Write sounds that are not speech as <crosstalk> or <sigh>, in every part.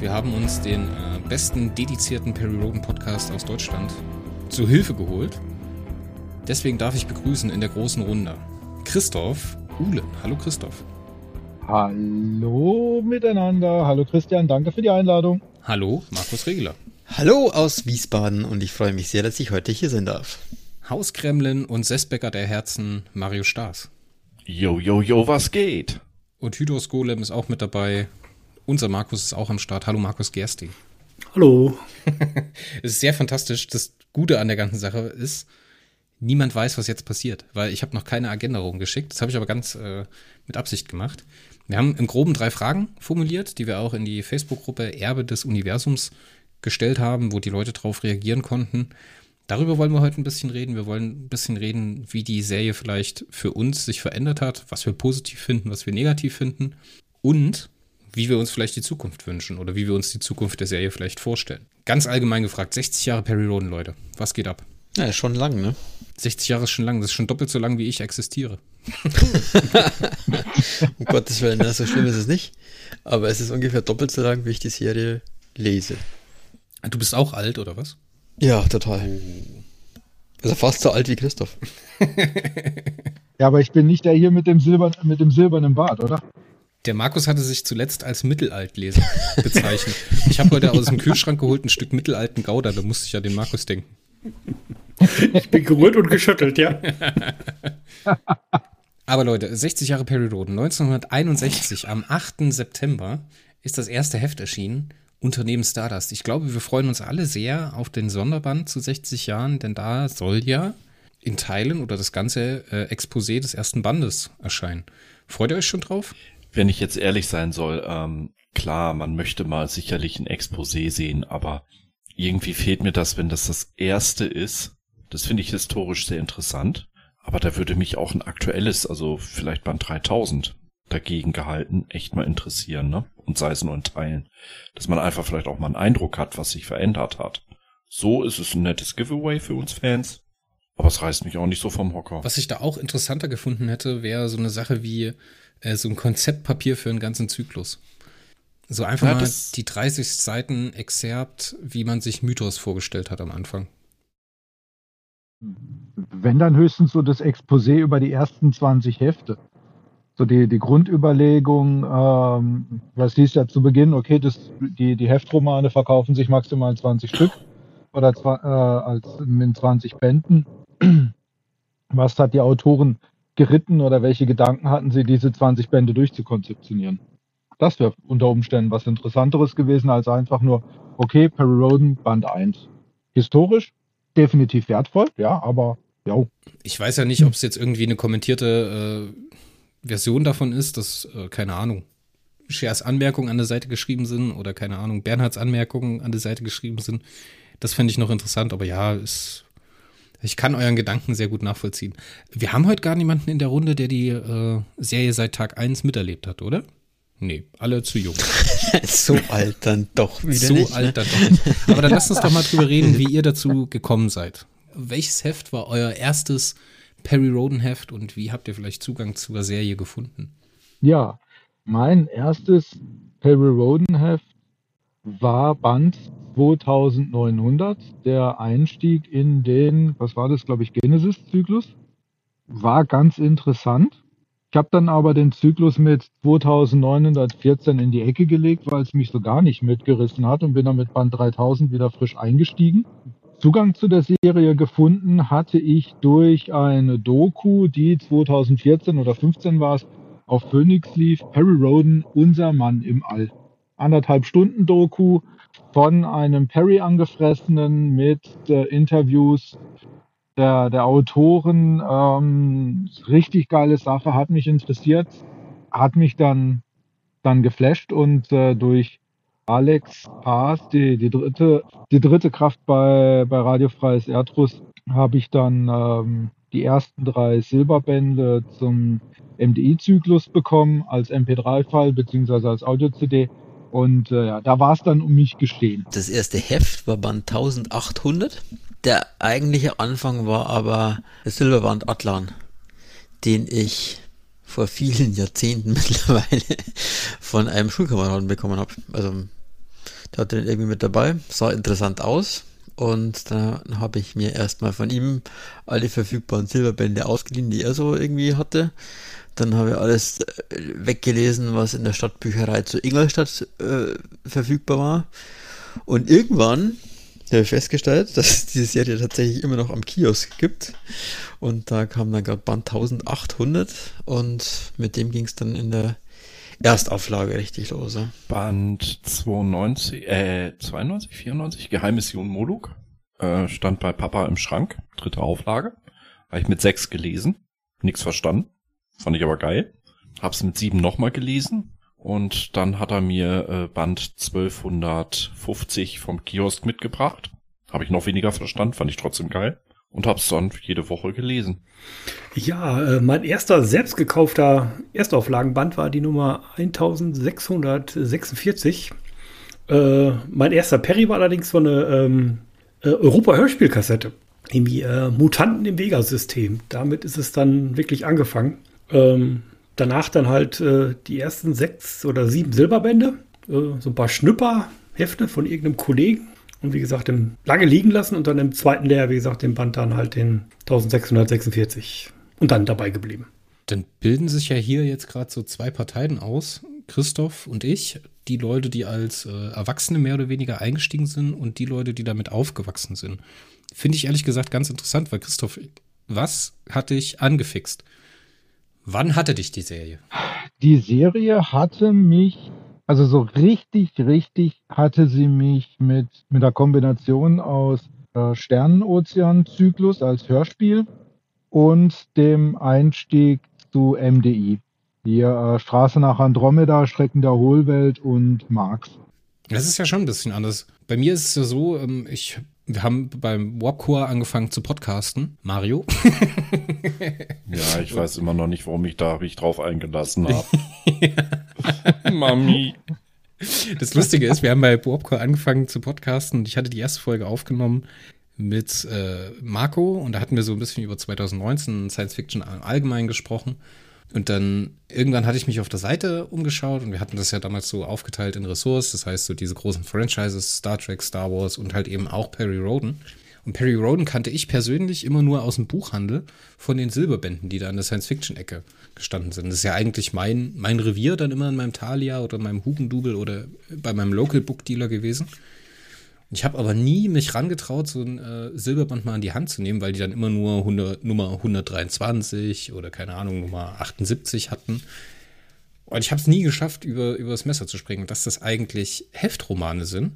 wir haben uns den äh, besten dedizierten Perry Roden Podcast aus Deutschland zu Hilfe geholt. Deswegen darf ich begrüßen in der großen Runde Christoph Uhlen. Hallo Christoph. Hallo miteinander. Hallo Christian, danke für die Einladung. Hallo Markus Regeler. Hallo aus Wiesbaden und ich freue mich sehr, dass ich heute hier sein darf. Hauskremlin und Sessbäcker der Herzen Mario Staas. Jo, jo, jo, was geht? Und Hydros Golem ist auch mit dabei. Unser Markus ist auch am Start. Hallo Markus Gersti. Hallo. <laughs> es ist sehr fantastisch. Das Gute an der ganzen Sache ist, niemand weiß, was jetzt passiert, weil ich habe noch keine Agenda rumgeschickt. Das habe ich aber ganz äh, mit Absicht gemacht. Wir haben im Groben drei Fragen formuliert, die wir auch in die Facebook-Gruppe Erbe des Universums gestellt haben, wo die Leute darauf reagieren konnten. Darüber wollen wir heute ein bisschen reden. Wir wollen ein bisschen reden, wie die Serie vielleicht für uns sich verändert hat, was wir positiv finden, was wir negativ finden und wie wir uns vielleicht die Zukunft wünschen oder wie wir uns die Zukunft der Serie vielleicht vorstellen. Ganz allgemein gefragt, 60 Jahre Perry Roden, Leute. Was geht ab? Ja, schon lang, ne? 60 Jahre ist schon lang. Das ist schon doppelt so lang, wie ich existiere. <laughs> um Gottes Willen, so schlimm ist es nicht. Aber es ist ungefähr doppelt so lang, wie ich die Serie lese. Du bist auch alt, oder was? Ja, total. Also fast so alt wie Christoph. <laughs> ja, aber ich bin nicht der hier mit dem, Silbern, mit dem silbernen Bart, oder? Der Markus hatte sich zuletzt als Mittelaltleser <laughs> bezeichnet. Ich habe heute aus dem Kühlschrank geholt ein Stück mittelalten Gouda, da musste ich ja den Markus denken. Ich bin gerührt und geschüttelt, ja. <laughs> Aber Leute, 60 Jahre Perry Roden, 1961, am 8. September ist das erste Heft erschienen. Unternehmen Stardust. Ich glaube, wir freuen uns alle sehr auf den Sonderband zu 60 Jahren, denn da soll ja in Teilen oder das ganze äh, Exposé des ersten Bandes erscheinen. Freut ihr euch schon drauf? Wenn ich jetzt ehrlich sein soll, ähm, klar, man möchte mal sicherlich ein Exposé sehen, aber irgendwie fehlt mir das, wenn das das erste ist. Das finde ich historisch sehr interessant. Aber da würde mich auch ein aktuelles, also vielleicht Band 3000 dagegen gehalten, echt mal interessieren, ne? Und sei es nur in Teilen. Dass man einfach vielleicht auch mal einen Eindruck hat, was sich verändert hat. So ist es ein nettes Giveaway für uns Fans. Aber es reißt mich auch nicht so vom Hocker. Was ich da auch interessanter gefunden hätte, wäre so eine Sache wie äh, so ein Konzeptpapier für einen ganzen Zyklus. So einfach ja, mal die 30 Seiten Exerpt, wie man sich Mythos vorgestellt hat am Anfang. Wenn dann höchstens so das Exposé über die ersten 20 Hefte so die, die Grundüberlegung, ähm, was hieß ja zu Beginn, okay, das, die, die Heftromane verkaufen sich maximal 20 Stück oder zwei, äh, als mit 20 Bänden. Was hat die Autoren geritten oder welche Gedanken hatten sie, diese 20 Bände durchzukonzeptionieren? Das wäre unter Umständen was Interessanteres gewesen, als einfach nur, okay, Perry Roden, Band 1. Historisch definitiv wertvoll, ja, aber ja. Ich weiß ja nicht, ob es jetzt irgendwie eine kommentierte äh, Version davon ist, dass, äh, keine Ahnung, Schers Anmerkungen an der Seite geschrieben sind oder keine Ahnung, Bernhards Anmerkungen an der Seite geschrieben sind. Das fände ich noch interessant, aber ja, ist, ich kann euren Gedanken sehr gut nachvollziehen. Wir haben heute gar niemanden in der Runde, der die äh, Serie seit Tag 1 miterlebt hat, oder? Nee, alle zu jung. <laughs> so alt dann doch wieder so nicht. So alt ne? dann doch nicht. Aber dann lasst uns doch mal drüber reden, wie ihr dazu gekommen seid. Welches Heft war euer erstes Perry Roden Heft und wie habt ihr vielleicht Zugang zur Serie gefunden? Ja, mein erstes Perry Roden Heft war Band 2900, der Einstieg in den, was war das, glaube ich, Genesis-Zyklus. War ganz interessant. Ich habe dann aber den Zyklus mit 2914 in die Ecke gelegt, weil es mich so gar nicht mitgerissen hat und bin dann mit Band 3000 wieder frisch eingestiegen. Zugang zu der Serie gefunden hatte ich durch eine Doku, die 2014 oder 15 war es, auf Phoenix lief, Perry Roden, unser Mann im All. Anderthalb Stunden Doku von einem Perry angefressenen mit äh, Interviews der, der Autoren. Ähm, richtig geile Sache, hat mich interessiert, hat mich dann, dann geflasht und äh, durch Alex Haas, die, die, dritte, die dritte Kraft bei, bei Radio Freies Erdrus, habe ich dann ähm, die ersten drei Silberbände zum MDI-Zyklus bekommen, als MP3-File bzw. als Audio-CD. Und äh, da war es dann um mich gestehen. Das erste Heft war Band 1800. Der eigentliche Anfang war aber der Silberband Atlan, den ich vor vielen Jahrzehnten <laughs> mittlerweile von einem Schulkameraden bekommen habe. Also der hatte den irgendwie mit dabei, sah interessant aus. Und dann habe ich mir erstmal von ihm alle verfügbaren Silberbände ausgeliehen, die er so irgendwie hatte. Dann habe ich alles äh, weggelesen, was in der Stadtbücherei zu Ingolstadt äh, verfügbar war. Und irgendwann habe ich festgestellt, <laughs> dass es diese Serie tatsächlich immer noch am Kiosk gibt. Und da kam dann gerade Band 1800 und mit dem ging es dann in der Erstauflage richtig los. Ja. Band 92, äh, 92, 94, Geheimmission Moluk. Äh, stand bei Papa im Schrank, dritte Auflage. Habe ich mit sechs gelesen, nichts verstanden. Fand ich aber geil. Hab's mit sieben nochmal gelesen. Und dann hat er mir äh, Band 1250 vom Kiosk mitgebracht. Habe ich noch weniger verstanden, fand ich trotzdem geil. Und hab's dann jede Woche gelesen. Ja, äh, mein erster selbst gekaufter Erstauflagenband war die Nummer 1646. Äh, mein erster Perry war allerdings so eine ähm, äh, Europa-Hörspielkassette. Irgendwie äh, Mutanten im Vega-System. Damit ist es dann wirklich angefangen. Ähm, danach dann halt äh, die ersten sechs oder sieben Silberbände, äh, so ein paar Schnüpperhefte von irgendeinem Kollegen und wie gesagt, lange liegen lassen und dann im zweiten Lehr, wie gesagt, den Band dann halt den 1646 und dann dabei geblieben. Dann bilden sich ja hier jetzt gerade so zwei Parteien aus, Christoph und ich, die Leute, die als äh, Erwachsene mehr oder weniger eingestiegen sind und die Leute, die damit aufgewachsen sind. Finde ich ehrlich gesagt ganz interessant, weil Christoph, was hat dich angefixt? Wann hatte dich die Serie? Die Serie hatte mich, also so richtig, richtig hatte sie mich mit, mit der Kombination aus äh, Sternenozean-Zyklus als Hörspiel und dem Einstieg zu MDI. Hier äh, Straße nach Andromeda, Strecken der Hohlwelt und Marx. Das ist ja schon ein bisschen anders. Bei mir ist es ja so, ähm, ich wir haben beim Warpcore angefangen zu podcasten. Mario. <laughs> ja, ich weiß immer noch nicht, warum ich da mich drauf eingelassen habe. <laughs> Mami. Das Lustige ist, wir haben bei Warpcore angefangen zu podcasten und ich hatte die erste Folge aufgenommen mit äh, Marco und da hatten wir so ein bisschen über 2019 Science Fiction allgemein gesprochen. Und dann irgendwann hatte ich mich auf der Seite umgeschaut und wir hatten das ja damals so aufgeteilt in Ressorts, das heißt so diese großen Franchises, Star Trek, Star Wars und halt eben auch Perry Roden. Und Perry Roden kannte ich persönlich immer nur aus dem Buchhandel von den Silberbänden, die da in der Science-Fiction-Ecke gestanden sind. Das ist ja eigentlich mein, mein Revier dann immer in meinem Thalia oder meinem Hugendubel oder bei meinem Local Book Dealer gewesen. Ich habe aber nie mich rangetraut, so ein äh, Silberband mal in die Hand zu nehmen, weil die dann immer nur 100, Nummer 123 oder keine Ahnung, Nummer 78 hatten. Und ich habe es nie geschafft, über, über das Messer zu springen. Dass das eigentlich Heftromane sind,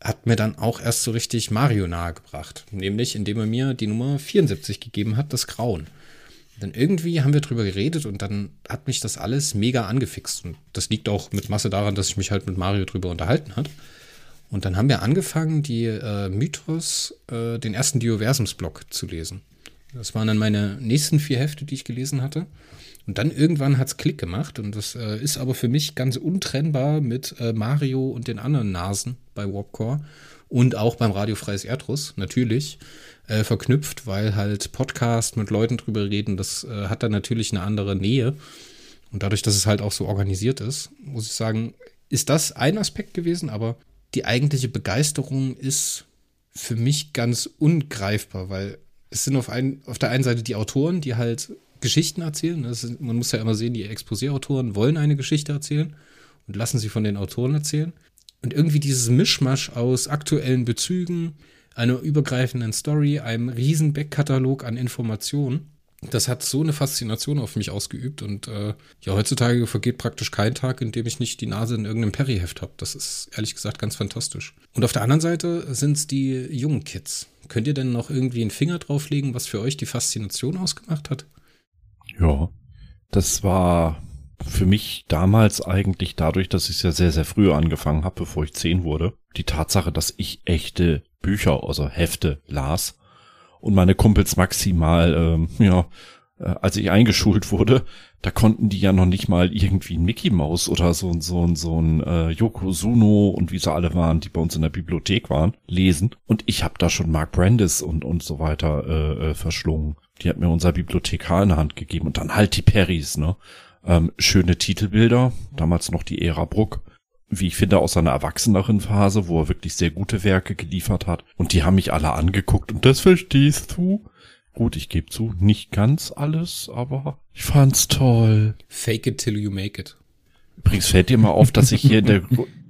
hat mir dann auch erst so richtig Mario nahegebracht. Nämlich, indem er mir die Nummer 74 gegeben hat, das Grauen. Dann irgendwie haben wir drüber geredet und dann hat mich das alles mega angefixt. Und das liegt auch mit Masse daran, dass ich mich halt mit Mario drüber unterhalten hat. Und dann haben wir angefangen, die äh, Mythos, äh, den ersten Dioversums-Block zu lesen. Das waren dann meine nächsten vier Hefte, die ich gelesen hatte. Und dann irgendwann hat es Klick gemacht und das äh, ist aber für mich ganz untrennbar mit äh, Mario und den anderen Nasen bei Warpcore und auch beim Radio Freies Erdruss, natürlich, äh, verknüpft, weil halt Podcast mit Leuten drüber reden, das äh, hat dann natürlich eine andere Nähe. Und dadurch, dass es halt auch so organisiert ist, muss ich sagen, ist das ein Aspekt gewesen, aber die eigentliche Begeisterung ist für mich ganz ungreifbar, weil es sind auf, ein, auf der einen Seite die Autoren, die halt Geschichten erzählen. Ist, man muss ja immer sehen, die Exposé-Autoren wollen eine Geschichte erzählen und lassen sie von den Autoren erzählen. Und irgendwie dieses Mischmasch aus aktuellen Bezügen, einer übergreifenden Story, einem riesen Backkatalog an Informationen das hat so eine Faszination auf mich ausgeübt und äh, ja, heutzutage vergeht praktisch kein Tag, in dem ich nicht die Nase in irgendeinem Perry-Heft habe. Das ist ehrlich gesagt ganz fantastisch. Und auf der anderen Seite sind es die jungen Kids. Könnt ihr denn noch irgendwie einen Finger drauflegen, was für euch die Faszination ausgemacht hat? Ja, das war für mich damals eigentlich dadurch, dass ich es ja sehr, sehr früh angefangen habe, bevor ich zehn wurde, die Tatsache, dass ich echte Bücher, also Hefte las und meine Kumpels maximal, ähm, ja, äh, als ich eingeschult wurde, da konnten die ja noch nicht mal irgendwie ein Mickey Mouse oder so ein so ein so ein äh, Yokozuno und wie sie alle waren, die bei uns in der Bibliothek waren, lesen. Und ich habe da schon Mark Brandis und und so weiter äh, äh, verschlungen. Die hat mir unser Bibliothekar in der Hand gegeben und dann halt die Perrys, ne? Ähm, schöne Titelbilder, damals noch die Ära Bruck wie ich finde, aus seiner erwachseneren Phase, wo er wirklich sehr gute Werke geliefert hat. Und die haben mich alle angeguckt und das verstehst du? Gut, ich gebe zu, nicht ganz alles, aber ich fand's toll. Fake it till you make it. Übrigens fällt dir mal auf, dass ich hier in, der,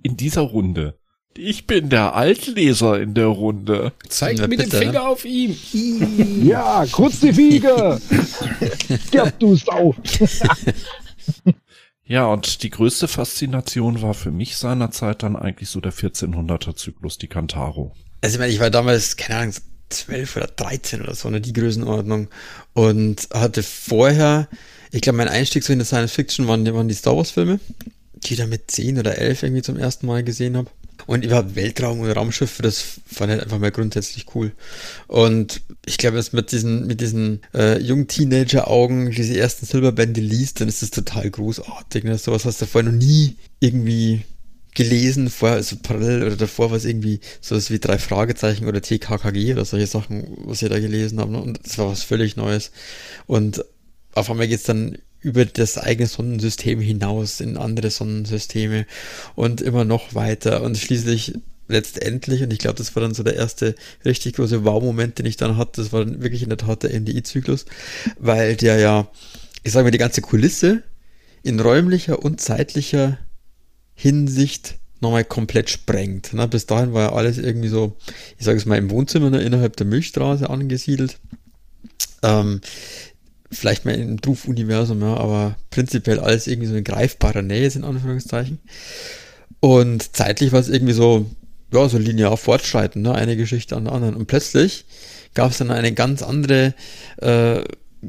in dieser Runde, ich bin der Altleser in der Runde. Zeig Ja, mir den bitte, Finger ne? auf ihm. Ja, kurz die Wiege! <laughs> Sterb du Sau! <laughs> Ja, und die größte Faszination war für mich seinerzeit dann eigentlich so der 1400er Zyklus, die Kantaro. Also ich meine, ich war damals, keine Ahnung, 12 oder 13 oder so, ne, die Größenordnung. Und hatte vorher, ich glaube, mein Einstieg so in der Science Fiction waren, waren die Star Wars Filme, die ich dann mit 10 oder 11 irgendwie zum ersten Mal gesehen habe. Und überhaupt Weltraum und Raumschiffe, das fand ich einfach mal grundsätzlich cool. Und ich glaube, jetzt mit diesen, mit diesen äh, jungen Teenager-Augen diese ersten Silberbände liest, dann ist das total großartig. Ne? Sowas hast du vorher noch nie irgendwie gelesen, vorher, also parallel oder davor war es irgendwie sowas wie drei Fragezeichen oder TKKG oder solche Sachen, was ich da gelesen habe. Ne? Und das war was völlig Neues. Und auf einmal geht's dann über das eigene Sonnensystem hinaus in andere Sonnensysteme und immer noch weiter und schließlich letztendlich, und ich glaube, das war dann so der erste richtig große Wow-Moment, den ich dann hatte, das war dann wirklich in der Tat der NDI-Zyklus, weil der ja, ich sage mal, die ganze Kulisse in räumlicher und zeitlicher Hinsicht nochmal komplett sprengt. Ne? Bis dahin war ja alles irgendwie so, ich sage es mal, im Wohnzimmer ne, innerhalb der Milchstraße angesiedelt. Ähm, vielleicht mal im Ruf-Universum, ja, aber prinzipiell alles irgendwie so in greifbarer Nähe ist, in Anführungszeichen. Und zeitlich war es irgendwie so, ja, so linear fortschreiten, ne? eine Geschichte an der anderen. Und plötzlich gab es dann eine ganz andere äh,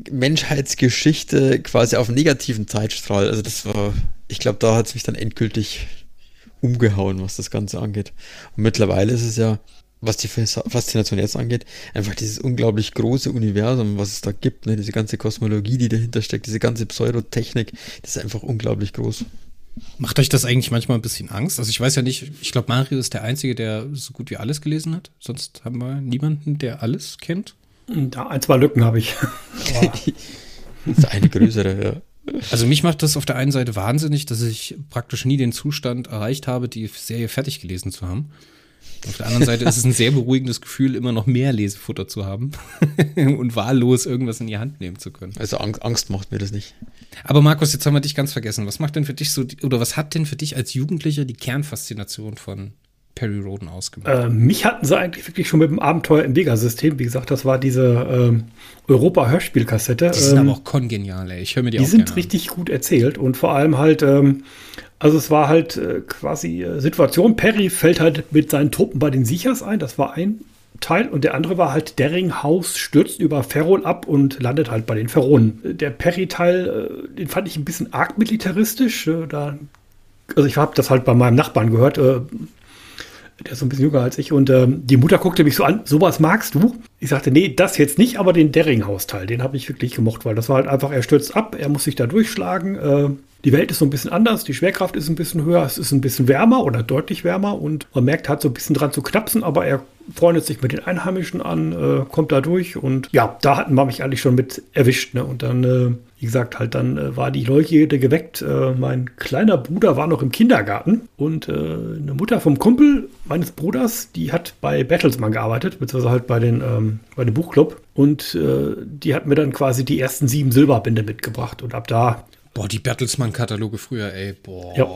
Menschheitsgeschichte quasi auf negativen Zeitstrahl. Also das war, ich glaube, da hat es mich dann endgültig umgehauen, was das Ganze angeht. Und mittlerweile ist es ja, was die Fas- Faszination jetzt angeht, einfach dieses unglaublich große Universum, was es da gibt, ne? diese ganze Kosmologie, die dahinter steckt, diese ganze Pseudotechnik, das ist einfach unglaublich groß. Macht euch das eigentlich manchmal ein bisschen Angst? Also ich weiß ja nicht, ich glaube, Mario ist der Einzige, der so gut wie alles gelesen hat. Sonst haben wir niemanden, der alles kennt. Da ein, zwei Lücken habe ich. <laughs> Das ist eine größere, ja. Also mich macht das auf der einen Seite wahnsinnig, dass ich praktisch nie den Zustand erreicht habe, die Serie fertig gelesen zu haben. Auf der anderen Seite ist es ein sehr beruhigendes Gefühl, immer noch mehr Lesefutter zu haben <laughs> und wahllos irgendwas in die Hand nehmen zu können. Also Angst, Angst macht mir das nicht. Aber Markus, jetzt haben wir dich ganz vergessen. Was macht denn für dich so, oder was hat denn für dich als Jugendlicher die Kernfaszination von Perry Roden ausgemacht? Äh, mich hatten sie eigentlich wirklich schon mit dem Abenteuer im Vega-System. Wie gesagt, das war diese ähm, Europa-Hörspielkassette. die sind Ähm, aber auch kongenial, ey. Ich höre mir die, die auch sind gerne richtig gut erzählt und vor allem halt, ähm, also es war halt äh, quasi äh, Situation, Perry fällt halt mit seinen Truppen bei den Sichers ein, das war ein Teil und der andere war halt Derringhaus stürzt über Ferrol ab und landet halt bei den Ferronen. Der Perry-Teil, äh, den fand ich ein bisschen arg militaristisch, äh, da, also ich habe das halt bei meinem Nachbarn gehört, äh, der ist so ein bisschen jünger als ich und ähm, die Mutter guckte mich so an, sowas magst du? Ich sagte, nee, das jetzt nicht, aber den Derringhaus-Teil, den habe ich wirklich gemocht, weil das war halt einfach, er stürzt ab, er muss sich da durchschlagen, äh, die Welt ist so ein bisschen anders, die Schwerkraft ist ein bisschen höher, es ist ein bisschen wärmer oder deutlich wärmer und man merkt, hat so ein bisschen dran zu knapsen, aber er freundet sich mit den Einheimischen an, äh, kommt da durch und ja, da hatten wir mich eigentlich schon mit erwischt. Ne? Und dann, äh, wie gesagt, halt dann äh, war die Neugierde geweckt. Äh, mein kleiner Bruder war noch im Kindergarten und äh, eine Mutter vom Kumpel meines Bruders, die hat bei Battlesman gearbeitet, beziehungsweise halt bei, den, ähm, bei dem Buchclub und äh, die hat mir dann quasi die ersten sieben Silberbände mitgebracht und ab da Boah, die Bertelsmann-Kataloge früher, ey. Boah. Ja.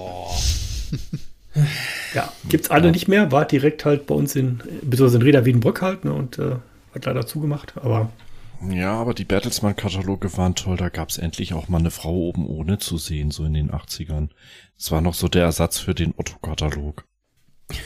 Ja, gibt's alle nicht mehr. War direkt halt bei uns in, beziehungsweise in Reda Wiedenbrück halt, ne, und äh, hat leider zugemacht. Aber Ja, aber die Bertelsmann-Kataloge waren toll. Da gab's endlich auch mal eine Frau oben ohne zu sehen, so in den 80ern. Das war noch so der Ersatz für den Otto-Katalog. <laughs>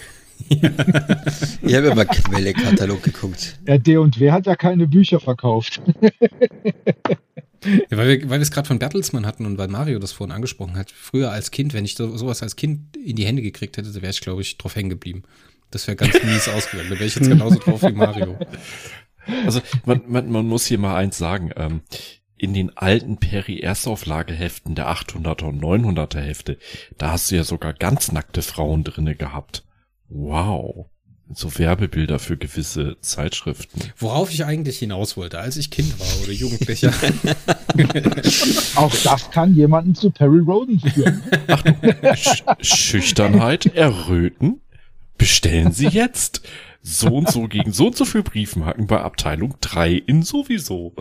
Ich habe immer Quelle-Katalog geguckt. Der D&W hat ja keine Bücher verkauft. <laughs> Ja, weil wir, weil wir es gerade von Bertelsmann hatten und weil Mario das vorhin angesprochen hat. Früher als Kind, wenn ich so, sowas als Kind in die Hände gekriegt hätte, wäre ich, glaube ich, drauf hängen geblieben. Das wäre ganz mies <laughs> ausgegangen. Da wäre ich jetzt genauso drauf wie Mario. Also man, man, man muss hier mal eins sagen. Ähm, in den alten Perry Erstauflageheften der 800er und 900er Hefte, da hast du ja sogar ganz nackte Frauen drinne gehabt. Wow. So Werbebilder für gewisse Zeitschriften. Worauf ich eigentlich hinaus wollte, als ich Kind war oder Jugendlicher. <laughs> Auch das kann jemanden zu Perry Roden führen. Sch Schüchternheit, Erröten. Bestellen Sie jetzt so und so gegen so und so viel Briefmarken bei Abteilung 3 in sowieso.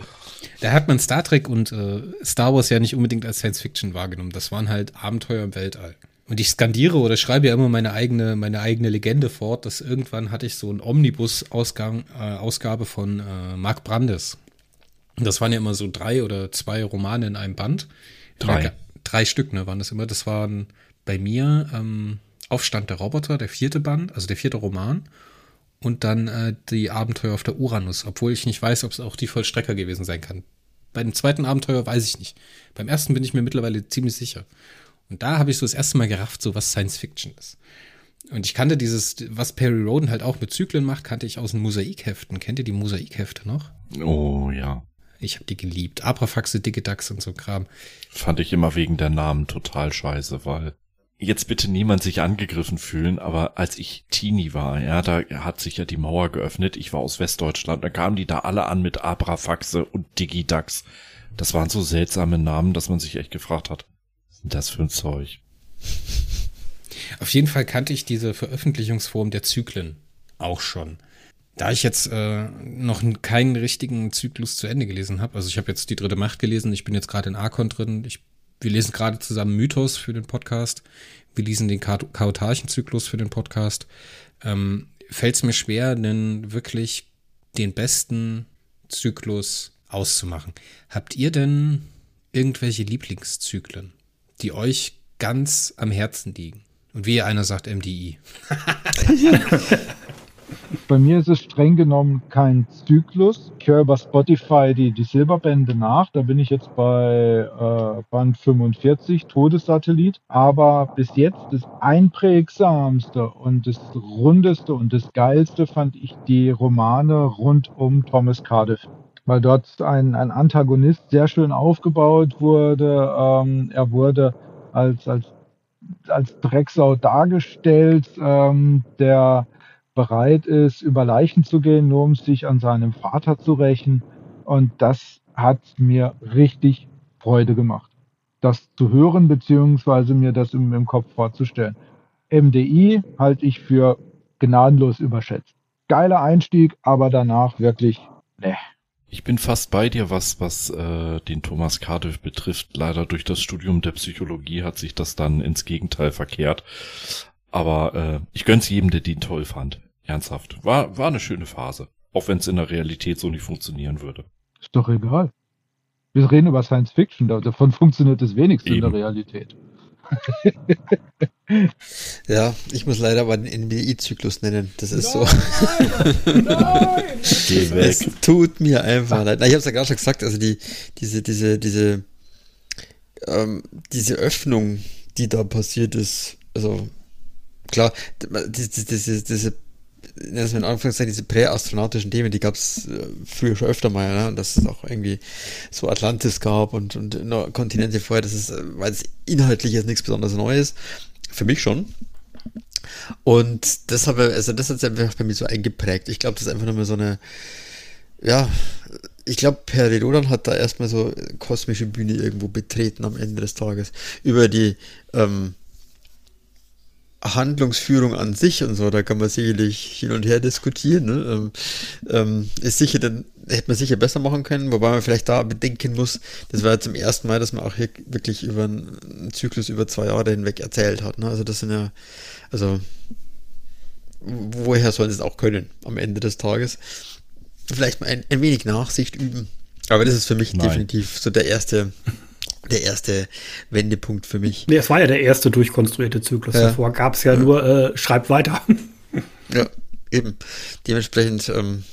Da hat man Star Trek und äh, Star Wars ja nicht unbedingt als Science Fiction wahrgenommen. Das waren halt Abenteuer im Weltall. Und ich skandiere oder schreibe ja immer meine eigene, meine eigene Legende fort, dass irgendwann hatte ich so ein Omnibus-Ausgabe äh, Ausgabe von äh, Mark Brandes. Und das waren ja immer so drei oder zwei Romane in einem Band. Drei. Ja, drei Stück, ne, waren das immer. Das waren bei mir ähm, Aufstand der Roboter, der vierte Band, also der vierte Roman. Und dann äh, die Abenteuer auf der Uranus, obwohl ich nicht weiß, ob es auch die Vollstrecker gewesen sein kann. Bei dem zweiten Abenteuer weiß ich nicht. Beim ersten bin ich mir mittlerweile ziemlich sicher. Und da habe ich so das erste Mal gerafft, so was Science Fiction ist. Und ich kannte dieses, was Perry Roden halt auch mit Zyklen macht, kannte ich aus den Mosaikheften. Kennt ihr die Mosaikhefte noch? Oh ja. Ich habe die geliebt. Abrafaxe, Digidax und so Kram. Fand ich immer wegen der Namen total scheiße, weil jetzt bitte niemand sich angegriffen fühlen, aber als ich Teenie war, ja, da hat sich ja die Mauer geöffnet. Ich war aus Westdeutschland, da kamen die da alle an mit Abrafaxe und Digidax. Das waren so seltsame Namen, dass man sich echt gefragt hat, das für ein Zeug? Auf jeden Fall kannte ich diese Veröffentlichungsform der Zyklen auch schon. Da ich jetzt äh, noch keinen richtigen Zyklus zu Ende gelesen habe, also ich habe jetzt die dritte Macht gelesen, ich bin jetzt gerade in Arkon drin, ich, wir lesen gerade zusammen Mythos für den Podcast, wir lesen den Chaotarchenzyklus für den Podcast, ähm, fällt es mir schwer, einen wirklich den besten Zyklus auszumachen. Habt ihr denn irgendwelche Lieblingszyklen, die euch ganz am Herzen liegen? Und wie einer sagt MDI. <laughs> Bei mir ist es streng genommen kein Zyklus. Ich höre über Spotify die, die Silberbände nach. Da bin ich jetzt bei äh, Band 45, Todessatellit. Aber bis jetzt das einprägsamste und das rundeste und das geilste fand ich die Romane rund um Thomas Cardiff. Weil dort ein, ein Antagonist sehr schön aufgebaut wurde. Ähm, er wurde als, als, als Drecksau dargestellt, ähm, der bereit ist, über Leichen zu gehen, nur um sich an seinem Vater zu rächen. Und das hat mir richtig Freude gemacht, das zu hören, beziehungsweise mir das im, im Kopf vorzustellen. MDI halte ich für gnadenlos überschätzt. Geiler Einstieg, aber danach wirklich, ne. Ich bin fast bei dir, was, was äh, den Thomas Cardiff betrifft. Leider durch das Studium der Psychologie hat sich das dann ins Gegenteil verkehrt. Aber äh, ich gönn's jedem, der den toll fand. Ernsthaft. War, war eine schöne Phase. Auch wenn es in der Realität so nicht funktionieren würde. Ist doch egal. Wir reden über Science Fiction, davon <laughs> funktioniert das wenigste Eben. in der Realität. <laughs> Ja, ich muss leider aber den NBI-Zyklus nennen. Das ist so. Geh <laughs> weg. Es tut mir einfach leid. Na, ich habe es ja gerade schon gesagt, also die, diese, diese, diese, ähm, diese Öffnung, die da passiert ist, also klar, diese, diese, diese das in Anführungszeichen diese präastronautischen Themen, die gab es äh, früher schon öfter mal, ne? Dass es auch irgendwie so Atlantis gab und, und Kontinente vorher, das ist, äh, weil es inhaltlich jetzt nichts besonders Neues. Für mich schon. Und das also das hat sich einfach bei mir so eingeprägt. Ich glaube, das ist einfach nochmal so eine, ja, ich glaube, Rodan hat da erstmal so kosmische Bühne irgendwo betreten am Ende des Tages. Über die ähm, Handlungsführung an sich und so, da kann man sicherlich hin und her diskutieren. Ne? Ähm, ähm, ist sicher, dann hätte man sicher besser machen können, wobei man vielleicht da bedenken muss, das war ja zum ersten Mal, dass man auch hier wirklich über einen Zyklus über zwei Jahre hinweg erzählt hat. Ne? Also das sind ja, also woher sollen sie es auch können am Ende des Tages? Vielleicht mal ein, ein wenig Nachsicht üben. Aber das ist für mich Nein. definitiv so der erste, der erste Wendepunkt für mich. Nee, es war ja der erste durchkonstruierte Zyklus. Ja. Davor gab es ja nur äh, Schreib weiter. <laughs> Ja, eben. Dementsprechend, ähm,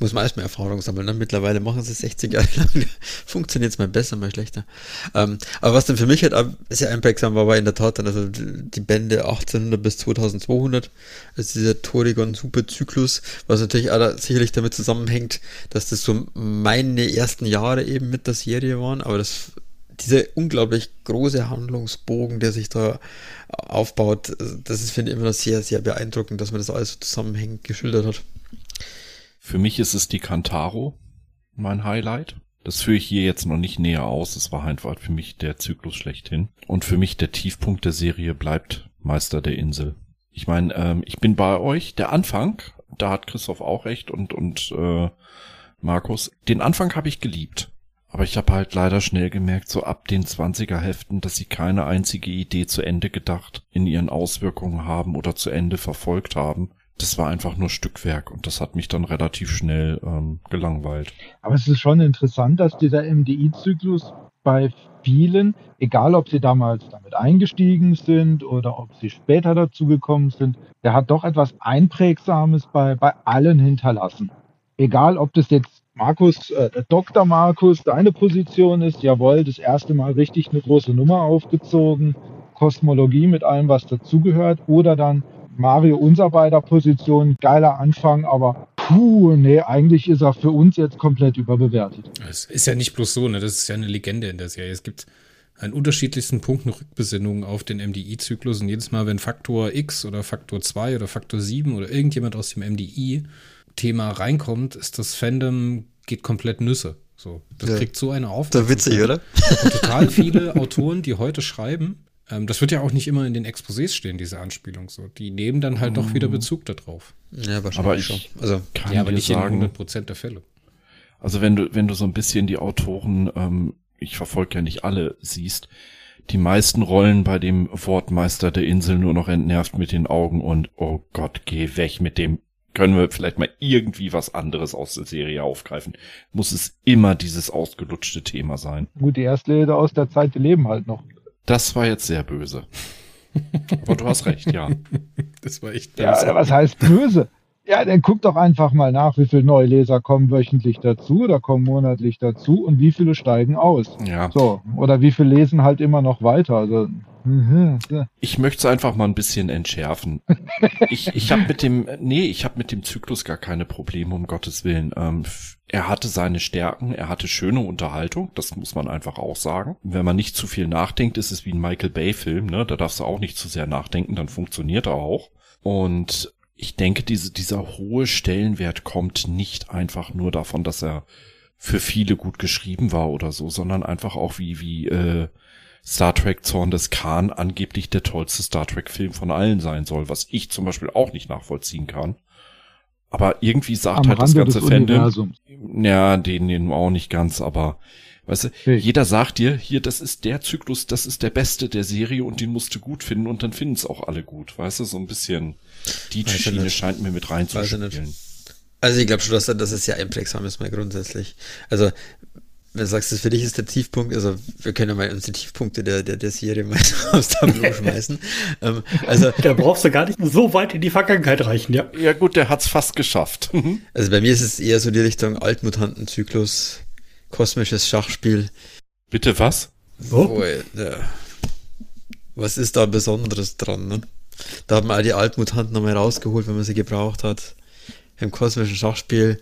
Muss man erstmal Erfahrung sammeln. Ne? Mittlerweile machen sie es 60 Jahre <laughs> lang. Funktioniert es mal besser, mal schlechter. Ähm, aber was dann für mich halt sehr einprägsam war, war in der Tat dann also die Bände 1800 bis 2200. Also dieser Torigon Superzyklus, was natürlich auch da sicherlich damit zusammenhängt, dass das so meine ersten Jahre eben mit der Serie waren. Aber das dieser unglaublich große Handlungsbogen, der sich da aufbaut, das ist, finde ich, immer noch sehr, sehr beeindruckend, dass man das alles so zusammenhängend geschildert hat. Für mich ist es die Kantaro, mein Highlight. Das führe ich hier jetzt noch nicht näher aus. Es war einfach für mich der Zyklus schlechthin. Und für mich der Tiefpunkt der Serie bleibt Meister der Insel. Ich meine, ähm, ich bin bei euch. Der Anfang, da hat Christoph auch recht und, und äh, Markus. Den Anfang habe ich geliebt. Aber ich habe halt leider schnell gemerkt, so ab den 20er Heften, dass sie keine einzige Idee zu Ende gedacht in ihren Auswirkungen haben oder zu Ende verfolgt haben das war einfach nur Stückwerk und das hat mich dann relativ schnell ähm, gelangweilt. Aber es ist schon interessant, dass dieser MDI-Zyklus bei vielen, egal ob sie damals damit eingestiegen sind oder ob sie später dazu gekommen sind, der hat doch etwas Einprägsames bei, bei allen hinterlassen. Egal ob das jetzt Markus, äh, Dr. Markus, deine Position ist, jawohl, das erste Mal richtig eine große Nummer aufgezogen, Kosmologie mit allem, was dazugehört, oder dann Mario unser beider Position, geiler Anfang, aber puh, nee, eigentlich ist er für uns jetzt komplett überbewertet. Es ist ja nicht bloß so, ne? Das ist ja eine Legende in der Serie. Es gibt an unterschiedlichsten Punkten Rückbesinnungen auf den MDI-Zyklus und jedes Mal, wenn Faktor X oder Faktor 2 oder Faktor 7 oder irgendjemand aus dem MDI-Thema reinkommt, ist das Fandom geht komplett Nüsse. So, das Ja. kriegt so eine auf. Da witzig, oder? Und total viele <laughs> Autoren, die heute schreiben, ähm, das wird ja auch nicht immer in den Exposés stehen, diese Anspielung so. Die nehmen dann halt doch wieder Bezug darauf. Ja, wahrscheinlich Aber ich schon. Also, kann ja, aber nicht in sagen, 100% der Fälle. also wenn du, wenn du so ein bisschen die Autoren, ähm, ich verfolge ja nicht alle, siehst, die meisten rollen bei dem Wortmeister der Insel nur noch entnervt mit den Augen und oh Gott, geh weg mit dem. Können wir vielleicht mal irgendwie was anderes aus der Serie aufgreifen? Muss es immer dieses ausgelutschte Thema sein? Gut, die Erstleser aus der Zeit, die leben halt noch. Das war jetzt sehr böse. <laughs> Aber du hast recht, ja. Das war echt Ja, böse. was heißt böse? Ja, dann guck doch einfach mal nach, wie viele neue Leser kommen wöchentlich dazu oder kommen monatlich dazu und wie viele steigen aus. Ja. So, oder wie viele lesen halt immer noch weiter. Also, mhm. Ich möchte es einfach mal ein bisschen entschärfen. <laughs> Ich, ich habe mit dem, nee, ich habe mit dem Zyklus gar keine Probleme, um Gottes Willen. Ähm, er hatte seine Stärken, er hatte schöne Unterhaltung, das muss man einfach auch sagen. Wenn man nicht zu viel nachdenkt, ist es wie ein Michael Bay-Film, ne? Da darfst du auch nicht zu sehr nachdenken, dann funktioniert er auch. Und ich denke, diese, dieser hohe Stellenwert kommt nicht einfach nur davon, dass er für viele gut geschrieben war oder so, sondern einfach auch wie, wie, äh, Star Trek Zorn des Khan angeblich der tollste Star Trek Film von allen sein soll, was ich zum Beispiel auch nicht nachvollziehen kann. Aber irgendwie sagt am halt das Rande ganze des Fandom, Universums. ja, den, den auch nicht ganz, aber weißt du, Hey. jeder sagt dir, hier, das ist der Zyklus, das ist der beste der Serie und den musst du gut finden und dann finden es auch alle gut, weißt du, so ein bisschen die Weiß Schiene nicht. scheint mir mit reinzuspielen. also ich glaube schon, dass, dass es sehr einprägsam ist, mal grundsätzlich. Also, wenn du sagst, das für dich ist der Tiefpunkt, also wir können ja mal unsere Tiefpunkte der, der, der Serie mal <laughs> aufs Tableau <laughs> schmeißen. ähm, also, Da brauchst du gar nicht so weit in die Vergangenheit reichen, ja. Ja gut, der hat's fast geschafft. <laughs> also bei mir ist es eher so die Richtung Altmutantenzyklus, kosmisches Schachspiel. Bitte was? Oh. Wo, äh, was ist da Besonderes dran? Ne? Da hat man all die Altmutanten nochmal rausgeholt, wenn man sie gebraucht hat. Im kosmischen Schachspiel.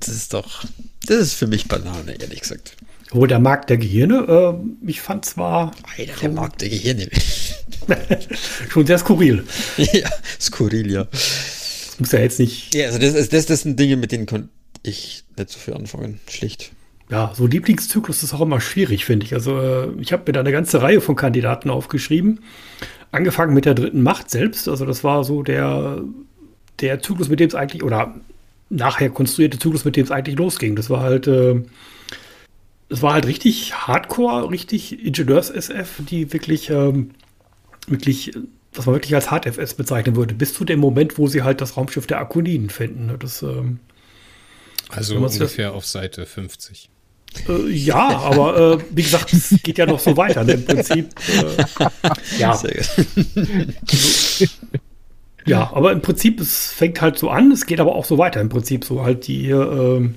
Das ist doch, das ist für mich Banane, ehrlich gesagt. Oh, der Markt der Gehirne, äh, ich fand zwar Alter, der mag der Gehirne. <laughs> schon sehr skurril. <laughs> ja, skurril, ja. Das muss ja jetzt nicht, Ja, also das, ist- das, das sind Dinge, mit denen konnte ich nicht so viel anfangen. Schlicht. Ja, so Lieblingszyklus ist auch immer schwierig, finde ich. Also äh, ich habe mir da eine ganze Reihe von Kandidaten aufgeschrieben. Angefangen mit der dritten Macht selbst. Also das war so der, der Zyklus, mit dem es eigentlich, oder nachher konstruierte Zyklus, mit dem es eigentlich losging. Das war halt, äh, es war halt richtig Hardcore, richtig Ingenieurs-SF, die wirklich, ähm, wirklich, was man wirklich als Hard-FS bezeichnen würde, bis zu dem Moment, wo sie halt das Raumschiff der Akoniden finden. Das, ähm, Also man's das- ungefähr auf Seite 50. Äh, ja, aber äh, wie gesagt, es geht ja noch so weiter. Ne? Im Prinzip, äh, ja. Ja, aber im Prinzip, es fängt halt so an, es geht aber auch so weiter. Im Prinzip so halt die äh,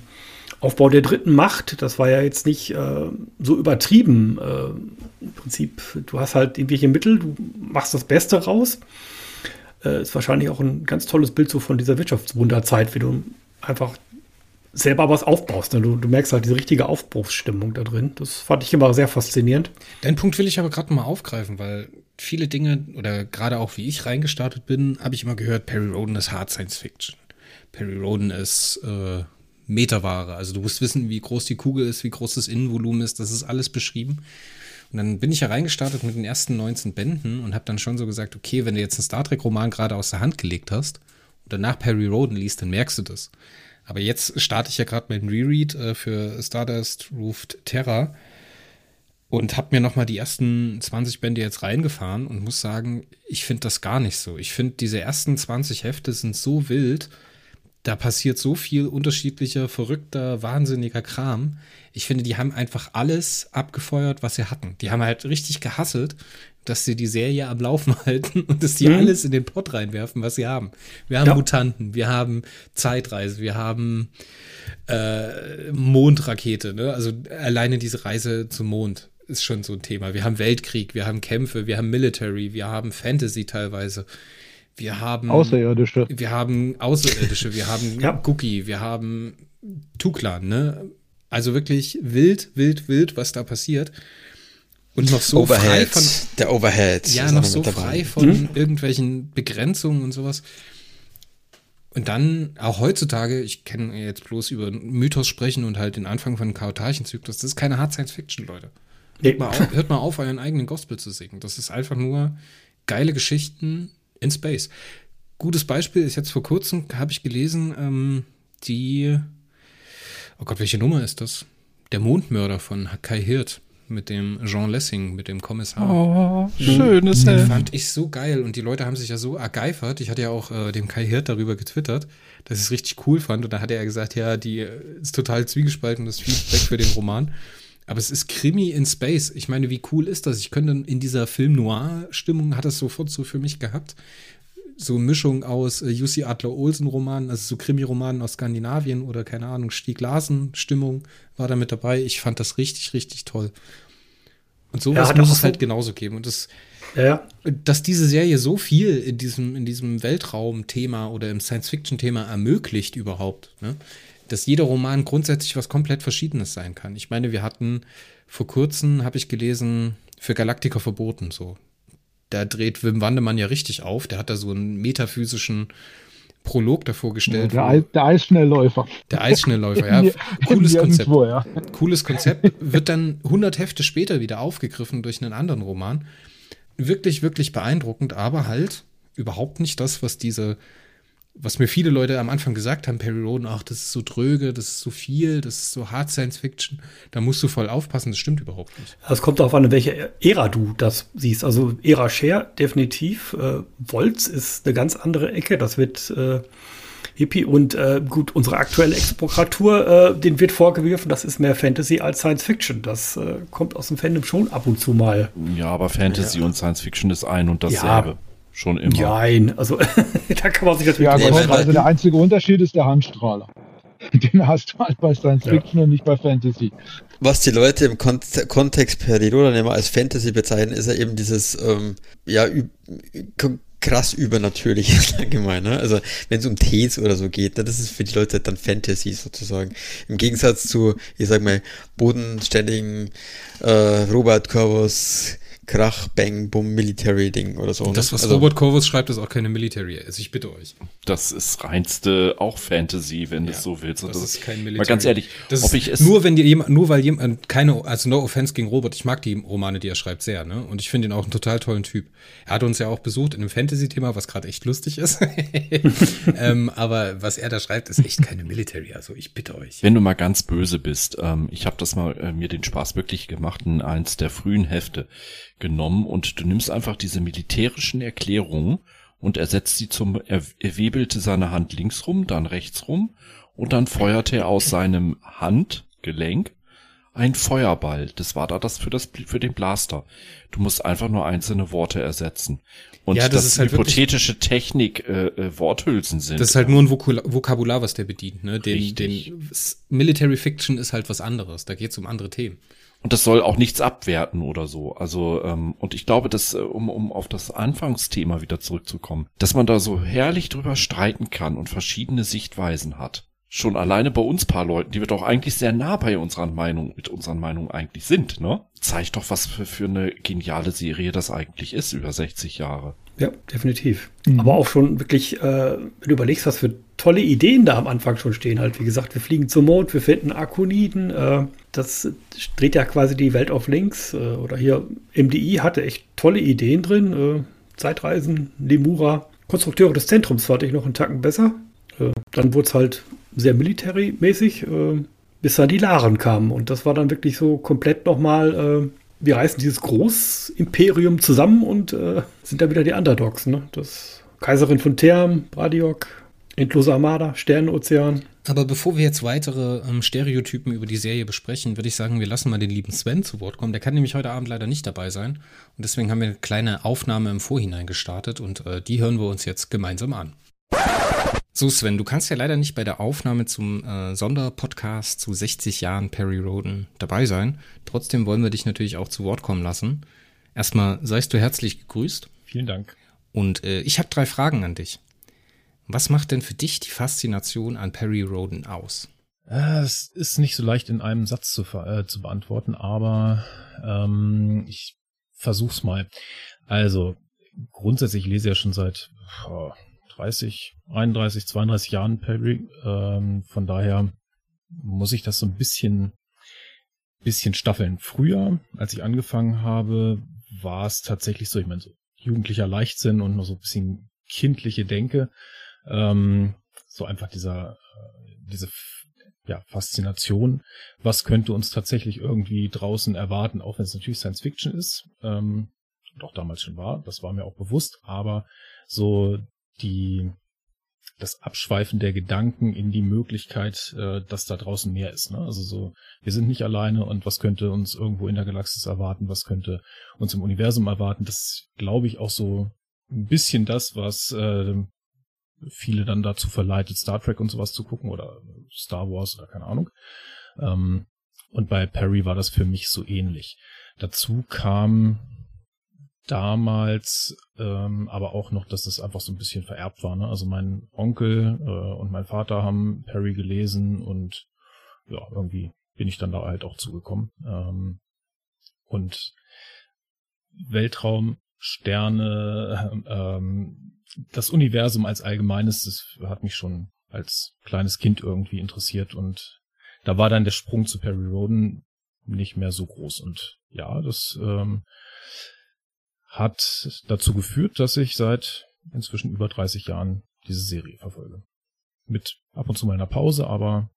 Aufbau der dritten Macht, das war ja jetzt nicht äh, so übertrieben. Äh, Im Prinzip, du hast halt irgendwelche Mittel, du machst das Beste raus. Äh, ist wahrscheinlich auch ein ganz tolles Bild so von dieser Wirtschaftswunderzeit, wie du einfach selber was aufbaust. Ne? Du, du, merkst halt diese richtige Aufbruchsstimmung da drin. Das fand ich immer sehr faszinierend. Den Punkt will ich aber gerade mal aufgreifen, weil viele Dinge oder gerade auch wie ich reingestartet bin, habe ich immer gehört, Perry Roden ist Hard Science Fiction. Perry Roden ist äh, Meterware. Also du musst wissen, wie groß die Kugel ist, wie groß das Innenvolumen ist. Das ist alles beschrieben. Und dann bin ich ja reingestartet mit den ersten 19 Bänden und habe dann schon so gesagt, okay, wenn du jetzt einen Star Trek-Roman gerade aus der Hand gelegt hast und danach Perry Roden liest, dann merkst du das. Aber jetzt starte ich ja gerade mit dem Reread äh, für Stardust Roofed Terra und habe mir nochmal die ersten 20 Bände jetzt reingefahren und muss sagen, ich finde das gar nicht so. Ich finde, diese ersten 20 Hefte sind so wild, da passiert so viel unterschiedlicher, verrückter, wahnsinniger Kram. Ich finde, die haben einfach alles abgefeuert, was sie hatten. Die haben halt richtig gehasselt, dass sie die Serie am Laufen <laughs> halten und dass die mhm. alles in den Pott reinwerfen, was sie haben. Wir haben ja. Mutanten, wir haben Zeitreise, wir haben äh, Mondrakete, ne? Also alleine diese Reise zum Mond ist schon so ein Thema. Wir haben Weltkrieg, wir haben Kämpfe, wir haben Military, wir haben Fantasy teilweise. Wir haben Außerirdische. Wir haben Außerirdische, wir haben <laughs> ja. Cookie, wir haben Tuklan, ne? Also wirklich wild, wild, wild, was da passiert. Und noch so Overhead, frei von. Der Overhead. Ja, noch so frei von hm? irgendwelchen Begrenzungen und sowas. Und dann auch heutzutage, ich kenne jetzt bloß über Mythos sprechen und halt den Anfang von Chaotarchenzyklus, das ist keine Hard Science Fiction, Leute. Hört mal, auf, hört mal auf, euren eigenen Gospel zu singen. Das ist einfach nur geile Geschichten in Space. Gutes Beispiel ist jetzt vor kurzem, habe ich gelesen, ähm, die, oh Gott, welche Nummer ist das? Der Mondmörder von Kai Hirt mit dem Jean Lessing, mit dem Kommissar. Oh, schönes Den fand ich so geil und die Leute haben sich ja so ergeifert. Ich hatte ja auch äh, dem Kai Hirt darüber getwittert, dass ich es richtig cool fand und da hat er gesagt, ja, die äh, ist total zwiegespalten, das Feedback für den Roman. Aber es ist Krimi in Space. Ich meine, wie cool ist das? Ich könnte in dieser Film-Noir-Stimmung, hat das sofort so für mich gehabt. So eine Mischung aus äh, UC Adler-Olsen-Romanen, also so Krimi-Romanen aus Skandinavien oder keine Ahnung, Stieg Larsen-Stimmung war da mit dabei. Ich fand das richtig, richtig toll. Und sowas ja, muss es halt genauso geben. Und das, ja. dass diese Serie so viel in diesem, in diesem Weltraum-Thema oder im Science-Fiction-Thema ermöglicht überhaupt. Ne? dass jeder Roman grundsätzlich was komplett Verschiedenes sein kann. Ich meine, wir hatten vor kurzem, habe ich gelesen, für Galaktiker verboten, so. Da dreht Wim Wandemann ja richtig auf. Der hat da so einen metaphysischen Prolog davor gestellt. Der, der Eisschnellläufer. Der Eisschnellläufer, ja. <laughs> Cooles Konzept. Ja. Cooles Konzept. Wird dann 100 Hefte später wieder aufgegriffen durch einen anderen Roman. Wirklich, wirklich beeindruckend, aber halt überhaupt nicht das, was diese was mir viele Leute am Anfang gesagt haben, Perry Roden, ach, das ist so dröge, das ist so viel, das ist so Hard Science Fiction, da musst du voll aufpassen, das stimmt überhaupt nicht. Es kommt darauf an, in welcher Ära du das siehst. Also Ära Share definitiv. Äh, Volz ist eine ganz andere Ecke, das wird äh, Hippie und äh, gut, unsere aktuelle Exprokratur, äh, den wird vorgeworfen, das ist mehr Fantasy als Science Fiction. Das äh, kommt aus dem Fandom schon ab und zu mal. Ja, aber Fantasy ja. und Science Fiction ist ein und dasselbe. Ja. Schon immer. Nein, also <laughs> da kann man sich natürlich. Ja, gut, also der einzige Unterschied ist der Handstrahler. <laughs> Den hast du halt bei Science Fiction ja. und nicht bei Fantasy. Was die Leute im Kon Kontext Perioden immer als Fantasy bezeichnen, ist ja eben dieses, ähm, ja, krass übernatürlich, <laughs> allgemein. Ne? Also wenn es um Tees oder so geht, ne, das ist für die Leute dann Fantasy sozusagen. Im Gegensatz zu, ich sag mal, bodenständigen äh, Robert Corvus Krach, Bang, Bum, Military-Ding oder so. Das, ne? was also, Robert Corvus schreibt, ist auch keine Military. Also ich bitte euch. Das ist reinste auch Fantasy, wenn ja, du es so willst. Das, das, ist kein Military. Mal ganz ehrlich, das ob ich es nur wenn dir jemand, nur weil jemand keine, also no offense gegen Robert, ich mag die Romane, die er schreibt, sehr, ne? Und ich finde ihn auch einen total tollen Typ. Er hat uns ja auch besucht in einem Fantasy-Thema, was gerade echt lustig ist. <laughs> ähm, aber was er da schreibt, ist echt keine Military. Also ich bitte euch. Wenn du mal ganz böse bist, ähm, ich habe das mal äh, mir den Spaß wirklich gemacht in eins der frühen Hefte genommen und du nimmst einfach diese militärischen Erklärungen und ersetzt sie zum, er, er webelte seine Hand links rum, dann rechts rum und dann feuerte er aus seinem Handgelenk ein Feuerball. Das war da das für das für den Blaster. Du musst einfach nur einzelne Worte ersetzen. Und Ja, das dass ist halt hypothetische Technik äh, äh, Worthülsen sind. Das ist halt nur ein Vokula- Vokabular, was der bedient. Ne? Den, Richtig. den Military Fiction ist halt was anderes. Da geht es um andere Themen. Und das soll auch nichts abwerten oder so. Also, ähm, und ich glaube, dass, äh, um, um auf das Anfangsthema wieder zurückzukommen, dass man da so herrlich drüber streiten kann und verschiedene Sichtweisen hat. Schon alleine bei uns paar Leuten, die wir doch eigentlich sehr nah bei unserer Meinung, mit unseren Meinungen eigentlich sind, ne? Zeigt doch, was für, für eine geniale Serie das eigentlich ist, über 60 Jahre. Ja, definitiv. Mhm. Aber auch schon wirklich, äh, wenn du überlegst, was für tolle Ideen da am Anfang schon stehen. Halt, wie gesagt, wir fliegen zum Mond, wir finden Akoniden. Äh, das dreht ja quasi die Welt auf links. Äh, oder hier MDI hatte echt tolle Ideen drin. Äh, Zeitreisen, Lemura. Konstrukteure des Zentrums fand ich noch einen Tacken besser. Äh, dann wurde es halt sehr military-mäßig, äh, bis dann die Laren kamen. Und das war dann wirklich so komplett nochmal, äh, wir reißen dieses Großimperium zusammen und äh, sind da wieder die Underdogs. Ne? Das Kaiserin von Term, Bradiok, Endlose Armada, Sternenozean. Aber bevor wir jetzt weitere ähm, Stereotypen über die Serie besprechen, würde ich sagen, wir lassen mal den lieben Sven zu Wort kommen. Der kann nämlich heute Abend leider nicht dabei sein. Und deswegen haben wir eine kleine Aufnahme im Vorhinein gestartet und äh, die hören wir uns jetzt gemeinsam an. So, Sven, du kannst ja leider nicht bei der Aufnahme zum äh, Sonderpodcast zu 60 Jahren Perry Roden dabei sein. Trotzdem wollen wir dich natürlich auch zu Wort kommen lassen. Erstmal seist du herzlich gegrüßt. Vielen Dank. Und äh, ich habe drei Fragen an dich. Was macht denn für dich die Faszination an Perry Roden aus? Es ist nicht so leicht in einem Satz zu, äh, zu beantworten, aber ähm, ich versuch's mal. Also, grundsätzlich lese ich ja schon seit oh, 30, 31, 32 Jahren Perry. Ähm, von daher muss ich das so ein bisschen, bisschen staffeln. Früher, als ich angefangen habe, war es tatsächlich so, ich meine, so jugendlicher Leichtsinn und noch so ein bisschen kindliche Denke. Ähm, so einfach dieser, äh, diese ja, Faszination. Was könnte uns tatsächlich irgendwie draußen erwarten, auch wenn es natürlich Science Fiction ist, ähm, und auch damals schon war, das war mir auch bewusst, aber so die, das Abschweifen der Gedanken in die Möglichkeit, äh, dass da draußen mehr ist. Ne? Also so, wir sind nicht alleine und was könnte uns irgendwo in der Galaxis erwarten, was könnte uns im Universum erwarten. Das glaube ich auch so ein bisschen das, was äh, viele dann dazu verleitet, Star Trek und sowas zu gucken oder Star Wars oder keine Ahnung. Ähm, und bei Perry war das für mich so ähnlich. Dazu kam damals ähm, aber auch noch, dass es einfach so ein bisschen vererbt war. Ne? Also mein Onkel äh, und mein Vater haben Perry gelesen und ja, irgendwie bin ich dann da halt auch zugekommen. Ähm, und Weltraum, Sterne, ähm, das Universum als allgemeines, das hat mich schon als kleines Kind irgendwie interessiert und da war dann der Sprung zu Perry Roden nicht mehr so groß und ja, das ähm, hat dazu geführt, dass ich seit inzwischen über 30 Jahren diese Serie verfolge. Mit ab und zu mal einer Pause, aber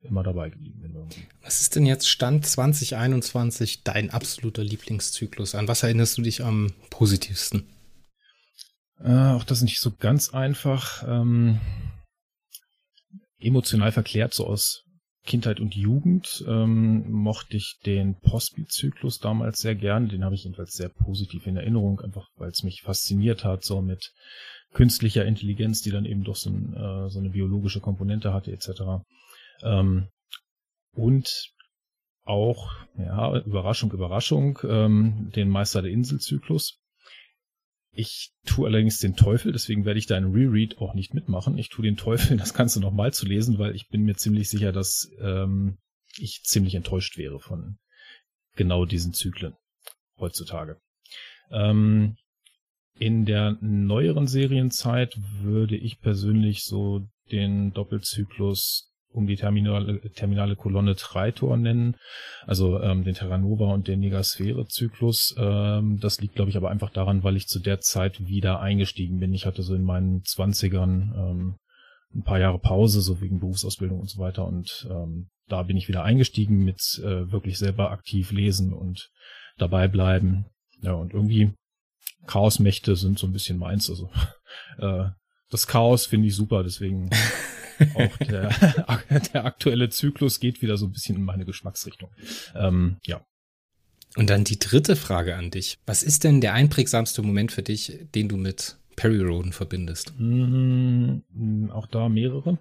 immer dabei geblieben. Was ist denn jetzt Stand 2021 dein absoluter Lieblingszyklus? An was erinnerst du dich am positivsten? Äh, auch das nicht so ganz einfach. Ähm, emotional verklärt, so aus Kindheit und Jugend, ähm, mochte ich den Postbeat-Zyklus damals sehr gern. Den habe ich jedenfalls sehr positiv in Erinnerung, einfach weil es mich fasziniert hat, so mit künstlicher Intelligenz, die dann eben doch so, ein, äh, so eine biologische Komponente hatte, etc. Ähm, und auch, ja, Überraschung, Überraschung, ähm, den Meister der Insel-Zyklus. Ich tue allerdings den Teufel, deswegen werde ich da einen Reread auch nicht mitmachen. Ich tue den Teufel, das Ganze nochmal zu lesen, weil ich bin mir ziemlich sicher, dass ähm, ich ziemlich enttäuscht wäre von genau diesen Zyklen heutzutage. Ähm, in der neueren Serienzeit würde ich persönlich so den Doppelzyklus um die terminale, terminale Kolonne Tritor nennen, also ähm, den Terranova und den Negasphäre-Zyklus. Ähm, das liegt, glaube ich, aber einfach daran, weil ich zu der Zeit wieder eingestiegen bin. Ich hatte so in meinen Zwanzigern ähm, ein paar Jahre Pause, so wegen Berufsausbildung und so weiter. Und ähm, da bin ich wieder eingestiegen mit äh, wirklich selber aktiv lesen und dabei bleiben. Ja, und irgendwie Chaosmächte sind so ein bisschen meins. Also <laughs> äh, das Chaos finde ich super, deswegen <laughs> auch der, <laughs> der aktuelle Zyklus geht wieder so ein bisschen in meine Geschmacksrichtung. Ähm, ja. Und dann die dritte Frage an dich. Was ist denn der einprägsamste Moment für dich, den du mit Perry Roden verbindest? Mhm, auch da mehrere.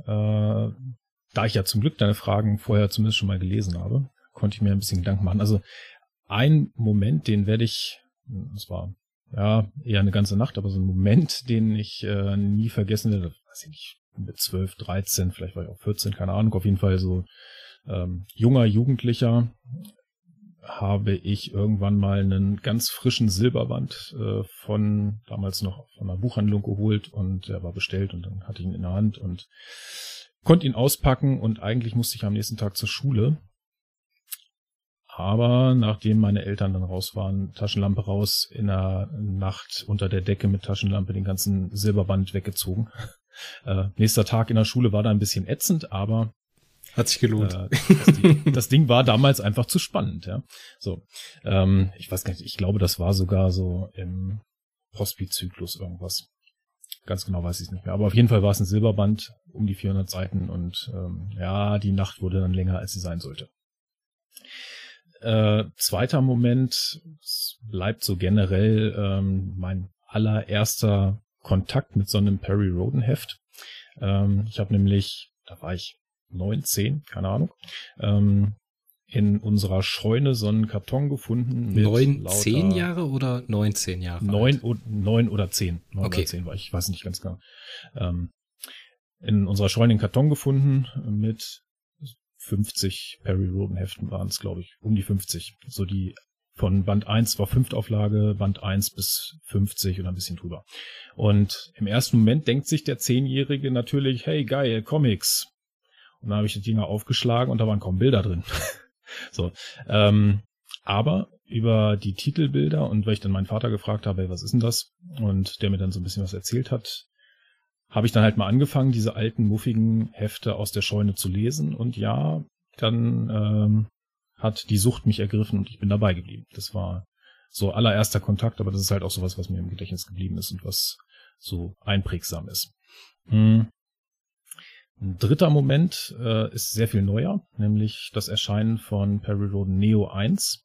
Äh, da ich ja zum Glück deine Fragen vorher zumindest schon mal gelesen habe, konnte ich mir ein bisschen Gedanken machen. Also ein Moment, den werde ich, das war ja eher eine ganze Nacht, aber so ein Moment, <laughs> den ich äh, nie vergessen werde, weiß ich nicht, mit 12, 13, vielleicht war ich auch 14, keine Ahnung, auf jeden Fall so ähm, junger Jugendlicher habe ich irgendwann mal einen ganz frischen Silberband äh, von damals noch von einer Buchhandlung geholt und der war bestellt und dann hatte ich ihn in der Hand und konnte ihn auspacken und eigentlich musste ich am nächsten Tag zur Schule. Aber nachdem meine Eltern dann raus waren, Taschenlampe raus, in der Nacht unter der Decke mit Taschenlampe den ganzen Silberband weggezogen. <laughs> Äh, nächster Tag in der Schule war da ein bisschen ätzend, aber hat sich gelohnt. Äh, das, Ding, <laughs> das, Ding, war damals einfach zu spannend, ja. So, ähm, ich weiß gar nicht, ich glaube, das war sogar so im Hospiz-Zyklus irgendwas. Ganz genau weiß ich es nicht mehr. Aber auf jeden Fall war es ein Silberband, um die 400 Seiten und ähm, ja, die Nacht wurde dann länger, als sie sein sollte. Äh, zweiter Moment, es bleibt so generell ähm, mein allererster Kontakt mit so einem Perry Roden Heft. Ähm, ich habe nämlich, da war ich neun, zehn, keine Ahnung, ähm, in unserer Scheune so einen Karton gefunden. Neun, zehn Jahre oder neunzehn Jahre? Neun, neun oder zehn. Neun okay. oder zehn war ich, ich weiß nicht ganz genau. Ähm, in unserer Scheune einen Karton gefunden mit 50 Perry Roden Heften waren es, glaube ich, um die 50. So die von Band 1 war Fünftauflage, Band 1 bis 50 oder ein bisschen drüber. Und im ersten Moment denkt sich der Zehnjährige natürlich, hey geil, Comics, und dann habe ich die Dinger aufgeschlagen und da waren kaum Bilder drin. <laughs> so, ähm, aber über die Titelbilder und weil ich dann meinen Vater gefragt habe, hey, was ist denn das? Und der mir dann so ein bisschen was erzählt hat, habe ich dann halt mal angefangen, diese alten, muffigen Hefte aus der Scheune zu lesen. Und ja, dann ähm, hat die Sucht mich ergriffen und ich bin dabei geblieben. Das war so allererster Kontakt, aber das ist halt auch sowas, was mir im Gedächtnis geblieben ist und was so einprägsam ist. Hm. Ein dritter Moment äh, ist sehr viel neuer, nämlich das Erscheinen von Perry Roden Neo 1.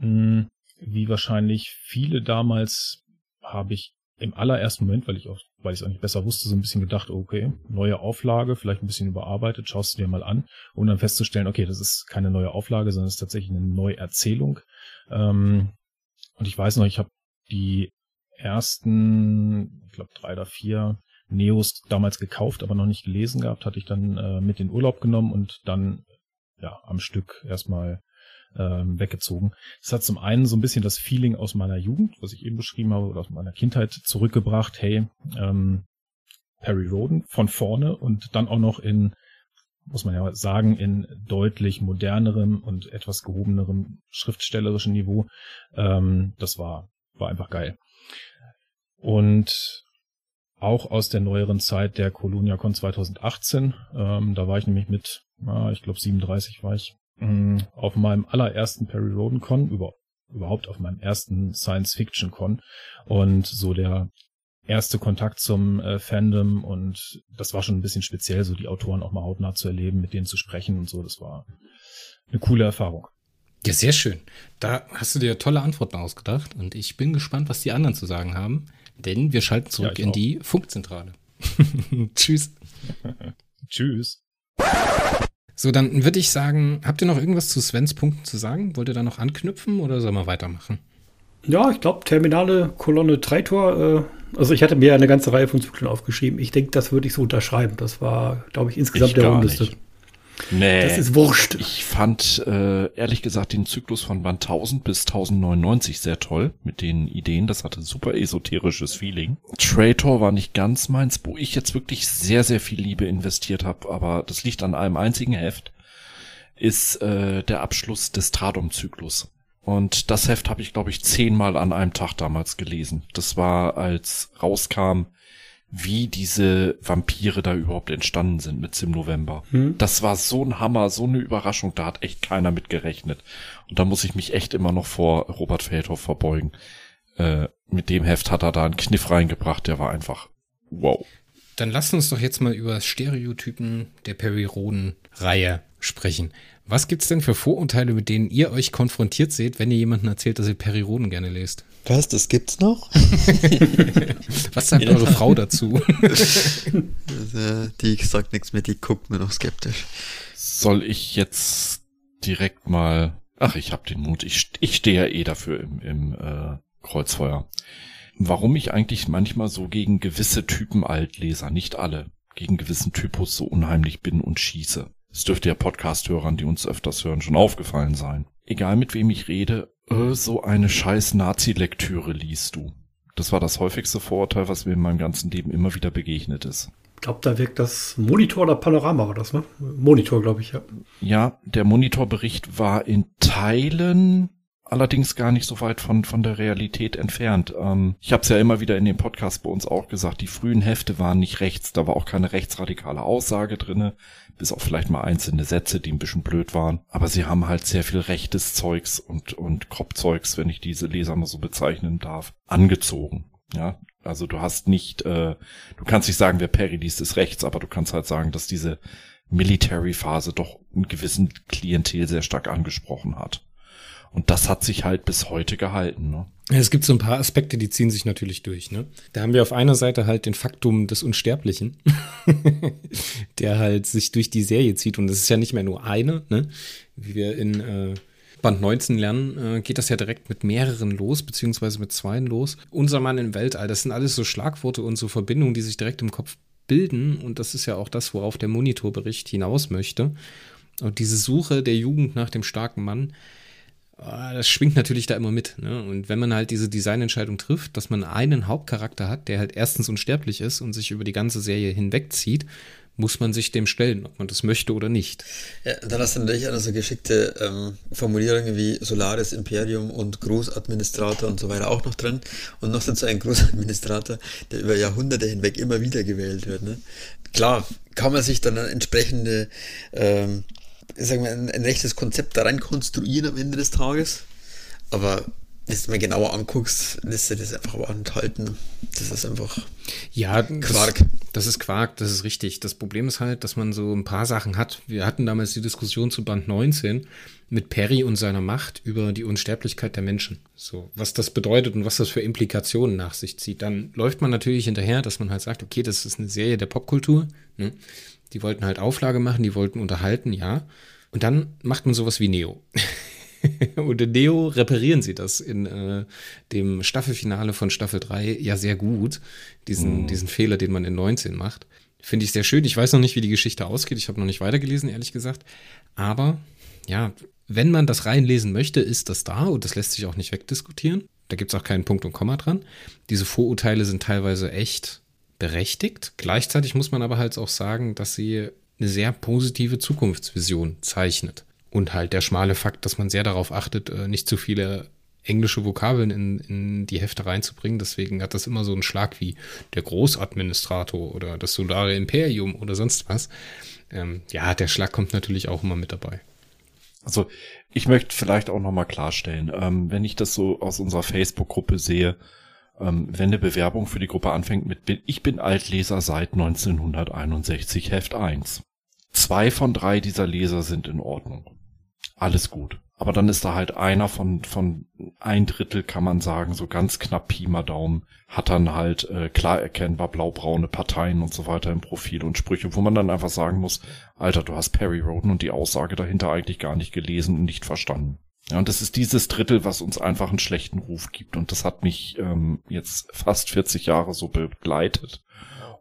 Hm, wie wahrscheinlich viele damals habe ich im allerersten Moment, weil ich auch, weil ich es eigentlich besser wusste, so ein bisschen gedacht, okay, neue Auflage, vielleicht ein bisschen überarbeitet, schaust du dir mal an, um dann festzustellen, okay, das ist keine neue Auflage, sondern es ist tatsächlich eine Neuerzählung. Ähm, und ich weiß noch, ich habe die ersten, ich glaube drei oder vier Neos damals gekauft, aber noch nicht gelesen gehabt, hatte ich dann äh, mit in Urlaub genommen und dann ja am Stück erstmal ähm, weggezogen. Das hat zum einen so ein bisschen das Feeling aus meiner Jugend, was ich eben beschrieben habe, oder aus meiner Kindheit zurückgebracht. Hey, ähm, Perry Roden von vorne und dann auch noch in, muss man ja sagen, in deutlich modernerem und etwas gehobenerem schriftstellerischen Niveau. Ähm, das war, war einfach geil. Und auch aus der neueren Zeit der ColoniaCon 2018. Ähm, da war ich nämlich mit, ah, ich glaube 37 war ich, mh, mm, auf meinem allerersten Perry Roden Con, über, überhaupt auf meinem ersten Science Fiction Con und so der erste Kontakt zum äh, Fandom und das war schon ein bisschen speziell, so die Autoren auch mal hautnah zu erleben, mit denen zu sprechen und so, das war eine coole Erfahrung. Ja, sehr schön. Da hast du dir tolle Antworten ausgedacht und ich bin gespannt, was die anderen zu sagen haben. Denn wir schalten zurück ja, in auch. die Funkzentrale. <laughs> Tschüss. <laughs> Tschüss. So, dann würde ich sagen, habt ihr noch irgendwas zu Svens Punkten zu sagen? Wollt ihr da noch anknüpfen oder sollen wir weitermachen? Ja, ich glaube, Terminale Kolonne Treitor. Äh, also ich hatte mir eine ganze Reihe von Zyklen aufgeschrieben. Ich denke, das würde ich so unterschreiben. Das war, glaube ich, insgesamt ich der rundeste. Nicht. Nee. Das ist wurscht. Ich fand äh, ehrlich gesagt den Zyklus von Band 1000 bis 1099 sehr toll mit den Ideen. Das hatte super esoterisches Feeling. Traitor war nicht ganz meins, wo ich jetzt wirklich sehr, sehr viel Liebe investiert habe, aber das liegt an einem einzigen Heft, ist äh, der Abschluss des Tradom-Zyklus. Und das Heft habe ich, glaube ich, zehnmal an einem Tag damals gelesen. Das war, als rauskam, wie diese Vampire da überhaupt entstanden sind mit Sim November. Hm. Das war so ein Hammer, so eine Überraschung, da hat echt keiner mit gerechnet. Und da muss ich mich echt immer noch vor Robert Feldhoff verbeugen. Äh, mit dem Heft hat er da einen Kniff reingebracht, der war einfach wow. Dann lasst uns doch jetzt mal über Stereotypen der Perry Roden-Reihe sprechen. Was gibt's denn für Vorurteile, mit denen ihr euch konfrontiert seht, wenn ihr jemandem erzählt, dass ihr Perry Roden gerne lest? Was, das gibt's noch? <laughs> Was sagt eure Frau dazu? <laughs> Die sagt nichts mehr, die guckt mir noch skeptisch. Soll ich jetzt direkt mal. Ach, ich hab den Mut. Ich, ich stehe ja eh dafür im, im äh, Kreuzfeuer. Warum ich eigentlich manchmal so gegen gewisse Typen Altleser, nicht alle, gegen gewissen Typus so unheimlich bin und schieße. Es dürfte ja Podcast-Hörern, die uns öfters hören, schon aufgefallen sein. Egal mit wem ich rede, äh, so eine scheiß Nazi-Lektüre liest du. Das war das häufigste Vorurteil, was mir in meinem ganzen Leben immer wieder begegnet ist. Ich glaube, da wirkt das Monitor oder Panorama war das, ne? Monitor, glaube ich, ja. Ja, der Monitorbericht war in Teilen allerdings gar nicht so weit von, von der Realität entfernt. Ähm, ich habe es ja immer wieder in dem Podcast bei uns auch gesagt, die frühen Hefte waren nicht rechts, da war auch keine rechtsradikale Aussage drinne, bis auf vielleicht mal einzelne Sätze, die ein bisschen blöd waren. Aber sie haben halt sehr viel rechtes Zeugs und, und Kropfzeugs, wenn ich diese Leser mal so bezeichnen darf, angezogen. Ja, also du hast nicht, äh, du kannst nicht sagen, wer Perry liest, ist rechts, aber du kannst halt sagen, dass diese Military-Phase doch einen gewissen Klientel sehr stark angesprochen hat. Und das hat sich halt bis heute gehalten. Ne? Es gibt so ein paar Aspekte, die ziehen sich natürlich durch. Ne? Da haben wir auf einer Seite halt den Faktum des Unsterblichen, <laughs> der halt sich durch die Serie zieht. Und das ist ja nicht mehr nur eine. Ne? Wie wir in äh, Band 19 lernen, äh, geht das ja direkt mit mehreren los, beziehungsweise mit zweien los. Unser Mann im Weltall, das sind alles so Schlagworte und so Verbindungen, die sich direkt im Kopf bilden. Und das ist ja auch das, worauf der Monitorbericht hinaus möchte. Und diese Suche der Jugend nach dem starken Mann, das schwingt natürlich da immer mit. Ne? Und wenn man halt diese Designentscheidung trifft, dass man einen Hauptcharakter hat, der halt erstens unsterblich ist und sich über die ganze Serie hinwegzieht, muss man sich dem stellen, ob man das möchte oder nicht. Ja, dann hast du natürlich auch so geschickte ähm, Formulierungen wie Solaris Imperium und Großadministrator und so weiter auch noch drin. Und noch dazu ein Großadministrator, der über Jahrhunderte hinweg immer wieder gewählt wird. Ne? Klar, kann man sich dann entsprechende ähm, sagen wir, ein, ein rechtes Konzept da rein konstruieren am Ende des Tages. Aber wenn du mal genauer anguckst, lässt sich das einfach aber enthalten. Das ist einfach ja, Quark. Das, das, ist Quark, das ist richtig. Das Problem ist halt, dass man so ein paar Sachen hat. Wir hatten damals die Diskussion zu Band 19 mit Perry und seiner Macht über die Unsterblichkeit der Menschen. So, was das bedeutet und was das für Implikationen nach sich zieht. Dann läuft man natürlich hinterher, dass man halt sagt, okay, das ist eine Serie der Popkultur. Ne? Die wollten halt Auflage machen, die wollten unterhalten, ja. Und dann macht man sowas wie Neo. <laughs> und in Neo reparieren sie das in äh, dem Staffelfinale von Staffel 3 ja sehr gut. Diesen, mhm. diesen Fehler, den man in 19 macht. Finde ich sehr schön. Ich weiß noch nicht, wie die Geschichte ausgeht. Ich habe noch nicht weitergelesen, ehrlich gesagt. Aber ja, wenn man das reinlesen möchte, ist das da und das lässt sich auch nicht wegdiskutieren. Da gibt es auch keinen Punkt und Komma dran. Diese Vorurteile sind teilweise echt berechtigt. Gleichzeitig muss man aber halt auch sagen, dass sie eine sehr positive Zukunftsvision zeichnet. Und halt der schmale Fakt, dass man sehr darauf achtet, äh, nicht zu viele englische Vokabeln in, in die Hefte reinzubringen. Deswegen hat das immer so einen Schlag wie der Großadministrator oder das Solare Imperium oder sonst was. Ähm, ja, der Schlag kommt natürlich auch immer mit dabei. Also ich möchte vielleicht auch nochmal klarstellen, ähm, wenn ich das so aus unserer Facebook-Gruppe sehe, ähm, wenn eine Bewerbung für die Gruppe anfängt mit Ich bin Altleser seit 1961 Heft 1. Zwei von drei dieser Leser sind in Ordnung. Alles gut. Aber dann ist da halt einer von, von ein Drittel, kann man sagen, so ganz knapp Pi mal Daumen, hat dann halt äh, klar erkennbar blau-braune Parteien und so weiter im Profil und Sprüche, wo man dann einfach sagen muss, Alter, du hast Perry Roden und die Aussage dahinter eigentlich gar nicht gelesen und nicht verstanden. Ja, und das ist dieses Drittel, was uns einfach einen schlechten Ruf gibt. Und das hat mich ähm, jetzt fast 40 Jahre so begleitet.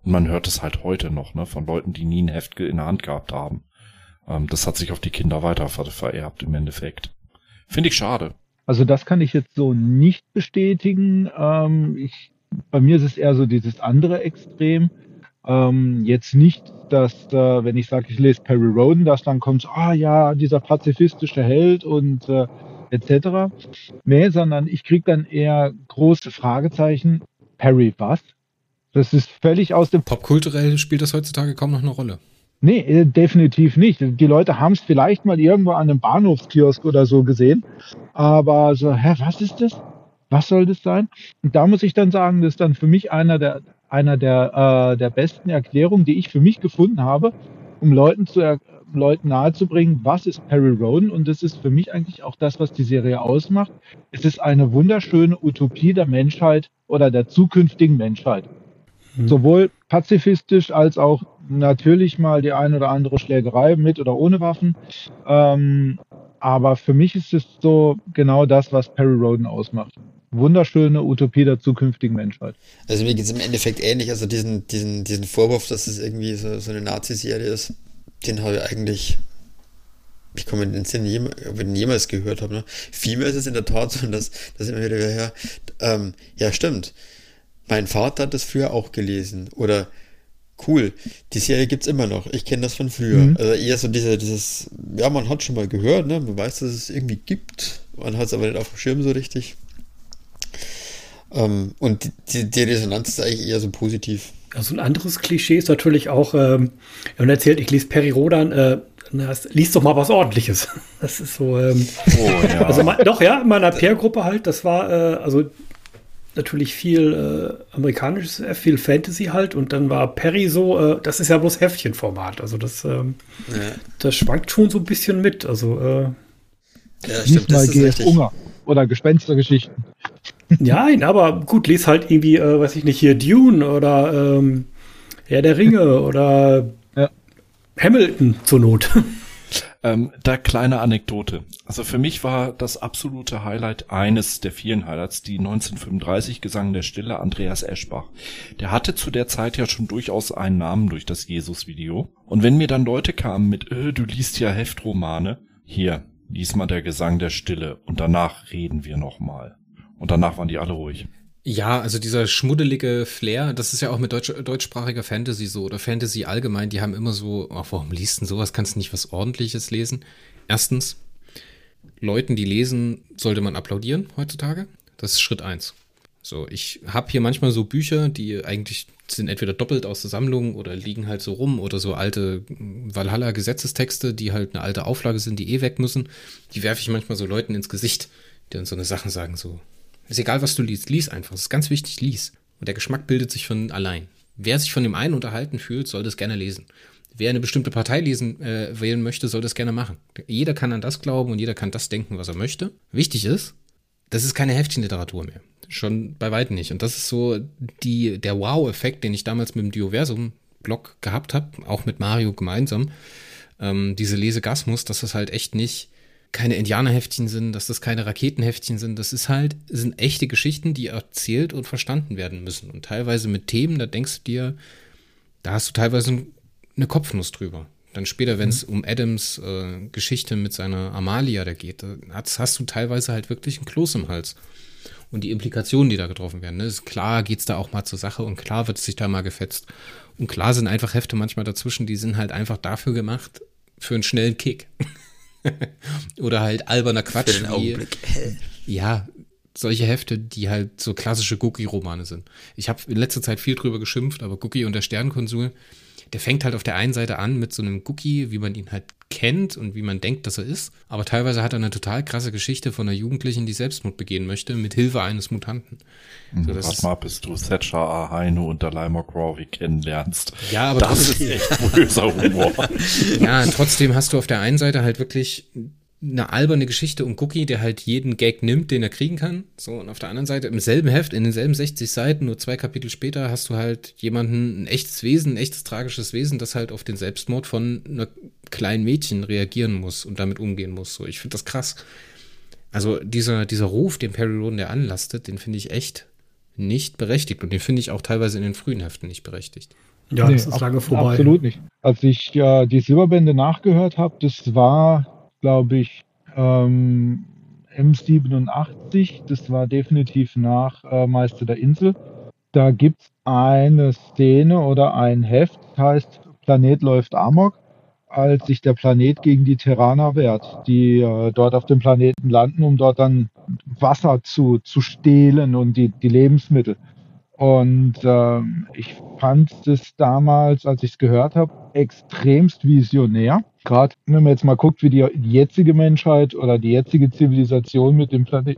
Und man hört es halt heute noch, ne, von Leuten, die nie ein Heft in der Hand gehabt haben. Ähm, das hat sich auf die Kinder weiter ver vererbt im Endeffekt. Finde ich schade. Also das kann ich jetzt so nicht bestätigen. Ähm, ich, bei mir ist es eher so dieses andere Extrem. Ähm, jetzt nicht, dass, äh, wenn ich sage, ich lese Perry Roden, dass dann kommt, ah ja, dieser pazifistische Held und äh, etc. Nee, sondern ich kriege dann eher große Fragezeichen. Perry was? Das ist völlig aus dem... Popkulturell spielt das heutzutage kaum noch eine Rolle. Nee, äh, definitiv nicht. Die Leute haben es vielleicht mal irgendwo an einem Bahnhofskiosk oder so gesehen. Aber so, hä, was ist das? Was soll das sein? Und da muss ich dann sagen, das ist dann für mich einer der einer der, äh, der besten Erklärungen, die ich für mich gefunden habe, um Leuten zu er Leuten nahezubringen, was ist Perry Roden und das ist für mich eigentlich auch das, was die Serie ausmacht. Es ist eine wunderschöne Utopie der Menschheit oder der zukünftigen Menschheit. Mhm. Sowohl pazifistisch als auch natürlich mal die ein oder andere Schlägerei mit oder ohne Waffen. Ähm, aber für mich ist es so genau das, was Perry Roden ausmacht. Wunderschöne Utopie der zukünftigen Menschheit. Also mir geht es im Endeffekt ähnlich. Also diesen, diesen, diesen Vorwurf, dass es irgendwie so, so eine Nazi-Serie ist, den habe ich eigentlich, ich komme in den Sinn, wenn ich jemals gehört habe. Ne? Vielmehr ist es in der Tat so, dass, dass immer wieder, ja, ähm, ja stimmt, mein Vater hat das früher auch gelesen. Oder cool, die Serie gibt es immer noch. Ich kenne das von früher. Mhm. Also eher so diese, dieses, ja, man hat schon mal gehört, ne? Man weiß, dass es irgendwie gibt. Man hat es aber nicht auf dem Schirm so richtig. Ähm, und die, die Resonanz ist eigentlich eher so positiv. Also ein anderes Klischee ist natürlich auch, ähm, wenn erzählt, ich lese Peri Rodan, äh, liest doch mal was ordentliches. <laughs> Das ist so, ähm, oh, ja. <laughs> also doch, ja, in meiner Peer-Gruppe halt, das war, äh, also natürlich viel äh, amerikanisches F, viel Fantasy halt und dann war Perry so, äh, das ist ja bloß Heftchenformat, also das, ähm, ja. das schwankt schon so ein bisschen mit, also äh, ja, stimmt, das ist richtig. Hunger oder Gespenstergeschichten. Ja, aber gut, lies halt irgendwie, äh, weiß ich nicht, hier Dune oder ähm, Herr der Ringe <laughs> oder ja. Hamilton zur Not. <laughs> Ähm, da kleine Anekdote. Also für mich war das absolute Highlight eines der vielen Highlights, die 1935 Gesang der Stille Andreas Eschbach. Der hatte zu der Zeit ja schon durchaus einen Namen durch das Jesus-Video. Und wenn mir dann Leute kamen mit, äh, du liest ja Heftromane, hier, lies mal der Gesang der Stille und danach reden wir nochmal. Und danach waren die alle ruhig. Ja, also dieser schmuddelige Flair, das ist ja auch mit deutsch, deutschsprachiger Fantasy so oder Fantasy allgemein, die haben immer so, oh, warum liest denn sowas? Kannst du nicht was ordentliches lesen? Erstens, Leuten, die lesen, sollte man applaudieren heutzutage. Das ist Schritt eins. So, ich habe hier manchmal so Bücher, die eigentlich sind entweder doppelt aus der Sammlung oder liegen halt so rum oder so alte Valhalla-Gesetzestexte, die halt eine alte Auflage sind, die eh weg müssen. Die werfe ich manchmal so Leuten ins Gesicht, die dann so eine Sachen sagen, so, ist egal, was du liest. Lies einfach. Das ist ganz wichtig, lies. Und der Geschmack bildet sich von allein. Wer sich von dem einen unterhalten fühlt, soll das gerne lesen. Wer eine bestimmte Partei lesen, äh, wählen möchte, soll das gerne machen. Jeder kann an das glauben und jeder kann das denken, was er möchte. Wichtig ist, das ist keine Heftchenliteratur mehr. Schon bei weitem nicht. Und das ist so die, der Wow-Effekt, den ich damals mit dem Dioversum-Blog gehabt habe, auch mit Mario gemeinsam. Ähm, diese Lesegasmus, dass das halt echt nicht keine Indianerheftchen sind, dass das keine Raketenheftchen sind. Das ist halt, sind echte Geschichten, die erzählt und verstanden werden müssen. Und teilweise mit Themen, da denkst du dir, da hast du teilweise eine Kopfnuss drüber. Dann später, wenn es mhm. um Adams äh, Geschichte mit seiner Amalia da geht, da hast, hast, du teilweise halt wirklich ein Kloß im Hals. Und die Implikationen, die da getroffen werden. Ne? Ist klar geht es da auch mal zur Sache und klar wird es sich da mal gefetzt. Und klar sind einfach Hefte manchmal dazwischen, die sind halt einfach dafür gemacht, für einen schnellen Kick. <laughs> Oder halt alberner Quatsch. Für den Augenblick. ja, solche Hefte, die halt so klassische Cookie-Romane sind. Ich habe in letzter Zeit viel drüber geschimpft, aber Cookie und der Sternkonsul, der fängt halt auf der einen Seite an mit so einem Cookie, wie man ihn halt kennt und wie man denkt, dass er ist. Aber teilweise hat er eine total krasse Geschichte von einer Jugendlichen, die Selbstmord begehen möchte, mit Hilfe eines Mutanten. So, mhm, Pass mal, bis du Thatcher A. Heine und Dalai McCrawley kennenlernst. Ja, aber das ist echt böser Humor. <laughs> ja, trotzdem hast du auf der einen Seite halt wirklich eine alberne Geschichte um Cookie, der halt jeden Gag nimmt, den er kriegen kann. So, und auf der anderen Seite, im selben Heft, in denselben 60 Seiten, nur zwei Kapitel später, hast du halt jemanden, ein echtes Wesen, ein echtes tragisches Wesen, das halt auf den Selbstmord von einer kleinen Mädchen reagieren muss und damit umgehen muss. So, ich finde das krass. Also dieser, dieser Ruf, den Perry Roden der anlastet, den finde ich echt nicht berechtigt. Und den finde ich auch teilweise in den frühen Heften nicht berechtigt. Ja, nee, das ist lange vorbei. Absolut nicht. Als ich ja äh, die Silberbände nachgehört habe, das war glaube ich, ähm, M87. Das war definitiv nach äh, Meister der Insel. Da gibt es eine Szene oder ein Heft, heißt Planet läuft Amok, als sich der Planet gegen die Terraner wehrt, die äh, dort auf dem Planeten landen, um dort dann Wasser zu, zu stehlen und die, die Lebensmittel. Und ähm, ich fand es damals, als ich es gehört habe, extremst visionär. Gerade wenn man jetzt mal guckt, wie die jetzige Menschheit oder die jetzige Zivilisation mit dem, Plane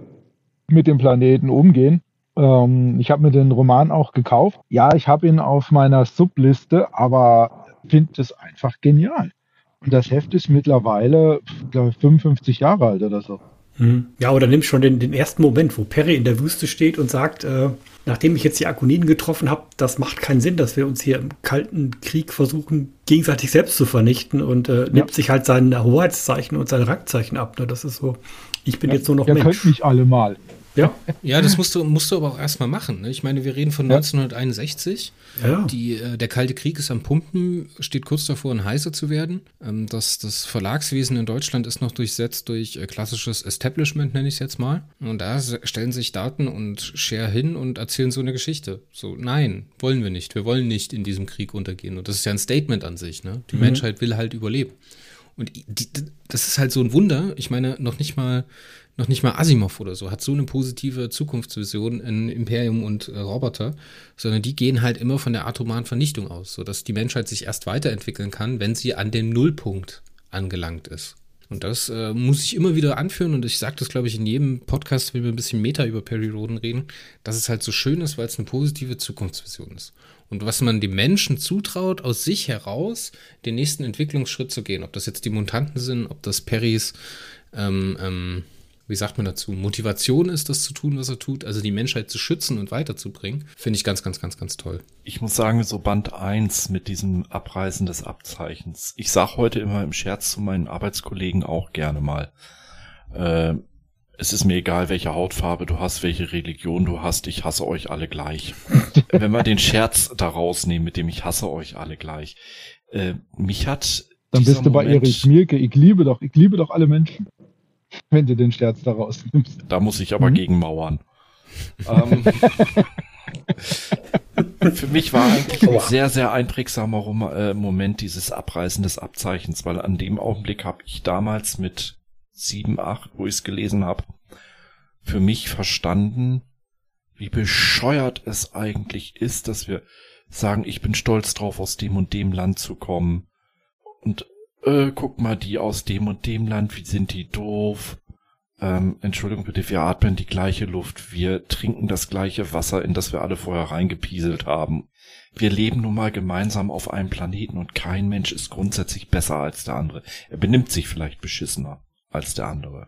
mit dem Planeten umgehen Ähm, ich habe mir den Roman auch gekauft. Ja, ich habe ihn auf meiner Subliste, aber finde es einfach genial. Und das Heft ist mittlerweile, glaube ich, 55 Jahre alt oder so. Hm. Ja, oder nimm schon den, den ersten Moment, wo Perry in der Wüste steht und sagt, äh, nachdem ich jetzt die Akoniden getroffen habe, das macht keinen Sinn, dass wir uns hier im Kalten Krieg versuchen, gegenseitig selbst zu vernichten und äh, ja. nimmt sich halt sein Hoheitszeichen und sein Rangzeichen ab. Ne? Das ist so, ich bin ja, jetzt nur noch Mensch. Ihr könnt mich alle mal. Ja. Ja, das musst du, musst du aber auch erstmal machen. Ne? Ich meine, wir reden von ja. 1961. Ja. Die, äh, der Kalte Krieg ist am Pumpen, steht kurz davor, ein heißer zu werden. Ähm, das, das Verlagswesen in Deutschland ist noch durchsetzt durch äh, klassisches Establishment, nenne ich es jetzt mal. Und da stellen sich Daten und Share hin und erzählen so eine Geschichte. So, nein, wollen wir nicht. Wir wollen nicht in diesem Krieg untergehen. Und das ist ja ein Statement an sich. Ne? Die mhm. Menschheit will halt überleben. Und die, das ist halt so ein Wunder. Ich meine, noch nicht mal noch nicht mal Asimov oder so hat so eine positive Zukunftsvision in Imperium und äh, Roboter, sondern die gehen halt immer von der atomaren Vernichtung aus, sodass die Menschheit sich erst weiterentwickeln kann, wenn sie an den Nullpunkt angelangt ist. Und das äh, muss ich immer wieder anführen und ich sage das, glaube ich, in jedem Podcast, wenn wir ein bisschen Meta über Perry Roden reden, dass es halt so schön ist, weil es eine positive Zukunftsvision ist. Und was man dem Menschen zutraut, aus sich heraus den nächsten Entwicklungsschritt zu gehen, ob das jetzt die Mutanten sind, ob das Perrys ähm, ähm, wie sagt man dazu, Motivation ist, das zu tun, was er tut, also die Menschheit zu schützen und weiterzubringen, finde ich ganz, ganz, ganz, ganz toll. Ich muss sagen, so Band 1 mit diesem Abreißen des Abzeichens. Ich sag heute immer im Scherz zu meinen Arbeitskollegen auch gerne mal, äh, es ist mir egal, welche Hautfarbe du hast, welche Religion du hast, ich hasse euch alle gleich. <laughs> Wenn wir den Scherz daraus nehmen, mit dem ich hasse euch alle gleich. Äh, mich hat dann bist du bei Erich Mielke. Ich liebe doch, ich liebe doch alle Menschen <laughs> wenn du den Scherz da rausnimmst. Da muss ich aber mhm. gegen mauern. ähm, <laughs> für mich war eigentlich ein sehr, sehr einprägsamer äh, Moment dieses Abreißen des Abzeichens, weil an dem Augenblick habe ich damals mit sieben, acht, wo ich es gelesen habe, für mich verstanden, wie bescheuert es eigentlich ist, dass wir sagen, ich bin stolz drauf, aus dem und dem Land zu kommen. Und äh, guck mal, die aus dem und dem Land, wie sind die doof? Ähm, Entschuldigung bitte, wir atmen die gleiche Luft, wir trinken das gleiche Wasser, in das wir alle vorher reingepieselt haben. Wir leben nun mal gemeinsam auf einem Planeten und kein Mensch ist grundsätzlich besser als der andere. Er benimmt sich vielleicht beschissener als der andere.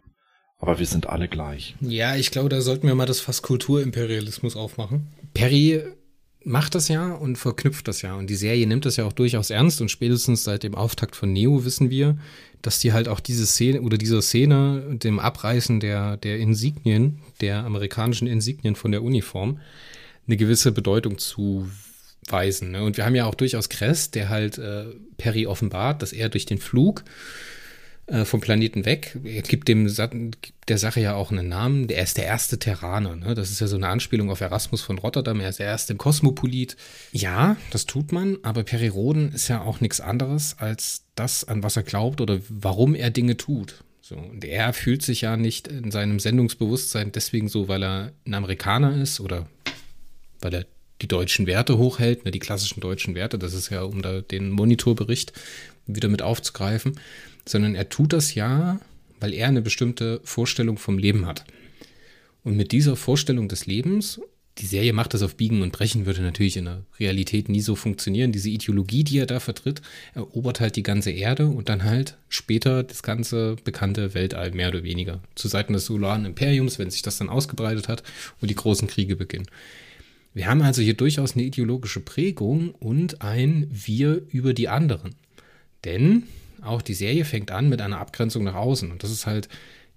Aber wir sind alle gleich. Ja, ich glaube, da sollten wir mal das Fass Kulturimperialismus aufmachen. Perry macht das ja und verknüpft das ja. Und die Serie nimmt das ja auch durchaus ernst. Und spätestens seit dem Auftakt von Neo wissen wir, dass die halt auch diese Szene oder dieser Szene, dem Abreißen der, der Insignien, der amerikanischen Insignien von der Uniform, eine gewisse Bedeutung zuweisen. Ne? Und wir haben ja auch durchaus Kress, der halt äh, Perry offenbart, dass er durch den Flug äh, vom Planeten weg. Er gibt dem gibt der Sache ja auch einen Namen. Er ist der erste Terraner. Ne? Das ist ja so eine Anspielung auf Erasmus von Rotterdam. Er ist der erste Kosmopolit. Ja, das tut man, aber Periroden ist ja auch nichts anderes als das, an was er glaubt oder warum er Dinge tut. So, und er fühlt sich ja nicht in seinem Sendungsbewusstsein deswegen so, weil er ein Amerikaner ist oder weil er die deutschen Werte hochhält, ne, die klassischen deutschen Werte. Das ist ja, um da den Monitorbericht wieder mit aufzugreifen sondern er tut das ja, weil er eine bestimmte Vorstellung vom Leben hat. Und mit dieser Vorstellung des Lebens, die Serie macht das auf Biegen und Brechen, würde natürlich in der Realität nie so funktionieren. Diese Ideologie, die er da vertritt, erobert halt die ganze Erde und dann halt später das ganze bekannte Weltall mehr oder weniger. Zu Seiten des Solaren Imperiums, wenn sich das dann ausgebreitet hat und die großen Kriege beginnen. Wir haben also hier durchaus eine ideologische Prägung und ein Wir über die anderen. Denn auch die Serie fängt an mit einer Abgrenzung nach außen. Und das ist halt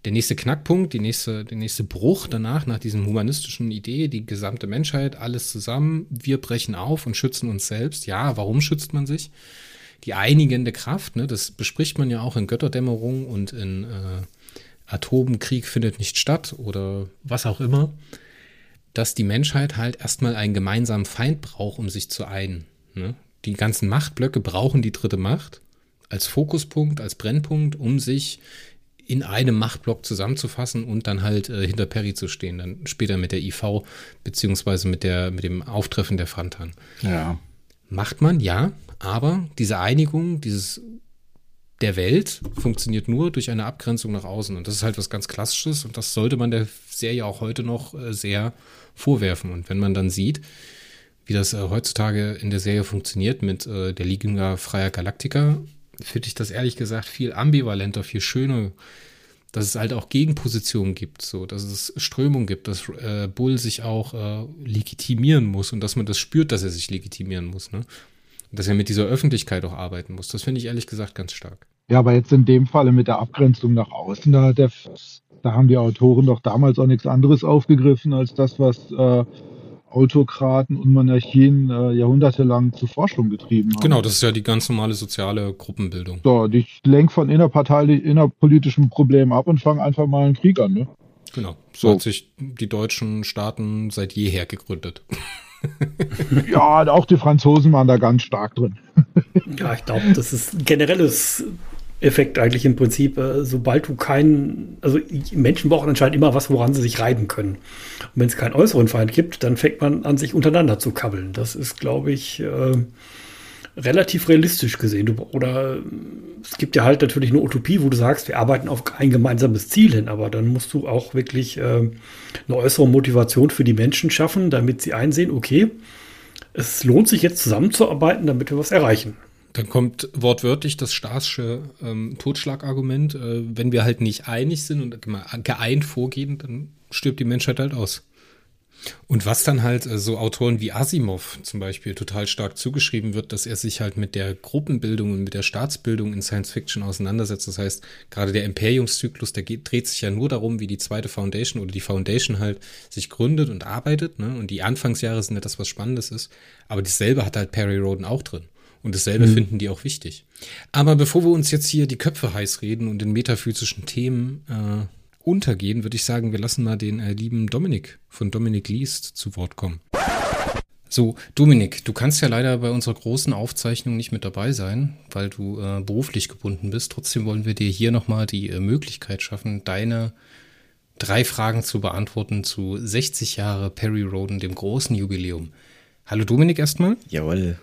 der nächste Knackpunkt, die nächste, der nächste Bruch danach, nach diesem humanistischen Idee, die gesamte Menschheit, alles zusammen, wir brechen auf und schützen uns selbst. Ja, warum schützt man sich? Die einigende Kraft, ne, das bespricht man ja auch in Götterdämmerung und in äh, Atomkrieg findet nicht statt oder was auch immer, dass die Menschheit halt erstmal einen gemeinsamen Feind braucht, um sich zu einen. Ne? Die ganzen Machtblöcke brauchen die dritte Macht als Fokuspunkt, als Brennpunkt, um sich in einem Machtblock zusammenzufassen und dann halt äh, hinter Perry zu stehen, dann später mit der IV beziehungsweise mit der mit dem Auftreffen der Frantan. Ja. Macht man, ja, aber diese Einigung, dieses der Welt funktioniert nur durch eine Abgrenzung nach außen. Und das ist halt was ganz Klassisches und das sollte man der Serie auch heute noch äh, sehr vorwerfen. Und wenn man dann sieht, wie das äh, heutzutage in der Serie funktioniert mit äh, der Liga Freier Galactica, finde ich das ehrlich gesagt viel ambivalenter, viel schöner, dass es halt auch Gegenpositionen gibt, so, dass es Strömungen gibt, dass äh, Bull sich auch äh, legitimieren muss und dass man das spürt, dass er sich legitimieren muss, ne? Dass er mit dieser Öffentlichkeit auch arbeiten muss. Das finde ich ehrlich gesagt ganz stark. Ja, aber jetzt in dem Falle mit der Abgrenzung nach außen, da, der, da haben die Autoren doch damals auch nichts anderes aufgegriffen als das, was äh, Autokraten und Monarchien äh, jahrhundertelang zur Forschung getrieben haben. Genau, das ist ja die ganz normale soziale Gruppenbildung. So, die lenk von innerparteilich, innerpolitischen Problemen ab und fangen einfach mal einen Krieg an, ne? Genau, so, so. hat sich die deutschen Staaten seit jeher gegründet. <laughs> ja, auch die Franzosen waren da ganz stark drin. ja, ich glaube, das ist ein generelles Effekt eigentlich im Prinzip, äh, sobald du keinen, also Menschen brauchen anscheinend immer was, woran sie sich reiben können. Und wenn es keinen äußeren Feind gibt, dann fängt man an, sich untereinander zu kabbeln. Das ist, glaube ich, äh, relativ realistisch gesehen. Du, oder es gibt ja halt natürlich eine Utopie, wo du sagst, wir arbeiten auf ein gemeinsames Ziel hin, aber dann musst du auch wirklich äh, eine äußere Motivation für die Menschen schaffen, damit sie einsehen, okay, es lohnt sich jetzt zusammenzuarbeiten, damit wir was erreichen. Dann kommt wortwörtlich das Staasche ähm, Totschlagargument. Äh, wenn wir halt nicht einig sind und geeint vorgehen, dann stirbt die Menschheit halt aus. Und was dann halt äh, so Autoren wie Asimov zum Beispiel total stark zugeschrieben wird, dass er sich halt mit der Gruppenbildung und mit der Staatsbildung in Science Fiction auseinandersetzt. Das heißt, gerade der Imperiumszyklus, der geht, dreht sich ja nur darum, wie die zweite Foundation oder die Foundation halt sich gründet und arbeitet. Ne? Und die Anfangsjahre sind ja das, was Spannendes ist. Aber dasselbe hat halt Perry Roden auch drin. Und dasselbe mhm. finden die auch wichtig. Aber bevor wir uns jetzt hier die Köpfe heiß reden und in metaphysischen Themen äh, untergehen, würde ich sagen, wir lassen mal den äh, lieben Dominik von Dominik Liest zu Wort kommen. So, Dominik, du kannst ja leider bei unserer großen Aufzeichnung nicht mit dabei sein, weil du äh, beruflich gebunden bist. Trotzdem wollen wir dir hier nochmal die äh, Möglichkeit schaffen, deine drei Fragen zu beantworten zu 60 Jahre Perry Roden, dem großen Jubiläum. Hallo Dominik erstmal. Jawohl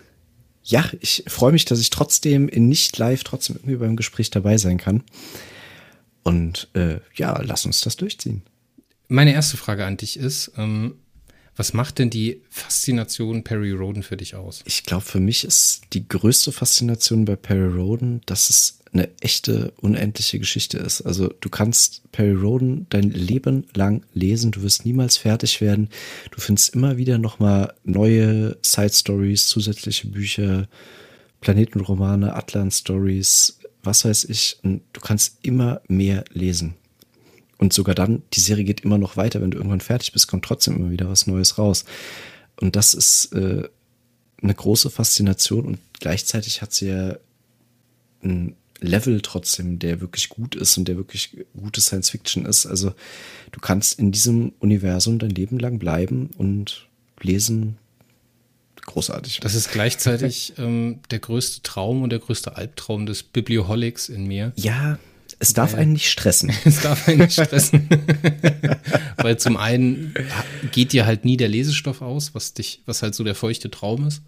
ja, ich freue mich, dass ich trotzdem in nicht live trotzdem irgendwie beim Gespräch dabei sein kann. Und äh, ja, lass uns das durchziehen. Meine erste Frage an dich ist, ähm, was macht denn die Faszination Perry Roden für dich aus? Ich glaube, für mich ist die größte Faszination bei Perry Roden, dass es eine echte, unendliche Geschichte ist. Also du kannst Perry Roden dein Leben lang lesen, du wirst niemals fertig werden. Du findest immer wieder nochmal neue Side Stories, zusätzliche Bücher, Planetenromane, Atlan-Stories, was weiß ich. Und du kannst immer mehr lesen. Und sogar dann, die Serie geht immer noch weiter. Wenn du irgendwann fertig bist, kommt trotzdem immer wieder was Neues raus. Und das ist äh, eine große Faszination und gleichzeitig hat sie ja ein Level trotzdem, der wirklich gut ist und der wirklich gute Science Fiction ist. Also du kannst in diesem Universum dein Leben lang bleiben und lesen. Großartig. Das ist gleichzeitig ähm, der größte Traum und der größte Albtraum des Biblioholics in mir. Ja, <laughs> es darf einen nicht stressen. es darf einen nicht stressen. Weil zum einen geht dir halt nie der Lesestoff aus, was dich, was halt so der feuchte Traum ist.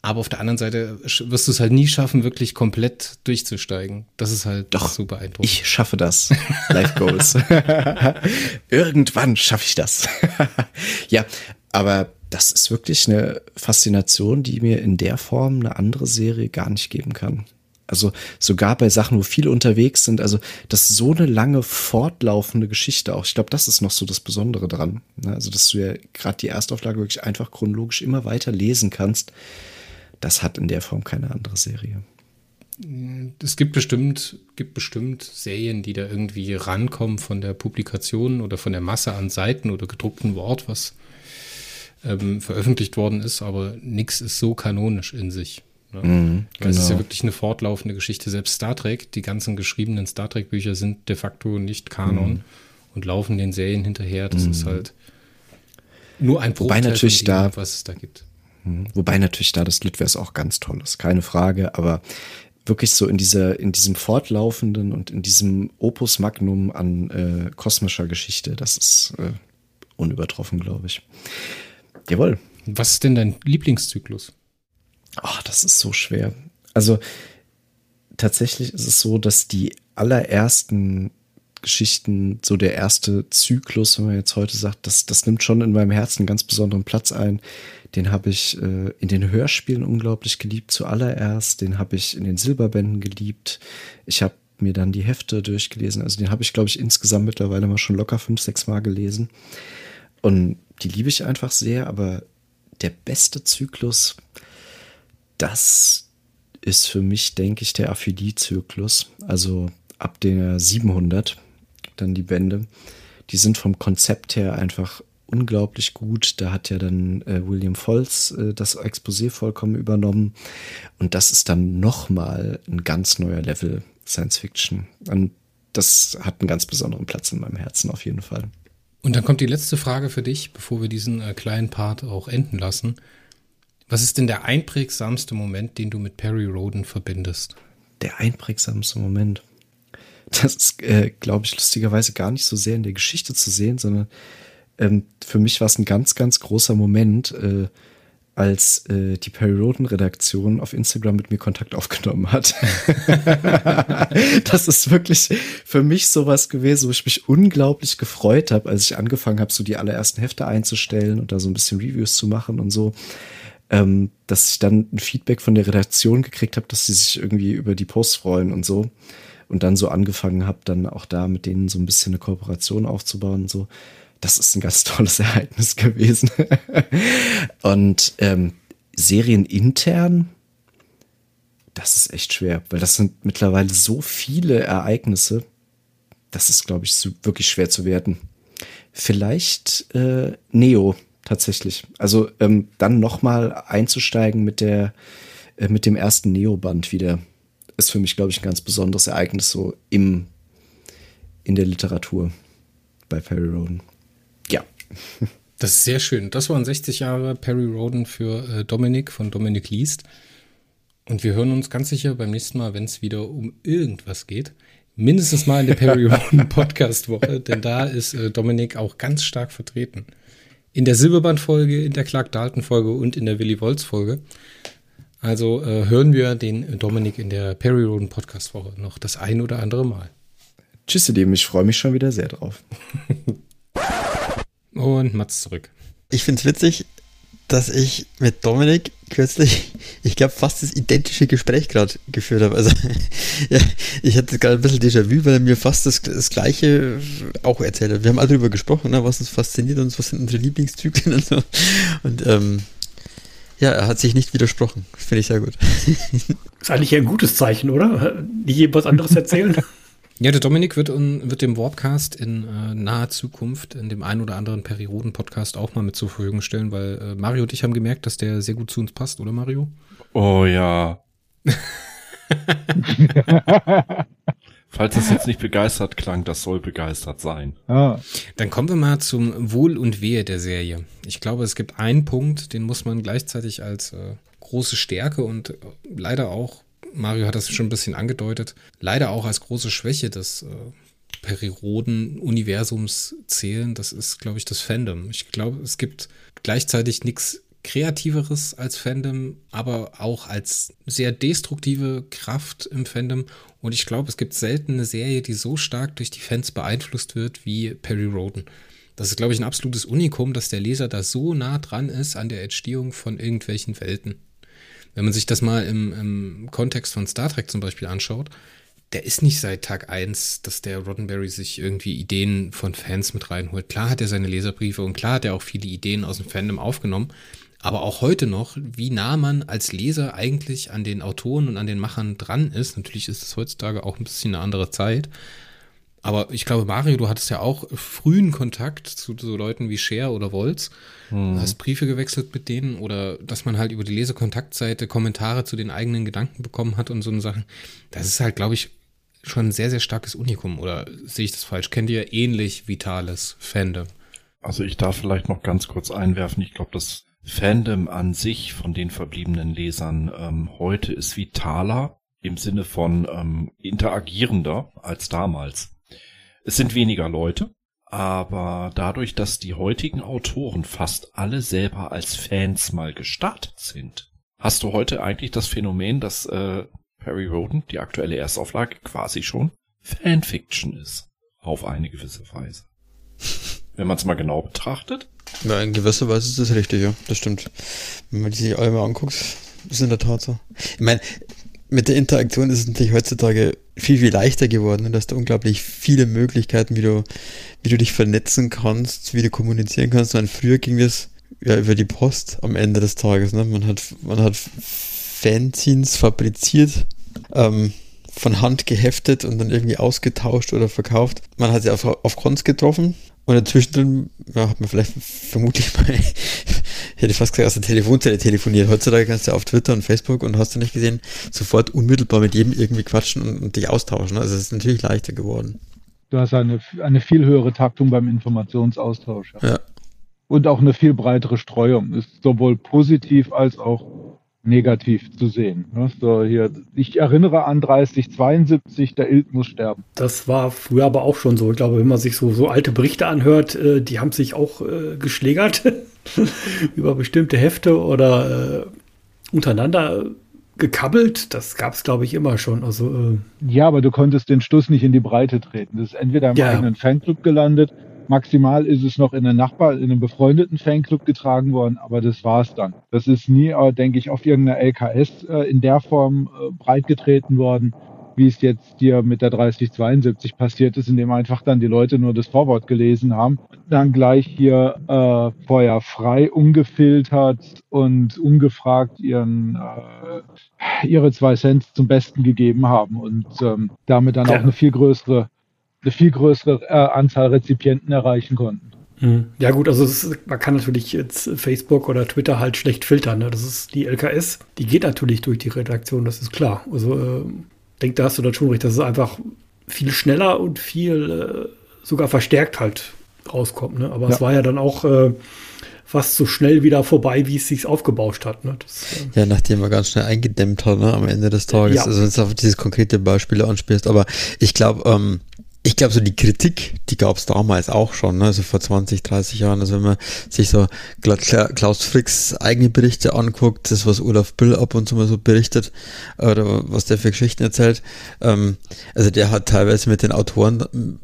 Aber auf der anderen Seite wirst du es halt nie schaffen, wirklich komplett durchzusteigen. Das ist halt Doch, so beeindruckend. Ich schaffe das. <laughs> Life Goals. <laughs> Irgendwann schaffe ich das. ja, aber das ist wirklich eine Faszination, die mir in der Form eine andere Serie gar nicht geben kann. Also sogar bei Sachen, wo viele unterwegs sind, also das ist so eine lange fortlaufende Geschichte auch. Ich glaube, das ist noch so das Besondere dran. Ne? Also, dass du ja gerade die Erstauflage wirklich einfach chronologisch immer weiter lesen kannst das hat in der Form keine andere Serie. Es gibt bestimmt, gibt bestimmt Serien, die da irgendwie rankommen von der Publikation oder von der Masse an Seiten oder gedruckten Wort, was ähm, veröffentlicht worden ist, aber nichts ist so kanonisch in sich. Ne? Mm, genau. Es ist ja genau. wirklich eine fortlaufende Geschichte. Selbst Star Trek, die ganzen geschriebenen Star Trek-Bücher sind de facto nicht Kanon mm. und laufen den Serien hinterher. Das mm. ist halt nur ein Bruchteil Wobei natürlich da, was es da gibt. Mhm. Wobei natürlich da das Litwers auch ganz toll ist, keine Frage, aber wirklich so in dieser, in diesem fortlaufenden und in diesem Opus Magnum an äh, kosmischer Geschichte, das ist äh, unübertroffen, glaube ich. Jawohl. Was ist denn dein Lieblingszyklus? Ach, das ist so schwer. Also tatsächlich ist es so, dass die allerersten Geschichten, so der erste Zyklus, wenn man jetzt heute sagt, das, das nimmt schon in meinem Herzen einen ganz besonderen Platz ein. Den habe ich äh, in den Hörspielen unglaublich geliebt, zuallererst. Den habe ich in den Silberbänden geliebt. Ich habe mir dann die Hefte durchgelesen. Also den habe ich, glaube ich, insgesamt mittlerweile mal schon locker fünf, sechs Mal gelesen. Und die liebe ich einfach sehr, aber der beste Zyklus, das ist für mich, denke ich, der Aphilie-Zyklus. Also ab der 700 dann die Bände. Die sind vom Konzept her einfach unglaublich gut. Da hat ja dann äh, William Foltz äh, das Exposé vollkommen übernommen. Und das ist dann nochmal ein ganz neuer Level Science Fiction. Und das hat einen ganz besonderen Platz in meinem Herzen auf jeden Fall. Und dann kommt die letzte Frage für dich, bevor wir diesen äh, kleinen Part auch enden lassen. Was ist denn der einprägsamste Moment, den du mit Perry Roden verbindest? Der einprägsamste Moment. Das ist, äh, glaube ich, lustigerweise gar nicht so sehr in der Geschichte zu sehen, sondern ähm, für mich war es ein ganz, ganz großer Moment, äh, als äh, die Perry Roden Redaktion auf Instagram mit mir Kontakt aufgenommen hat. <laughs> das ist wirklich für mich sowas gewesen, wo ich mich unglaublich gefreut habe, als ich angefangen habe, so die allerersten Hefte einzustellen und da so ein bisschen Reviews zu machen und so. Ähm, dass ich dann ein Feedback von der Redaktion gekriegt habe, dass sie sich irgendwie über die Posts freuen und so. Und dann so angefangen habe, dann auch da mit denen so ein bisschen eine Kooperation aufzubauen und so das ist ein ganz <laughs> tolles Ereignis gewesen. <laughs> und ähm, serienintern, das ist echt schwer, weil das sind mittlerweile so viele Ereignisse, das ist, glaube ich, wirklich schwer zu werten. Vielleicht äh, Neo tatsächlich. Also ähm, dann noch mal einzusteigen mit der äh, mit dem ersten Neo-Band wieder ist für mich, glaube ich, ein ganz besonderes Ereignis so im in der Literatur bei Perry Roden. Ja. <laughs> Das ist sehr schön. Das waren 60 Jahre Perry Roden für äh, Dominik von Dominik Liest. Und wir hören uns ganz sicher beim nächsten Mal, wenn es wieder um irgendwas geht. Mindestens mal in der Perry <laughs> Roden Podcast-Woche, denn da ist äh, Dominik auch ganz stark vertreten. In der Silberband-Folge, in der Clark Dalton-Folge und in der Willy Wolz-Folge. Also äh, hören wir den Dominik in der Perry Roden Podcast-Woche noch das ein oder andere Mal. Tschüss, ihr Lieben, ich freue mich schon wieder sehr drauf. Und Mats zurück. Ich finde es witzig, dass ich mit Dominik kürzlich, ich glaube, fast das identische Gespräch gerade geführt habe. Also, <laughs> ja, ich hatte gerade ein bisschen Déjà-vu, weil er mir fast das, das Gleiche auch erzählt hat. Wir haben alle darüber gesprochen, ne, was uns fasziniert und was sind unsere Lieblingszyklen und so. Und ähm, ja, er hat sich nicht widersprochen. Finde ich sehr gut. <laughs> Ist eigentlich ein gutes Zeichen, oder? Nicht jedem was anderes erzählen. <laughs> Ja, der Dominik wird, wird dem Warpcast in äh, naher Zukunft in dem einen oder anderen Perioden-Podcast auch mal mit zur Verfügung stellen, weil äh, Mario und ich haben gemerkt, dass der sehr gut zu uns passt, oder Mario? Oh ja. <laughs> Falls das jetzt nicht begeistert klang, das soll begeistert sein. Ah. Dann kommen wir mal zum Wohl und Wehe der Serie. Ich glaube, es gibt einen Punkt, den muss man gleichzeitig als äh, große Stärke und äh, leider auch Mario hat das schon ein bisschen angedeutet, leider auch als große Schwäche des äh, Perioden-Universums zählen. Das ist, glaube ich, das Fandom. Ich glaube, es gibt gleichzeitig nichts Kreativeres als Fandom, aber auch als sehr destruktive Kraft im Fandom. Und ich glaube, es gibt selten eine Serie, die so stark durch die Fans beeinflusst wird wie Perry Roden. Das ist, glaube ich, ein absolutes Unikum, dass der Leser da so nah dran ist an der Entstehung von irgendwelchen Welten. Wenn man sich das mal im, im Kontext von Star Trek zum Beispiel anschaut, der ist nicht seit Tag 1, dass der Roddenberry sich irgendwie Ideen von Fans mit reinholt. Klar hat er seine Leserbriefe und klar hat er auch viele Ideen aus dem Fandom aufgenommen. Aber auch heute noch, wie nah man als Leser eigentlich an den Autoren und an den Machern dran ist. Natürlich ist es heutzutage auch ein bisschen eine andere Zeit. Aber ich glaube, Mario, du hattest ja auch frühen Kontakt zu so Leuten wie Cher oder Wolz. Hm. Hast Briefe gewechselt mit denen oder dass man halt über die Lesekontaktseite Kommentare zu den eigenen Gedanken bekommen hat und so eine Sachen. Das ist halt, glaube ich, schon ein sehr, sehr starkes Unikum. Oder sehe ich das falsch? Kennt ihr ähnlich vitales Fandom? Also ich darf vielleicht noch ganz kurz einwerfen. Ich glaube, das Fandom an sich von den verbliebenen Lesern ähm, heute ist vitaler im Sinne von ähm, interagierender als damals. Es sind weniger Leute, aber dadurch, dass die heutigen Autoren fast alle selber als Fans mal gestartet sind, hast du heute eigentlich das Phänomen, dass äh, Perry Roden, die aktuelle Erstauflage, quasi schon Fanfiction ist. Auf eine gewisse Weise. <laughs> Wenn man es mal genau betrachtet. Ja, in gewisser Weise ist das richtig, ja. Das stimmt. Wenn man die sich alle mal anguckt, ist in der Tat so. Ich meine, mit der Interaktion ist es natürlich heutzutage viel, viel leichter geworden und hast da unglaublich viele Möglichkeiten, wie du, wie du dich vernetzen kannst, wie du kommunizieren kannst. Und früher ging das ja über die Post am Ende des Tages. Ne? Man hat, man hat Fanzines fabriziert, ähm, von Hand geheftet und dann irgendwie ausgetauscht oder verkauft. Man hat sie auf, auf Cons getroffen und dazwischen ja, hat man vielleicht vermutlich mal, <laughs> ich hätte fast gesagt, aus der Telefonzelle telefoniert. Heutzutage kannst du auf Twitter und Facebook und hast du nicht gesehen, sofort unmittelbar mit jedem irgendwie quatschen und, und dich austauschen. Also es ist natürlich leichter geworden. Du hast eine, eine viel höhere Taktung beim Informationsaustausch. Ja. ja. Und auch eine viel breitere Streuung. Ist sowohl positiv als auch negativ zu sehen. Ne? So hier, ich erinnere an 3072, der Ilt muss sterben. Das war früher aber auch schon so. Ich glaube, wenn man sich so, so alte Berichte anhört, äh, die haben sich auch äh, geschlägert <laughs> über bestimmte Hefte oder äh, untereinander gekabbelt. Das gab es, glaube ich, immer schon. Also, äh ja, aber du konntest den Stuss nicht in die Breite treten. Das ist entweder im ja. eigenen Fanclub gelandet Maximal ist es noch in einen Nachbar, in einem befreundeten Fanclub getragen worden, aber das war's dann. Das ist nie, äh, denke ich, auf irgendeiner LKS äh, in der Form äh, breitgetreten worden, wie es jetzt dir mit der 3072 passiert ist, indem einfach dann die Leute nur das Vorwort gelesen haben, dann gleich hier äh, vorher frei, ungefiltert und ungefragt ihren äh, ihre zwei Cent zum Besten gegeben haben und ähm, damit dann auch eine viel größere eine viel größere äh, Anzahl Rezipienten erreichen konnten. Hm. Ja gut, also ist, man kann natürlich jetzt Facebook oder Twitter halt schlecht filtern. Ne? Das ist die LKS, die geht natürlich durch die Redaktion, das ist klar. Also äh, denke, da hast du dann schon recht, dass es einfach viel schneller und viel äh, sogar verstärkt halt rauskommt. Ne? Aber ja. es war ja dann auch äh, fast so schnell wieder vorbei, wie es sich aufgebauscht hat. Ne? Das, äh ja, nachdem man ganz schnell eingedämmt hat ne, am Ende des Tages. Ja. Also wenn du auf dieses konkrete Beispiel anspielst. Aber ich glaube, ähm, ich glaube, so die Kritik, die gab es damals auch schon, ne? also vor 20, 30 Jahren. Also wenn man sich so Klaus Fricks eigene Berichte anguckt, das, was Olaf Bill ab und zu mal so berichtet, oder was der für Geschichten erzählt, ähm, also der hat teilweise mit den Autoren ähm,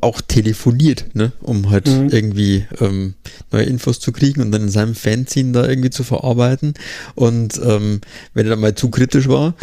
auch telefoniert, ne, um halt mhm. irgendwie ähm, neue Infos zu kriegen und dann in seinem Fanzine da irgendwie zu verarbeiten. Und ähm, wenn er dann mal zu kritisch war,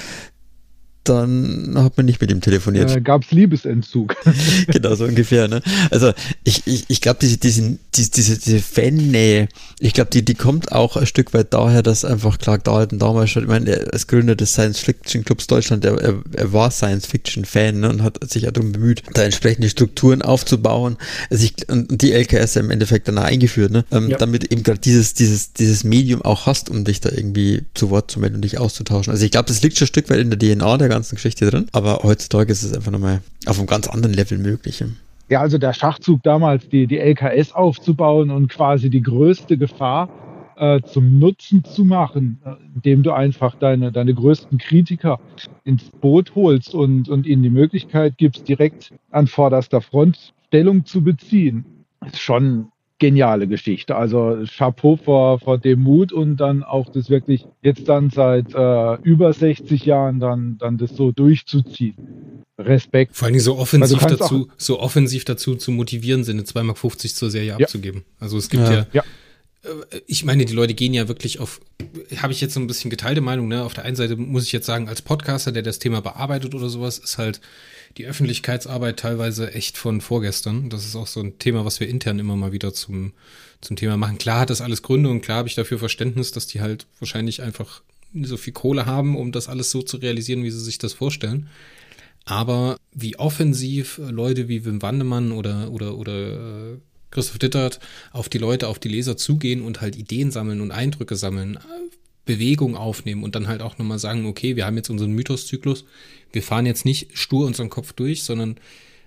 dann hat man nicht mit ihm telefoniert. Äh, Gab es Liebesentzug. <laughs> genau, so ungefähr. Ne? Also ich, ich, ich glaube, diese, diese, diese, diese Fan-Nähe, ich glaube, die, die kommt auch ein Stück weit daher, dass einfach Clark Dalton damals schon, ich meine, er als Gründer des Science-Fiction-Clubs Deutschland, er, er, er war Science-Fiction-Fan ne, und hat sich ja darum bemüht, da entsprechende Strukturen aufzubauen. Also ich, und die LKS im Endeffekt dann eingeführt, ne? Ähm, ja. damit eben gerade dieses, dieses, dieses Medium auch hast, um dich da irgendwie zu Wort zu melden und dich auszutauschen. Also ich glaube, das liegt schon ein Stück weit in der DNA der ganzen Geschichte drin. Aber heutzutage ist es einfach nochmal auf einem ganz anderen Level möglich. Ja, also der Schachzug damals, die, die LKS aufzubauen und quasi die größte Gefahr äh, zum Nutzen zu machen, äh, indem du einfach deine, deine größten Kritiker ins Boot holst und, und ihnen die Möglichkeit gibst, direkt an vorderster Front Stellung zu beziehen, ist schon geniale Geschichte. Also Chapeau vor, vor dem Mut und dann auch das wirklich jetzt dann seit äh, über 60 Jahren dann, dann das so durchzuziehen. Respekt. Vor allem so offensiv dazu, so offensiv dazu zu motivieren, sind 2,50 Mark zur Serie ja. abzugeben. Also es gibt ja, ja, ja äh, ich meine, die Leute gehen ja wirklich auf, habe ich jetzt so ein bisschen geteilte Meinung, ne? Auf der einen Seite muss ich jetzt sagen, als Podcaster, der das Thema bearbeitet oder sowas, ist halt die Öffentlichkeitsarbeit teilweise echt von vorgestern. Das ist auch so ein Thema, was wir intern immer mal wieder zum, zum Thema machen. Klar hat das alles Gründe und klar habe ich dafür Verständnis, dass die halt wahrscheinlich einfach so viel Kohle haben, um das alles so zu realisieren, wie sie sich das vorstellen. Aber wie offensiv Leute wie Wim Wandemann oder, oder, oder äh, Christoph Dittert auf die Leute, auf die Leser zugehen und halt Ideen sammeln und Eindrücke sammeln, Bewegung aufnehmen und dann halt auch nochmal sagen, okay, wir haben jetzt unseren Mythoszyklus, wir fahren jetzt nicht stur unseren Kopf durch, sondern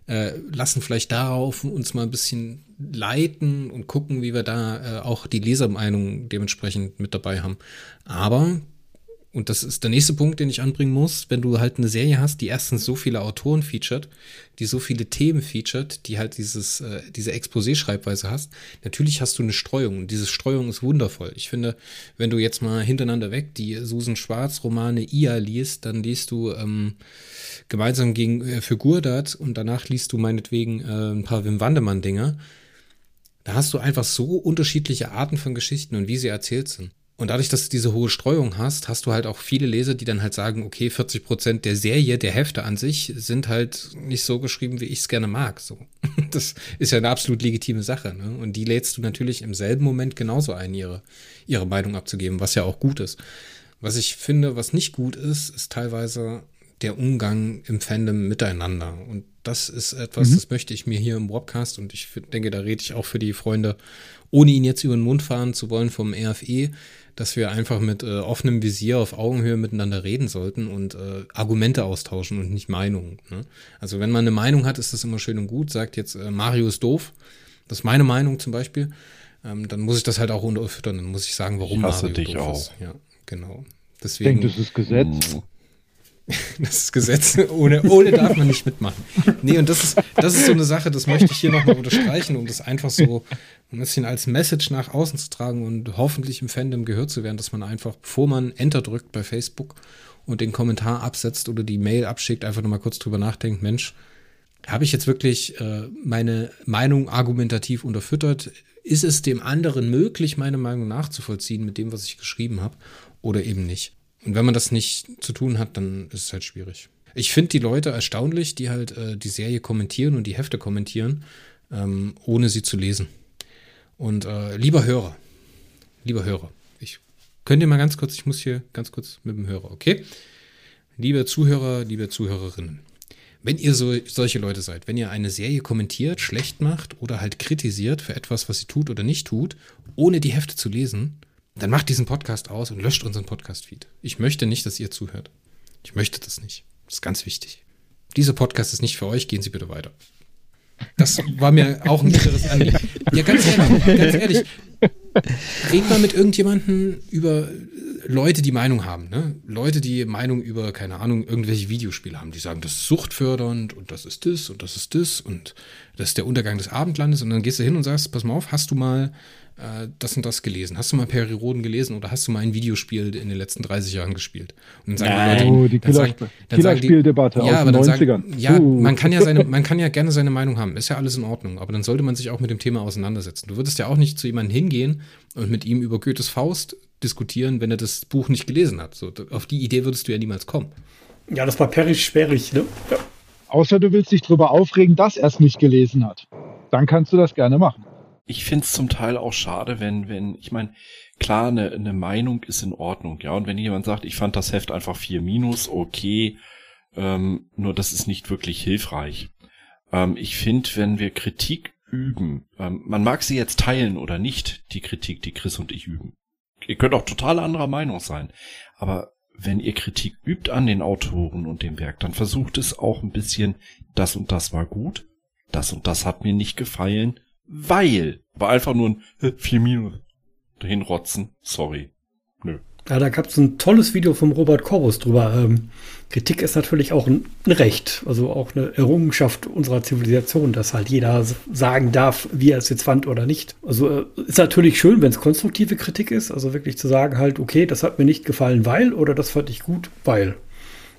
äh, lassen vielleicht darauf uns mal ein bisschen leiten und gucken, wie wir da äh, auch die Lesermeinung dementsprechend mit dabei haben. Aber Und das ist der nächste Punkt, den ich anbringen muss, wenn du halt eine Serie hast, die erstens so viele Autoren featured, die so viele Themen featured, die halt dieses, äh, diese Exposé-Schreibweise hast. Natürlich hast du eine Streuung und diese Streuung ist wundervoll. Ich finde, wenn du jetzt mal hintereinander weg die Susan Schwarz-Romane IA liest, dann liest du ähm, gemeinsam gegen äh, für Gurdat und danach liest du meinetwegen äh, ein paar Wim Wandemann-Dinger. Da hast du einfach so unterschiedliche Arten von Geschichten und wie sie erzählt sind. Und dadurch, dass du diese hohe Streuung hast, hast du halt auch viele Leser, die dann halt sagen, okay, 40 Prozent der Serie, der Hefte an sich, sind halt nicht so geschrieben, wie ich es gerne mag. So, <laughs> das ist ja eine absolut legitime Sache. Ne? Und die lädst du natürlich im selben Moment genauso ein, ihre ihre Meinung abzugeben, was ja auch gut ist. Was ich finde, was nicht gut ist, ist teilweise der Umgang im Fandom miteinander. Und das ist etwas, mhm. das möchte ich mir hier im Webcast und ich denke, da rede ich auch für die Freunde, ohne ihn jetzt über den Mund fahren zu wollen vom RFE, dass wir einfach mit äh, offenem Visier auf Augenhöhe miteinander reden sollten und äh, Argumente austauschen und nicht Meinungen. Ne? Also wenn man eine Meinung hat, ist das immer schön und gut. Sagt jetzt äh, Mario ist doof. Das ist meine Meinung zum Beispiel. Ähm, dann muss ich das halt auch unterfüttern. Dann muss ich sagen, warum ich hasse Mario dich doof auch. ist. Ja, genau. Deswegen, ich denke, das ist Gesetz. <laughs> Das ist Gesetz. Ohne, ohne darf man nicht mitmachen. Nee, und das ist, das ist so eine Sache, das möchte ich hier nochmal unterstreichen, um das einfach so ein bisschen als Message nach außen zu tragen und hoffentlich im Fandom gehört zu werden, dass man einfach, bevor man Enter drückt bei Facebook und den Kommentar absetzt oder die Mail abschickt, einfach nochmal kurz drüber nachdenkt, Mensch, habe ich jetzt wirklich äh, meine Meinung argumentativ unterfüttert? Ist es dem anderen möglich, meine Meinung nachzuvollziehen mit dem, was ich geschrieben habe, oder eben nicht? Und wenn man das nicht zu tun hat, dann ist es halt schwierig. Ich finde die Leute erstaunlich, die halt äh, die Serie kommentieren und die Hefte kommentieren, ähm, ohne sie zu lesen. Und äh, lieber Hörer, lieber Hörer, ich könnt ihr mal ganz kurz, ich muss hier ganz kurz mit dem Hörer, okay? Liebe Zuhörer, liebe Zuhörerinnen, wenn ihr so, solche Leute seid, wenn ihr eine Serie kommentiert, schlecht macht oder halt kritisiert für etwas, was sie tut oder nicht tut, ohne die Hefte zu lesen, dann macht diesen Podcast aus und löscht unseren Podcast-Feed. Ich möchte nicht, dass ihr zuhört. Ich möchte das nicht. Das ist ganz wichtig. Dieser Podcast ist nicht für euch, gehen Sie bitte weiter. Das war mir auch ein bitteres Anliegen. Ja, ganz ehrlich, ganz ehrlich. Red mal mit irgendjemandem über Leute, die Meinung haben, ne? Leute, die Meinung über, keine Ahnung, irgendwelche Videospiele haben, die sagen, das ist suchtfördernd und das ist das und das ist das und das ist der Untergang des Abendlandes und dann gehst du hin und sagst, pass mal auf, hast du mal äh, das und das gelesen? Hast du mal Peri Roden gelesen oder hast du mal ein Videospiel in den letzten 30 Jahren gespielt? Und dann sagen Nein. die Leute, oh, die Killer, Killerspieldebatte ja, aus den 90ern. Sagen, ja, uh. man kann ja seine, man kann ja gerne seine Meinung haben, ist ja alles in Ordnung, aber dann sollte man sich auch mit dem Thema auseinandersetzen. Du würdest ja auch nicht zu jemandem hingehen und mit ihm über Goethes Faust diskutieren, wenn er das Buch nicht gelesen hat. So, auf die Idee würdest du ja niemals kommen. Ja, das war perisch sperrig, ne? Ja. Außer du willst dich darüber aufregen, dass er es nicht gelesen hat. Dann kannst du das gerne machen. Ich finde es zum Teil auch schade, wenn, wenn, ich meine, klar, eine, eine Meinung ist in Ordnung, ja. Und wenn jemand sagt, ich fand das Heft einfach 4 minus, okay, ähm, nur das ist nicht wirklich hilfreich. Ähm, ich finde, wenn wir Kritik üben, ähm, man mag sie jetzt teilen oder nicht, die Kritik, die Chris und ich üben. Ihr könnt auch total anderer Meinung sein. Aber wenn ihr Kritik übt an den Autoren und dem Werk, dann versucht es auch ein bisschen, das und das war gut, das und das hat mir nicht gefallen, weil, war einfach nur ein 4 Minus dahin rotzen, sorry. Nö. Ja, da gab es ein tolles Video vom Robert Corbus drüber. Ähm, Kritik ist natürlich auch ein, ein, Recht, also auch eine Errungenschaft unserer Zivilisation, dass halt jeder sagen darf, wie er es jetzt fand oder nicht. Also äh, ist natürlich schön, wenn es konstruktive Kritik ist, also wirklich zu sagen halt, okay, das hat mir nicht gefallen, weil oder das fand ich gut, weil.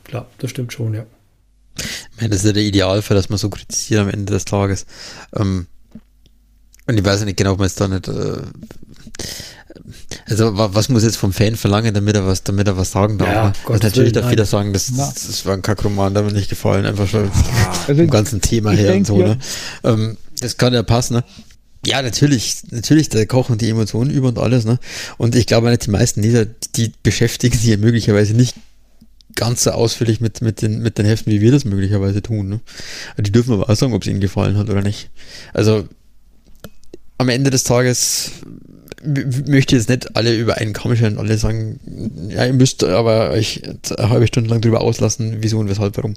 Klar, das stimmt schon, ja. Ich meine, das ist ja der Idealfall, dass man so kritisiert am Ende des Tages. Ähm, und ich weiß nicht genau, ob man es da nicht äh, also was muss jetzt vom Fan verlangen, damit er was, damit er was sagen darf? Ja, ne? also natürlich darf jeder sagen, das, das war ein Kackroman, der mir nicht gefallen, einfach schon also vom ganzen Thema her und so. Ne? Ähm, das kann ja passen. Ne? Ja, natürlich, natürlich, da kochen die Emotionen über und alles, ne? Und ich glaube nicht, die meisten Leser, die beschäftigen sich ja möglicherweise nicht ganz so ausführlich mit, mit, den, mit den Heften, wie wir das möglicherweise tun. Ne? Die dürfen aber auch sagen, ob es ihnen gefallen hat oder nicht. Also am Ende des Tages möchte jetzt nicht alle über einen Kamm scheren alle sagen, ja, ihr müsst aber euch eine halbe Stunde lang drüber auslassen, wieso und weshalb, warum.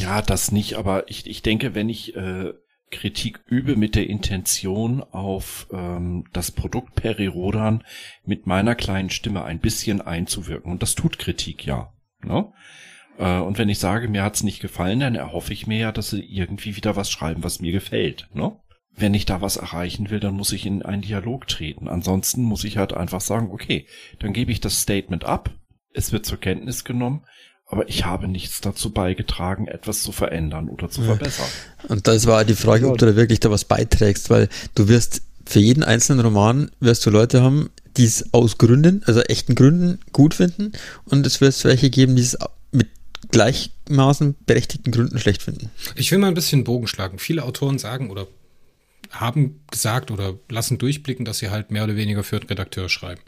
Ja, das nicht, aber ich, ich denke, wenn ich äh, Kritik übe mit der Intention auf ähm, das Produkt Perirodan mit meiner kleinen Stimme ein bisschen einzuwirken. Und das tut Kritik ja. Ne? Äh, und wenn ich sage, mir hat's nicht gefallen, dann erhoffe ich mir ja, dass sie irgendwie wieder was schreiben, was mir gefällt. Ne? Wenn ich da was erreichen will, dann muss ich in einen Dialog treten. Ansonsten muss ich halt einfach sagen, okay, dann gebe ich das Statement ab, es wird zur Kenntnis genommen, aber ich habe nichts dazu beigetragen, etwas zu verändern oder zu verbessern. Und das war die Frage, ob du da wirklich da was beiträgst, weil du wirst für jeden einzelnen Roman wirst du Leute haben, die es aus Gründen, also echten Gründen gut finden und es wird welche geben, die es mit gleichmaßen berechtigten Gründen schlecht finden. Ich will mal ein bisschen Bogen schlagen. Viele Autoren sagen oder haben gesagt oder lassen durchblicken, dass sie halt mehr oder weniger für den Redakteur schreiben.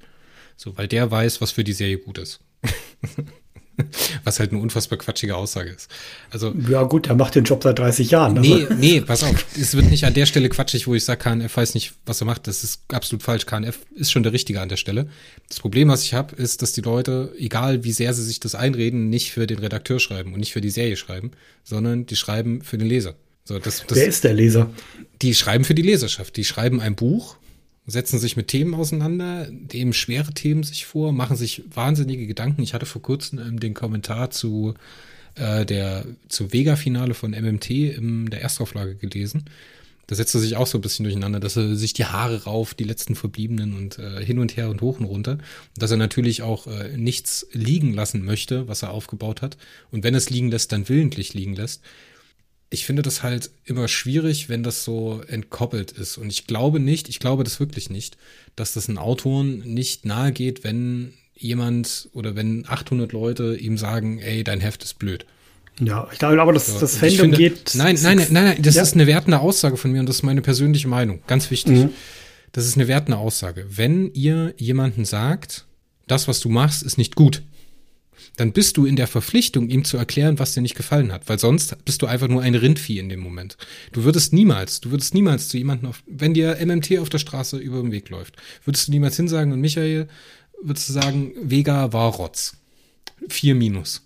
So, weil der weiß, was für die Serie gut ist. <laughs> Was halt eine unfassbar quatschige Aussage ist. Also, ja, gut, er macht den Job seit 30 Jahren. Also. Nee, nee, pass auf. Es wird nicht an der Stelle quatschig, wo ich sage, KNF weiß nicht, was er macht. Das ist absolut falsch. KNF ist schon der Richtige an der Stelle. Das Problem, was ich habe, ist, dass die Leute, egal wie sehr sie sich das einreden, nicht für den Redakteur schreiben und nicht für die Serie schreiben, sondern die schreiben für den Leser. So, das, das, Wer ist der Leser? Die schreiben für die Leserschaft. Die schreiben ein Buch setzen sich mit Themen auseinander, nehmen schwere Themen sich vor, machen sich wahnsinnige Gedanken. Ich hatte vor kurzem ähm, den Kommentar zu äh, der zu Vega-Finale von MMT in der Erstauflage gelesen. Da setzt er sich auch so ein bisschen durcheinander, dass er sich die Haare rauf, die letzten Verbliebenen und äh, hin und her und hoch und runter. Und dass er natürlich auch äh, nichts liegen lassen möchte, was er aufgebaut hat. Und wenn es liegen lässt, dann willentlich liegen lässt ich finde das halt immer schwierig, wenn das so entkoppelt ist. Und ich glaube nicht, ich glaube das wirklich nicht, dass das einen Autoren nicht nahe geht, wenn jemand oder wenn 800 Leute ihm sagen, ey, dein Heft ist blöd. Ja, ich glaube aber, dass so, das Fandom finde, geht. Nein, nein, nein, nein, das ja. ist eine wertende Aussage von mir und das ist meine persönliche Meinung. Ganz wichtig. Mhm. Das ist eine wertende Aussage. Wenn ihr jemanden sagt, das, was du machst, ist nicht gut, dann bist du in der Verpflichtung, ihm zu erklären, was dir nicht gefallen hat, weil sonst bist du einfach nur ein Rindvieh in dem Moment. Du würdest niemals, du würdest niemals zu jemandem, auf, wenn dir MMT auf der Straße über den Weg läuft, würdest du niemals hinsagen und Michael, würdest du sagen, Vega war Rotz. Vier Minus.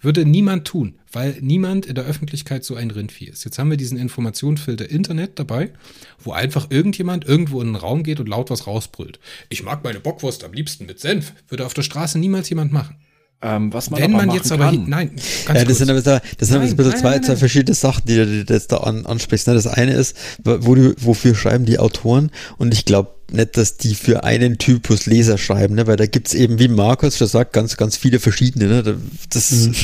Würde niemand tun, weil niemand in der Öffentlichkeit so ein Rindvieh ist. Jetzt haben wir diesen Informationsfilter Internet dabei, wo einfach irgendjemand irgendwo in den Raum geht und laut was rausbrüllt. Ich mag meine Bockwurst am liebsten mit Senf. Würde auf der Straße niemals jemand machen. Ähm, was man Wenn aber man jetzt aber, kann. nein, ganz ja, das sind aber, das sind nein, ein bisschen nein, zwei, nein, zwei verschiedene Sachen, die du jetzt da an, ansprichst. Ne? Das eine ist, wo du, wofür schreiben die Autoren? Und ich glaube nicht, dass die für einen Typus Leser schreiben, ne? weil da gibt's eben, wie Markus schon sagt, ganz, ganz viele verschiedene. Ne? Das, mhm.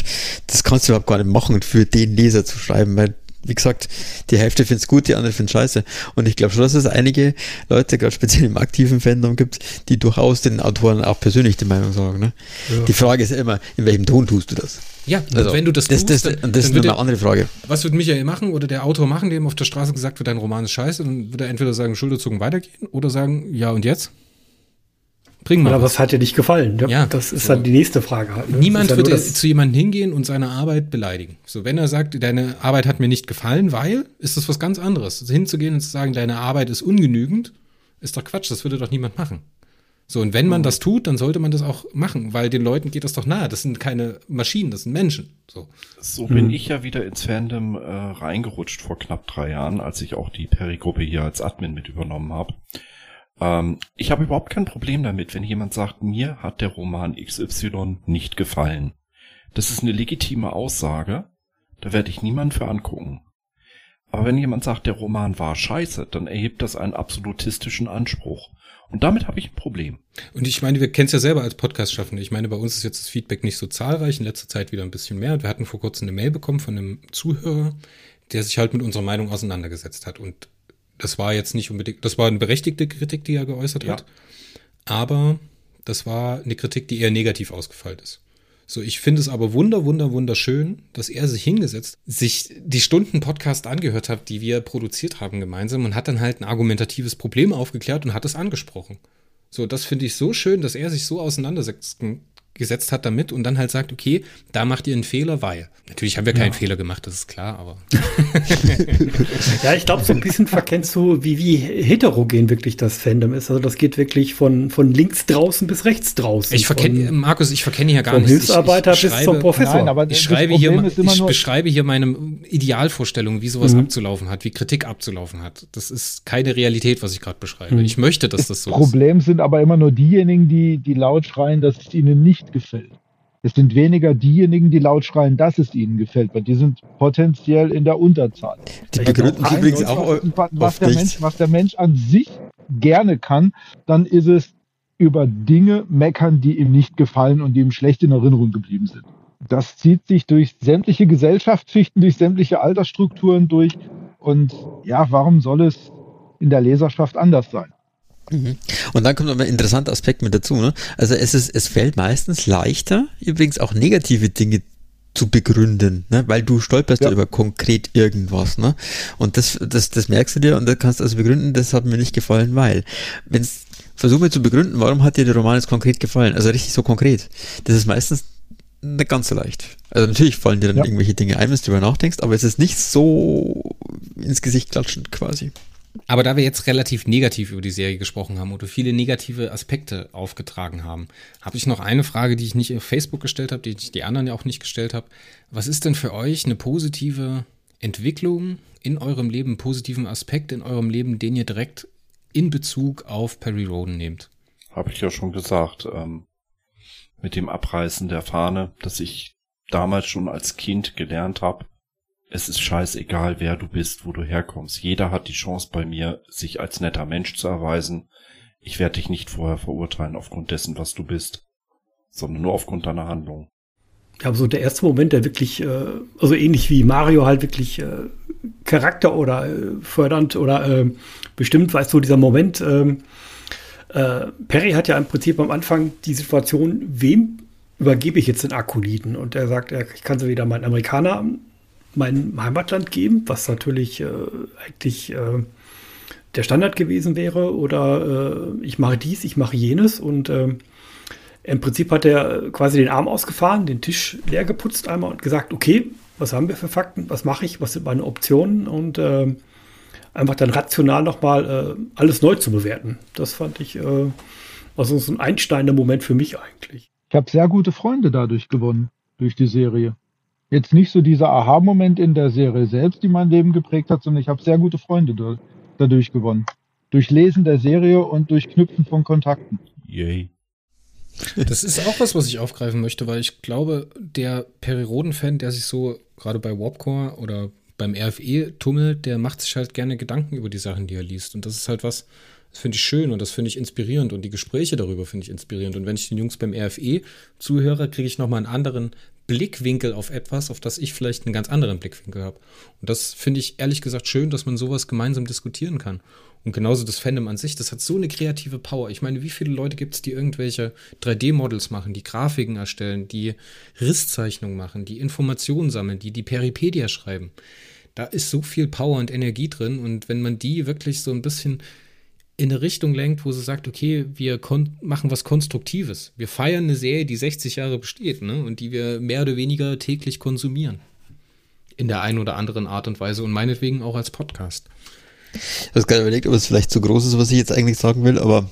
das kannst du überhaupt gar nicht machen, für den Leser zu schreiben, weil wie gesagt, die Hälfte findet es gut, die andere findet scheiße. Und ich glaube schon, dass es einige Leute, gerade speziell im aktiven Fandom gibt, die durchaus den Autoren auch persönlich die Meinung sagen. Ne? Ja. Die Frage ist ja immer, in welchem Ton tust du das? Ja, also, wenn du das tust, das, das, dann, das ist eine andere Frage. Was wird Michael machen oder der Autor machen, dem auf der Straße gesagt wird, dein Roman ist scheiße, dann wird er entweder sagen, Schulterzucken weitergehen oder sagen, ja und jetzt? Bring mal. Oder was hat dir nicht gefallen? Ja, das ist so. dann die nächste Frage. Halt, ne? Niemand ja würde zu jemandem hingehen und seine Arbeit beleidigen. So, wenn er sagt, deine Arbeit hat mir nicht gefallen, weil, ist das was ganz anderes. Also hinzugehen und zu sagen, deine Arbeit ist ungenügend, ist doch Quatsch, das würde doch niemand machen. So, und wenn man mhm. das tut, dann sollte man das auch machen, weil den Leuten geht das doch nahe. Das sind keine Maschinen, das sind Menschen. So, so bin mhm. ich ja wieder ins Fandom äh, reingerutscht vor knapp drei Jahren, als ich auch die Perry-Gruppe hier als Admin mit übernommen habe. Ähm, ich habe überhaupt kein Problem damit, wenn jemand sagt, mir hat der Roman XY nicht gefallen. Das ist eine legitime Aussage, da werde ich niemand für angucken. Aber wenn jemand sagt, der Roman war scheiße, dann erhebt das einen absolutistischen Anspruch. Und damit habe ich ein Problem. Und ich meine, wir kennen es ja selber als Podcast-Schaffende. Ich meine, bei uns ist jetzt das Feedback nicht so zahlreich, in letzter Zeit wieder ein bisschen mehr. Wir hatten vor kurzem eine Mail bekommen von einem Zuhörer, der sich halt mit unserer Meinung auseinandergesetzt hat. Und das war jetzt nicht unbedingt, das war eine berechtigte Kritik, die er geäußert ja. hat. Aber das war eine Kritik, die eher negativ ausgefallen ist. So, ich finde es aber wunder, wunder, wunderschön, dass er sich hingesetzt, sich die Stunden Podcast angehört hat, die wir produziert haben gemeinsam und hat dann halt ein argumentatives Problem aufgeklärt und hat es angesprochen. So, das finde ich so schön, dass er sich so auseinandersetzen gesetzt hat damit und dann halt sagt, okay, da macht ihr einen Fehler, weil. Natürlich haben wir keinen ja. Fehler gemacht, das ist klar, aber. <laughs> ja, ich glaube, so ein bisschen verkennst du, wie, wie heterogen wirklich das Fandom ist. Also das geht wirklich von, von links draußen bis rechts draußen. Ich verkenne, Markus, ich verkenne hier gar nichts. Hilfsarbeiter ich, ich, ich bis zum Professor. Nein, aber ich schreibe hier, ich beschreibe hier meine Idealvorstellung, wie sowas mhm. abzulaufen hat, wie Kritik abzulaufen hat. Das ist keine Realität, was ich gerade beschreibe. Mhm. Ich möchte, dass das so Problem ist. Problem sind aber immer nur diejenigen, die, die laut schreien, dass es ihnen nicht gefällt. Es sind weniger diejenigen, die laut schreien, dass es ihnen gefällt, weil die sind potenziell in der Unterzahl. Die begründen übrigens auch was, was der Mensch, was der Mensch an sich gerne kann, dann ist es über Dinge meckern, die ihm nicht gefallen und die ihm schlecht in Erinnerung geblieben sind. Das zieht sich durch sämtliche Gesellschaftsschichten, durch sämtliche Altersstrukturen durch. Und ja, warum soll es in der Leserschaft anders sein? Und dann kommt noch ein interessanter Aspekt mit dazu. Ne? Also es, ist, es fällt meistens leichter, übrigens auch negative Dinge zu begründen, ne? weil du stolperst ja. über konkret irgendwas. Ne? Und das, das, das merkst du dir und da kannst du also begründen, das hat mir nicht gefallen, weil. Wenn's, versuch mir zu begründen, warum hat dir der Roman jetzt konkret gefallen? Also richtig so konkret. Das ist meistens nicht ganz so leicht. Also natürlich fallen dir dann ja. irgendwelche Dinge ein, wenn du darüber nachdenkst, aber es ist nicht so ins Gesicht klatschend quasi. Aber da wir jetzt relativ negativ über die Serie gesprochen haben oder viele negative Aspekte aufgetragen haben, habe ich noch eine Frage, die ich nicht auf Facebook gestellt habe, die ich die anderen ja auch nicht gestellt habe. Was ist denn für euch eine positive Entwicklung in eurem Leben, einen positiven Aspekt in eurem Leben, den ihr direkt in Bezug auf Perry Roden nehmt? Habe ich ja schon gesagt, ähm, mit dem Abreißen der Fahne, dass ich damals schon als Kind gelernt habe, es ist scheißegal, wer du bist, wo du herkommst. Jeder hat die Chance bei mir, sich als netter Mensch zu erweisen. Ich werde dich nicht vorher verurteilen aufgrund dessen, was du bist, sondern nur aufgrund deiner Handlung. Ja, aber so der erste Moment, der wirklich, äh, also ähnlich wie Mario halt wirklich äh, Charakter oder äh, fördernd oder äh, bestimmt, weißt du, dieser Moment, äh, äh, Perry hat ja im Prinzip am Anfang die Situation, wem übergebe ich jetzt den Akoliten? Und er sagt, ich kann sie wieder meinen Amerikaner mein Heimatland geben, was natürlich äh, eigentlich äh, der Standard gewesen wäre. Oder äh, ich mache dies, ich mache jenes. Und äh, im Prinzip hat er quasi den Arm ausgefahren, den Tisch leer geputzt einmal und gesagt, okay, was haben wir für Fakten, was mache ich, was sind meine Optionen und äh, einfach dann rational nochmal äh, alles neu zu bewerten. Das fand ich äh, also so ein einsteiner Moment für mich eigentlich. Ich habe sehr gute Freunde dadurch gewonnen, durch die Serie jetzt nicht so dieser Aha-Moment in der Serie selbst, die mein Leben geprägt hat, sondern ich habe sehr gute Freunde da, dadurch gewonnen. Durch Lesen der Serie und durch Knüpfen von Kontakten. Yay. Das ist auch was, was ich aufgreifen möchte, weil ich glaube, der Periroden-Fan, der sich so gerade bei Warpcore oder beim RFE tummelt, der macht sich halt gerne Gedanken über die Sachen, die er liest. Und das ist halt was, das finde ich schön und das finde ich inspirierend und die Gespräche darüber finde ich inspirierend. Und wenn ich den Jungs beim RFE zuhöre, kriege ich nochmal einen anderen Blickwinkel auf etwas, auf das ich vielleicht einen ganz anderen Blickwinkel habe. Und das finde ich ehrlich gesagt schön, dass man sowas gemeinsam diskutieren kann. Und genauso das Fandom an sich, das hat so eine kreative Power. Ich meine, wie viele Leute gibt es, die irgendwelche 3D-Models machen, die Grafiken erstellen, die Risszeichnungen machen, die Informationen sammeln, die die Peripedia schreiben. Da ist so viel Power und Energie drin. Und wenn man die wirklich so ein bisschen in eine Richtung lenkt, wo sie sagt, okay, wir machen was Konstruktives. Wir feiern eine Serie, die 60 Jahre besteht ne? und die wir mehr oder weniger täglich konsumieren. In der einen oder anderen Art und Weise und meinetwegen auch als Podcast. Ich habe gerade überlegt, ob es vielleicht zu groß ist, was ich jetzt eigentlich sagen will, aber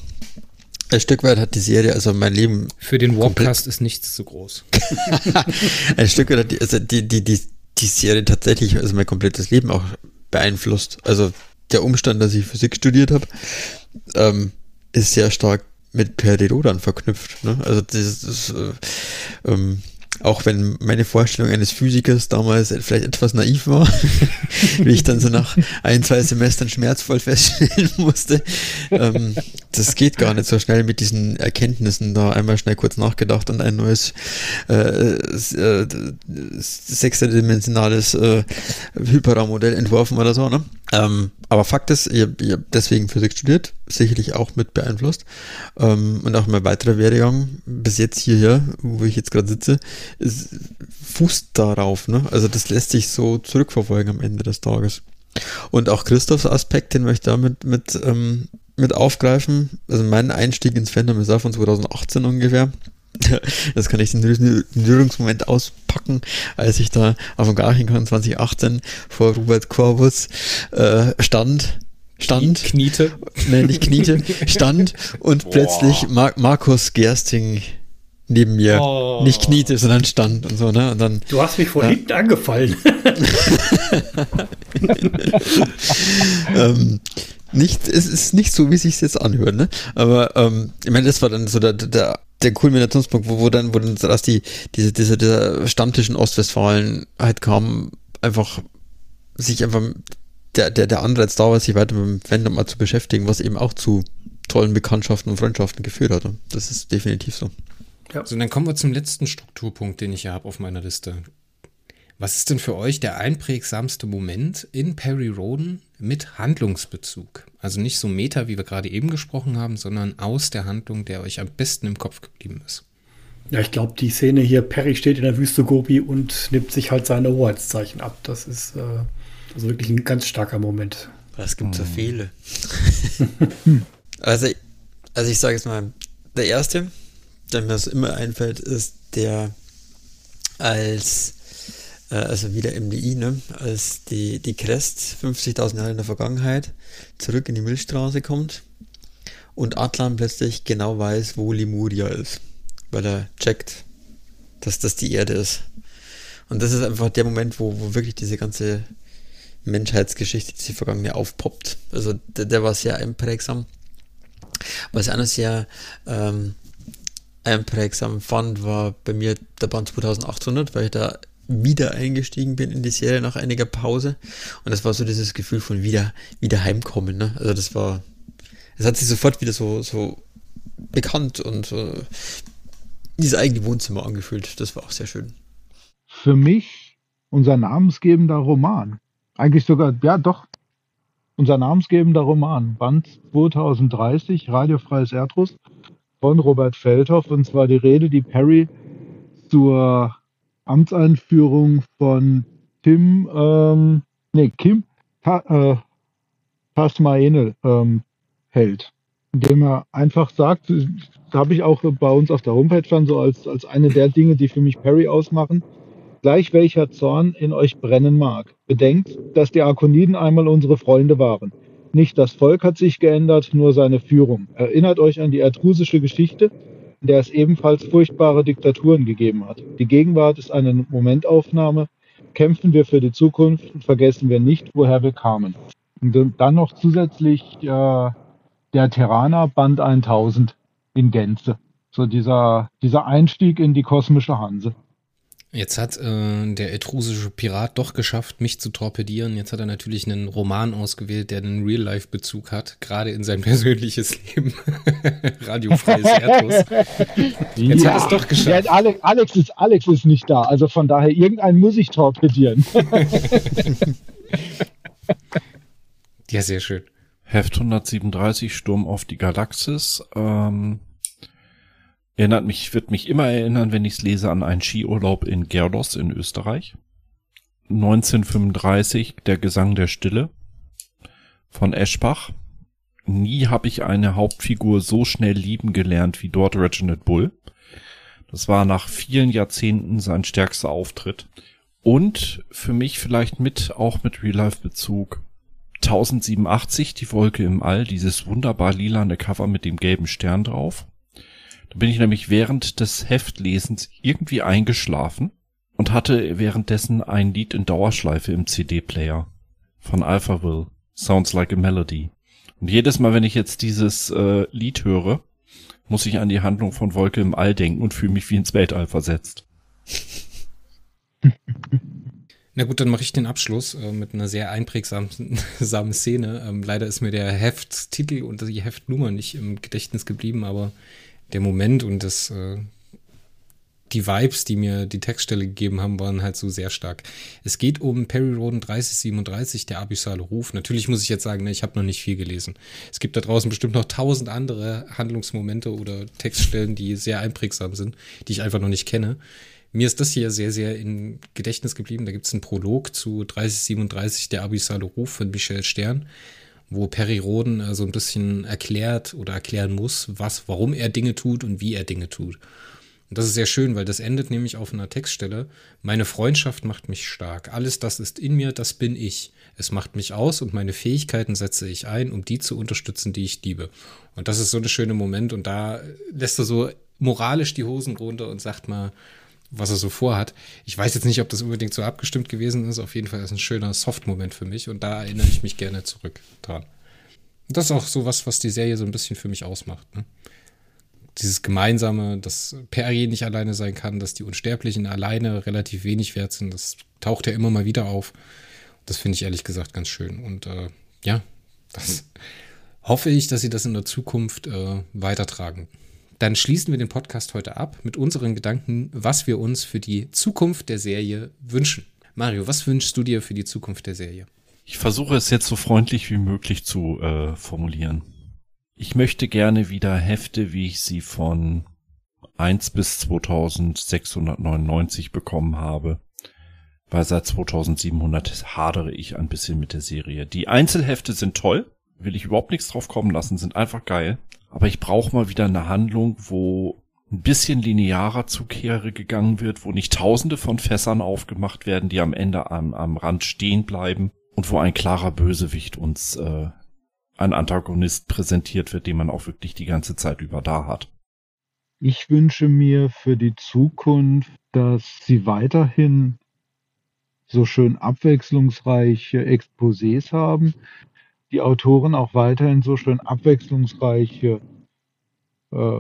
ein Stück weit hat die Serie, also mein Leben. Für den Warpcast ist nichts zu groß. <laughs> ein Stück weit hat die, also die, die, die, die Serie tatsächlich, also mein komplettes Leben auch beeinflusst. Also der Umstand, dass ich Physik studiert habe, ähm, ist sehr stark mit Perero dann verknüpft. Ne? Also das ist, äh, ähm, auch wenn meine Vorstellung eines Physikers damals vielleicht etwas naiv war, <laughs> wie ich dann so nach ein, zwei Semestern schmerzvoll feststellen <laughs> musste, ähm, das geht gar nicht so schnell mit diesen Erkenntnissen, da einmal schnell kurz nachgedacht und ein neues äh, äh, sechsdimensionales äh, Hyperraumodell entworfen oder so. Ne? Ähm, aber Fakt ist, ich habe hab deswegen Physik studiert, sicherlich auch mit beeinflusst. Ähm, und auch mein weiterer Werdegang bis jetzt hierher, wo ich jetzt gerade sitze, ist, fußt darauf. Ne? Also das lässt sich so zurückverfolgen am Ende des Tages. Und auch Christophs Aspekt, den möchte ich damit mit, ähm, mit aufgreifen. Also mein Einstieg ins Fandom ist auch von 2018 ungefähr. <laughs> Das kann ich den Rührungsmoment auspacken, als ich da auf dem Garchenkon 2018 vor Robert Corbus äh, stand. Stand. Kniete. Nein, nicht Kniete. <laughs> Stand und plötzlich Mar Markus Gersting neben mir Oh. nicht kniete, sondern stand und so, ne? Und dann Du hast mich Ja. hinten angefallen. <laughs> ähm, nicht, es ist nicht so, wie sich jetzt anhört, ne? Aber ähm, ich meine, das war dann so der, der, der Kulminationspunkt, wo, wo dann, wo dann dass die, diese, dieser, dieser Stammtisch in Ostwestfalen halt kam, einfach sich einfach der, der, der Anreiz da war, sich weiter mit dem Fandom mal zu beschäftigen, was eben auch zu tollen Bekanntschaften und Freundschaften geführt hat. Und Das ist definitiv so. So, dann kommen wir zum letzten Strukturpunkt, den ich hier habe auf meiner Liste. Was ist denn für euch der einprägsamste Moment in Perry Roden mit Handlungsbezug? Also nicht so Meta, wie wir gerade eben gesprochen haben, sondern aus der Handlung, der euch am besten im Kopf geblieben ist. Ja, ich glaube, die Szene hier, Perry steht in der Wüste Gobi und nimmt sich halt seine Hoheitszeichen ab. Das ist äh, also wirklich ein ganz starker Moment. Es gibt so viele. <laughs> also, also ich sage jetzt mal, der erste, der mir so immer einfällt, ist der als, äh, also wieder MDI, ne, als die, die Crest 50.000 Jahre in der Vergangenheit zurück in die Milchstraße kommt und Atlan plötzlich genau weiß, wo Lemuria ist, weil er checkt, dass das die Erde ist. Und das ist einfach der Moment, wo, wo wirklich diese ganze Menschheitsgeschichte, diese vergangene aufpoppt. Also der, der war sehr einprägsam. Was ich auch noch sehr ähm, einprägsam fand, war bei mir der Band 2800, weil ich da wieder eingestiegen bin in die Serie nach einiger Pause. Und das war so dieses Gefühl von wieder, wieder heimkommen. Ne? Also das war, es hat sich sofort wieder so, so bekannt und so dieses eigene Wohnzimmer angefühlt. Das war auch sehr schön. Für mich unser namensgebender Roman. Eigentlich sogar, ja doch, unser namensgebender Roman. Band 2030, Radiofreies Erdrus von Robert Feldhoff. Und zwar die Rede, die Perry zur Amtseinführung von Tim, ähm, nee, Kim Ta äh, Tasmaenel ähm, hält. Indem er einfach sagt, das habe ich auch bei uns auf der Homepage dann so als, als eine der Dinge, die für mich Perry ausmachen, gleich welcher Zorn in euch brennen mag. Bedenkt, dass die Arkoniden einmal unsere Freunde waren. Nicht das Volk hat sich geändert, nur seine Führung. Erinnert euch an die etrusische Geschichte, in der es ebenfalls furchtbare Diktaturen gegeben hat. Die Gegenwart ist eine Momentaufnahme. Kämpfen wir für die Zukunft und vergessen wir nicht, woher wir kamen. Und dann noch zusätzlich äh, der Terraner Band 1000 in Gänze. So dieser, dieser Einstieg in die kosmische Hanse. Jetzt hat äh, der etrusische Pirat doch geschafft, mich zu torpedieren. Jetzt hat er natürlich einen Roman ausgewählt, der einen Real-Life-Bezug hat, gerade in sein <laughs> persönliches Leben. <laughs> Radiofreies Erdlos. <laughs> Jetzt hat er es doch geschafft. Ja, Alex, Alex, ist, Alex ist nicht da, also von daher, irgendeinen muss ich torpedieren. Ja, sehr schön. Heft 137, Sturm auf die Galaxis. Ähm, erinnert mich, wird mich immer erinnern, wenn ich es lese, an einen Skiurlaub in Gerdos in Österreich. 1935, Der Gesang der Stille von Eschbach. Nie habe ich eine Hauptfigur so schnell lieben gelernt wie dort Reginald Bull. Das war nach vielen Jahrzehnten sein stärkster Auftritt. Und für mich vielleicht mit, auch mit Real-Life-Bezug, 1087, die Wolke im All, dieses wunderbar lilane Cover mit dem gelben Stern drauf. Da bin ich nämlich während des Heftlesens irgendwie eingeschlafen und hatte währenddessen ein Lied in Dauerschleife im CD-Player von Alphaville, Sounds Like a Melody. Und jedes Mal, wenn ich jetzt dieses äh, Lied höre, muss ich an die Handlung von Wolke im All denken und fühle mich wie ins Weltall versetzt. <laughs> Na gut, dann mache ich den Abschluss äh, mit einer sehr einprägsamen <laughs> samen Szene. Ähm, leider ist mir der Hefttitel und die Heftnummer nicht im Gedächtnis geblieben, aber der Moment und das, äh, die Vibes, die mir die Textstelle gegeben haben, waren halt so sehr stark. Es geht um Perry Roden 3037, der abyssale Ruf. Natürlich muss ich jetzt sagen, ne, ich habe noch nicht viel gelesen. Es gibt da draußen bestimmt noch tausend andere Handlungsmomente oder Textstellen, die sehr einprägsam sind, die ich einfach noch nicht kenne. Mir ist das hier sehr, sehr im Gedächtnis geblieben. Da gibt es einen Prolog zu 3037, der abyssale Ruf von Michel Stern, wo Perry Roden äh, so ein bisschen erklärt oder erklären muss, was, warum er Dinge tut und wie er Dinge tut. Und das ist sehr schön, weil das endet nämlich auf einer Textstelle. Meine Freundschaft macht mich stark. Alles das ist in mir, das bin ich. Es macht mich aus und meine Fähigkeiten setze ich ein, um die zu unterstützen, die ich liebe. Und das ist so ein schöner Moment und da lässt er so moralisch die Hosen runter und sagt mal, was er so vorhat. Ich weiß jetzt nicht, ob das unbedingt so abgestimmt gewesen ist. Auf jeden Fall ist es ein schöner Soft-Moment für mich und da erinnere ich mich gerne zurück dran. Das ist auch so was, was die Serie so ein bisschen für mich ausmacht. Ne? Dieses Gemeinsame, dass Perry nicht alleine sein kann, dass die Unsterblichen alleine relativ wenig wert sind, das taucht ja immer mal wieder auf. Das finde ich ehrlich gesagt ganz schön. Und äh, ja, das <laughs> hoffe ich, dass sie das in der Zukunft äh, weitertragen. Dann schließen wir den Podcast heute ab mit unseren Gedanken, was wir uns für die Zukunft der Serie wünschen. Mario, was wünschst du dir für die Zukunft der Serie? Ich versuche es jetzt so freundlich wie möglich zu äh, formulieren. Ich möchte gerne wieder Hefte, wie ich sie von 1 bis 2699 bekommen habe, weil seit 2700 hadere ich ein bisschen mit der Serie. Die Einzelhefte sind toll, will ich überhaupt nichts drauf kommen lassen, sind einfach geil. Aber ich brauche mal wieder eine Handlung, wo ein bisschen linearer zu Kehre gegangen wird, wo nicht tausende von Fässern aufgemacht werden, die am Ende am, am Rand stehen bleiben und wo ein klarer Bösewicht uns äh, ein Antagonist präsentiert wird, den man auch wirklich die ganze Zeit über da hat. Ich wünsche mir für die Zukunft, dass sie weiterhin so schön abwechslungsreiche Exposés haben, die Autoren auch weiterhin so schön abwechslungsreiche äh,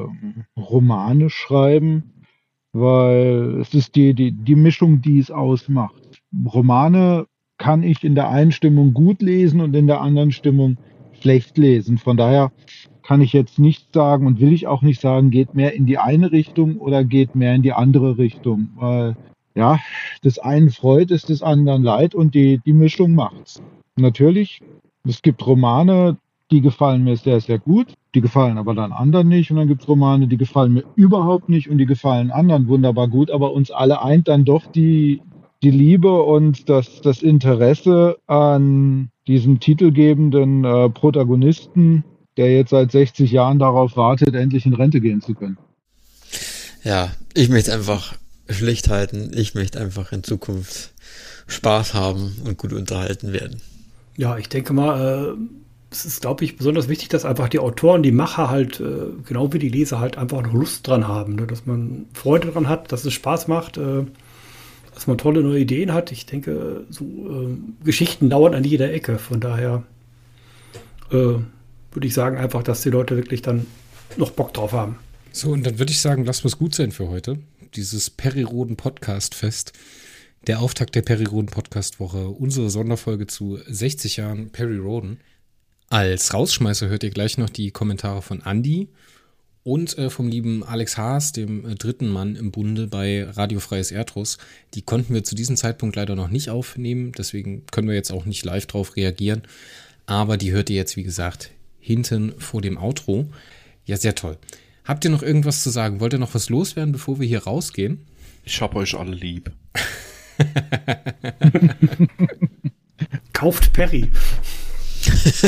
Romane schreiben, weil es ist die, die, die Mischung, die es ausmacht. Romane kann ich in der einen Stimmung gut lesen und in der anderen Stimmung schlecht lesen. Von daher kann ich jetzt nicht sagen und will ich auch nicht sagen, geht mehr in die eine Richtung oder geht mehr in die andere Richtung. Weil ja, des einen freut, ist des anderen leid und die, die Mischung macht's. Natürlich es gibt Romane, die gefallen mir sehr, sehr gut, die gefallen aber dann anderen nicht. Und dann gibt es Romane, die gefallen mir überhaupt nicht und die gefallen anderen wunderbar gut. Aber uns alle eint dann doch die, die Liebe und das, das Interesse an diesem titelgebenden äh, Protagonisten, der jetzt seit 60 Jahren darauf wartet, endlich in Rente gehen zu können. Ja, ich möchte einfach schlicht halten. Ich möchte einfach in Zukunft Spaß haben und gut unterhalten werden. Ja, ich denke mal, äh, es ist, glaube ich, besonders wichtig, dass einfach die Autoren, die Macher halt, äh, genau wie die Leser halt einfach noch Lust dran haben, ne? dass man Freude dran hat, dass es Spaß macht, äh, dass man tolle neue Ideen hat. Ich denke, so äh, Geschichten dauern an jeder Ecke. Von daher äh, würde ich sagen einfach, dass die Leute wirklich dann noch Bock drauf haben. So, und dann würde ich sagen, lass was gut sein für heute. Dieses Periroden Podcast Fest der Auftakt der Perry Roden Podcast Woche, unsere Sonderfolge zu 60 Jahren Perry Roden. Als Rausschmeißer hört ihr gleich noch die Kommentare von Andy und äh, vom lieben Alex Haas, dem äh, dritten Mann im Bunde bei Radio Freies Erdruss. Die konnten wir zu diesem Zeitpunkt leider noch nicht aufnehmen, deswegen können wir jetzt auch nicht live drauf reagieren. Aber die hört ihr jetzt, wie gesagt, hinten vor dem Outro. Ja, sehr toll. Habt ihr noch irgendwas zu sagen? Wollt ihr noch was loswerden, bevor wir hier rausgehen? Ich hab euch alle lieb. <laughs> <laughs> Kauft Perry. <laughs>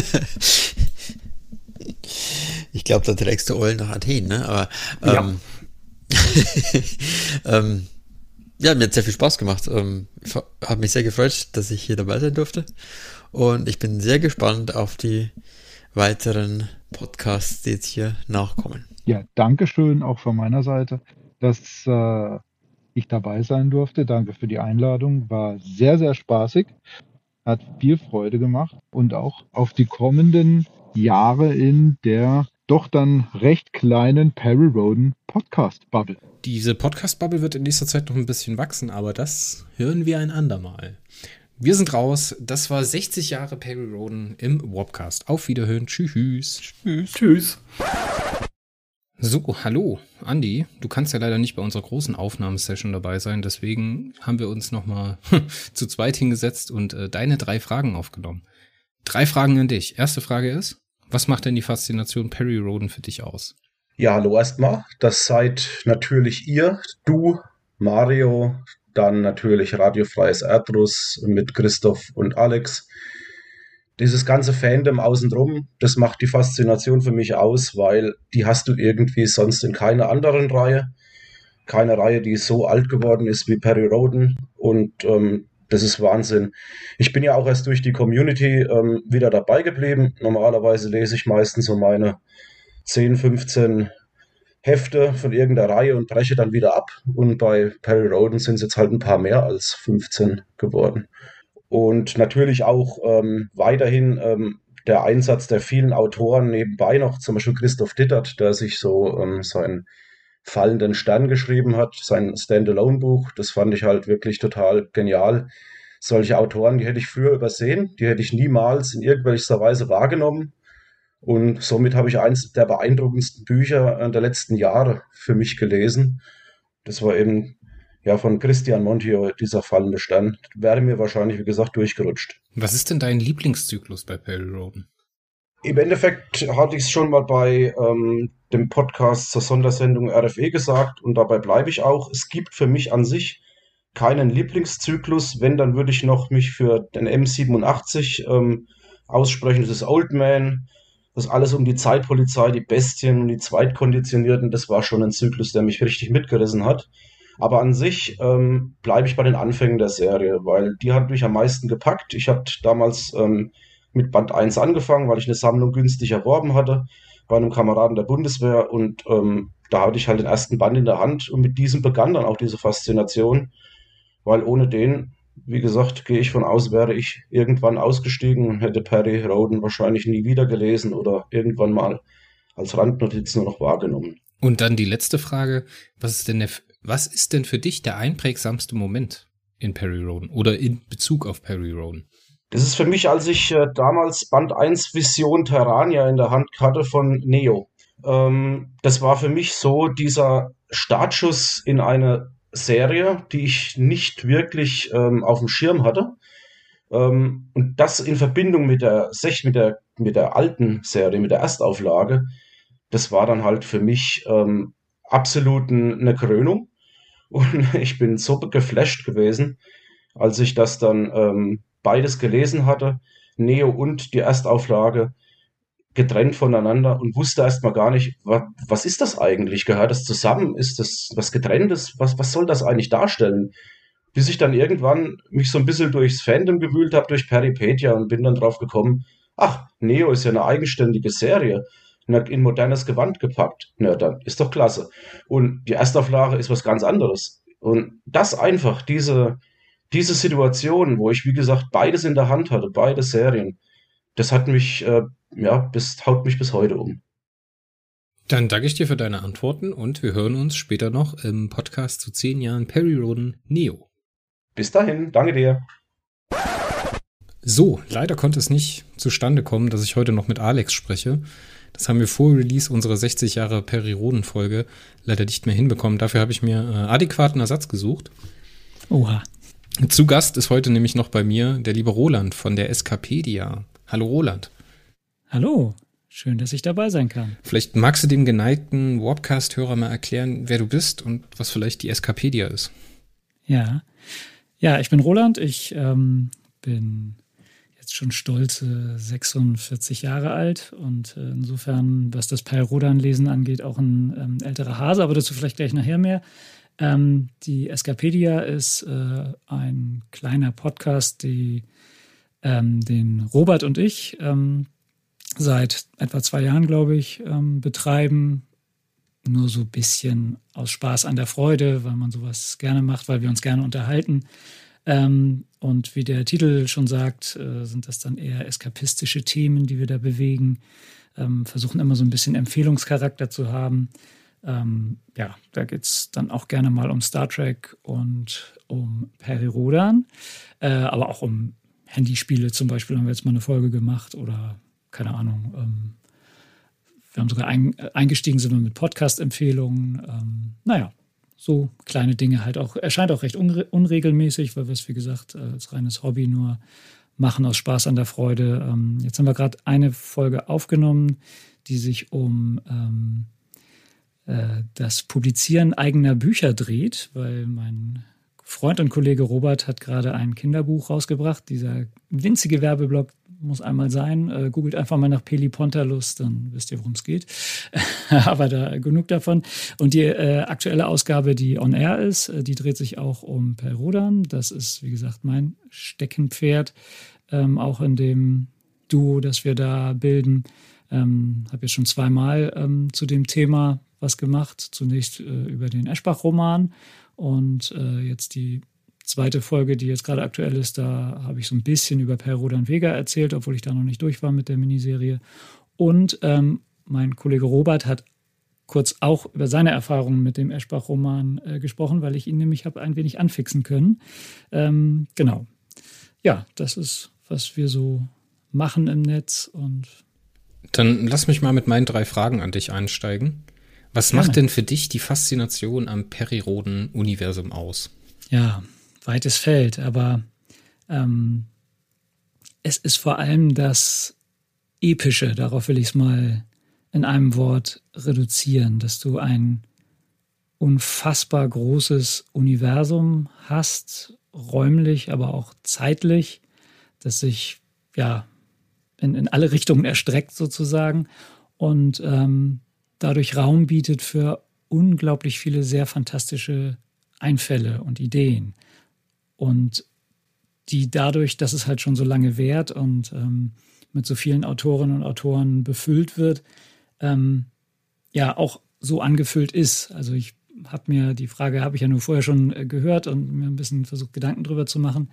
ich glaube, da trägst du Eulen nach Athen, ne? Aber ähm, ja. <laughs> ähm, ja, mir hat sehr viel Spaß gemacht. Ähm, habe mich sehr gefreut, dass ich hier dabei sein durfte. Und ich bin sehr gespannt auf die weiteren Podcasts, die jetzt hier nachkommen. Ja, danke schön auch von meiner Seite. Das äh, ich dabei sein durfte. Danke für die Einladung. War sehr, sehr spaßig. Hat viel Freude gemacht und auch auf die kommenden Jahre in der doch dann recht kleinen Perry Roden Podcast Bubble. Diese Podcast Bubble wird in nächster Zeit noch ein bisschen wachsen, aber das hören wir ein andermal. Wir sind raus. Das war 60 Jahre Perry Roden im Warpcast. Auf Wiederhören. Tschüss. Tschüss. Tschüss. So, hallo, Andi. Du kannst ja leider nicht bei unserer großen Aufnahmesession dabei sein, deswegen haben wir uns nochmal <laughs> zu zweit hingesetzt und äh, deine drei Fragen aufgenommen. Drei Fragen an dich. Erste Frage ist, was macht denn die Faszination Perry Roden für dich aus? Ja, hallo erstmal. Das seid natürlich ihr, du, Mario, dann natürlich Radiofreies Erdruss mit Christoph und Alex dieses ganze Fandom außenrum, das macht die Faszination für mich aus, weil die hast du irgendwie sonst in keiner anderen Reihe. keine Reihe, die so alt geworden ist wie Perry Roden. Und ähm, das ist Wahnsinn. Ich bin ja auch erst durch die Community ähm, wieder dabei geblieben. Normalerweise lese ich meistens so meine 10, 15 Hefte von irgendeiner Reihe und breche dann wieder ab. Und bei Perry Roden sind es jetzt halt ein paar mehr als 15 geworden. Und natürlich auch ähm, weiterhin ähm, der Einsatz der vielen Autoren nebenbei noch, zum Beispiel Christoph Dittert, der sich so ähm, seinen fallenden Stern geschrieben hat, sein Standalone-Buch. Das fand ich halt wirklich total genial. Solche Autoren, die hätte ich früher übersehen, die hätte ich niemals in irgendwelcher Weise wahrgenommen. Und somit habe ich eins der beeindruckendsten Bücher der letzten Jahre für mich gelesen. Das war eben ja von Christian Montio, dieser fallende Stern. Wäre mir wahrscheinlich, wie gesagt, durchgerutscht. Was ist denn dein Lieblingszyklus bei Perry Roden? Im Endeffekt hatte ich es schon mal bei ähm, dem Podcast zur Sondersendung RFE gesagt und dabei bleibe ich auch. Es gibt für mich an sich keinen Lieblingszyklus. Wenn, dann würde ich noch mich für den M87 ähm, aussprechen. Das ist Old Man. Das alles um die Zeitpolizei, die Bestien und die Zweitkonditionierten. Das war schon ein Zyklus, der mich richtig mitgerissen hat. Aber an sich ähm, bleibe ich bei den Anfängen der Serie, weil die hat mich am meisten gepackt. Ich habe damals ähm, mit Band 1 angefangen, weil ich eine Sammlung günstig erworben hatte bei einem Kameraden der Bundeswehr und ähm, da hatte ich halt den ersten Band in der Hand und mit diesem begann dann auch diese Faszination, weil ohne den, wie gesagt, gehe ich von aus, wäre ich irgendwann ausgestiegen und hätte Perry Roden wahrscheinlich nie wieder gelesen oder irgendwann mal als Randnotiz nur noch wahrgenommen. Und dann die letzte Frage, was ist denn der, was ist denn für dich der einprägsamste Moment in Perry Roden oder in Bezug auf Perry Roden? Das ist für mich, als ich äh, damals Band 1 Vision Terrania in der Hand hatte von Neo. Ähm, das war für mich so dieser Startschuss in eine Serie, die ich nicht wirklich ähm, auf dem Schirm hatte. Ähm, und das in Verbindung mit der, mit, der, mit der alten Serie, mit der Erstauflage, das war dann halt für mich ähm, absolut eine Krönung. Und <laughs> ich bin so geflasht gewesen, als ich das dann ähm, beides gelesen hatte, Neo und die Erstauflage, getrennt voneinander und wusste erstmal gar nicht, was, was ist das eigentlich? Gehört das zusammen? Ist das was getrenntes? Was, was soll das eigentlich darstellen? Bis ich dann irgendwann mich so ein bisschen durchs Fandom gewühlt habe, durch Peripedia und bin dann drauf gekommen, ach, Neo ist ja eine eigenständige Serie in modernes Gewand gepackt. Na, dann ist doch klasse. Und die Erstauflage ist was ganz anderes. Und das einfach, diese, diese Situation, wo ich, wie gesagt, beides in der Hand hatte, beide Serien, das hat mich, äh, ja, bis, haut mich bis heute um. Dann danke ich dir für deine Antworten und wir hören uns später noch im Podcast zu zehn Jahren Perry Roden Neo. Bis dahin, danke dir. So, leider konnte es nicht zustande kommen, dass ich heute noch mit Alex spreche. Das haben wir vor Release unserer 60 Jahre Perry Roden Folge leider nicht mehr hinbekommen. Dafür habe ich mir äh, adäquaten Ersatz gesucht. Oha. Zu Gast ist heute nämlich noch bei mir der liebe Roland von der Escapedia. Hallo Roland. Hallo, schön, dass ich dabei sein kann. Vielleicht magst du dem geneigten Warpcast-Hörer mal erklären, wer du bist und was vielleicht die Escapedia ist. Ja, ja, ich bin Roland. Ich ähm, bin jetzt schon stolze 46 Jahre alt und äh, insofern, was das Peil-Rodan-Lesen angeht, auch ein ähm, älterer Hase, aber dazu vielleicht gleich nachher mehr. Ähm, die Escapedia ist äh, ein kleiner Podcast, die, ähm, den Robert und ich ähm, seit etwa zwei Jahren, glaube ich, ähm, betreiben. Nur so ein bisschen aus Spaß an der Freude, weil man sowas gerne macht, weil wir uns gerne unterhalten. Ähm, und wie der Titel schon sagt, äh, sind das dann eher eskapistische Themen, die wir da bewegen. Ähm, versuchen immer so ein bisschen Empfehlungscharakter zu haben. Ähm, ja, da geht es dann auch gerne mal um Star Trek und um Perry Rodan, äh, aber auch um Handyspiele zum Beispiel haben wir jetzt mal eine Folge gemacht oder keine Ahnung. Ähm, wir haben sogar ein, eingestiegen sind wir mit Podcast-Empfehlungen. Ähm, naja, so kleine Dinge halt auch. Erscheint auch recht unre unregelmäßig, weil wir es, wie gesagt, als reines Hobby nur machen aus Spaß an der Freude. Ähm, jetzt haben wir gerade eine Folge aufgenommen, die sich um ähm, äh, das Publizieren eigener Bücher dreht, weil mein Freund und Kollege Robert hat gerade ein Kinderbuch rausgebracht, dieser winzige Werbeblock, muss einmal sein. Äh, googelt einfach mal nach Pelipontalus, dann wisst ihr, worum es geht. <laughs> Aber da genug davon. Und die äh, aktuelle Ausgabe, die on air ist, äh, die dreht sich auch um Perrodan. Das ist, wie gesagt, mein Steckenpferd, ähm, auch in dem Duo, das wir da bilden. Ähm, Habe jetzt schon zweimal ähm, zu dem Thema was gemacht. Zunächst äh, über den Eschbach-Roman und äh, jetzt die zweite Folge, die jetzt gerade aktuell ist, da habe ich so ein bisschen über Per Rodan Vega erzählt, obwohl ich da noch nicht durch war mit der Miniserie. Und ähm, mein Kollege Robert hat kurz auch über seine Erfahrungen mit dem Eschbach-Roman äh, gesprochen, weil ich ihn nämlich habe ein wenig anfixen können. Ähm, genau. Ja, das ist, was wir so machen im Netz und dann lass mich mal mit meinen drei Fragen an dich einsteigen. Was Gerne. macht denn für dich die Faszination am Periroden-Universum aus? Ja, weites Feld, aber ähm, es ist vor allem das Epische, darauf will ich es mal in einem Wort reduzieren, dass du ein unfassbar großes Universum hast, räumlich, aber auch zeitlich, das sich ja in, in alle Richtungen erstreckt sozusagen und ähm, dadurch Raum bietet für unglaublich viele sehr fantastische Einfälle und Ideen. Und die dadurch, dass es halt schon so lange währt und ähm, mit so vielen Autorinnen und Autoren befüllt wird, ähm, ja auch so angefüllt ist. Also ich habe mir die Frage habe ich ja nur vorher schon äh, gehört und mir ein bisschen versucht Gedanken drüber zu machen.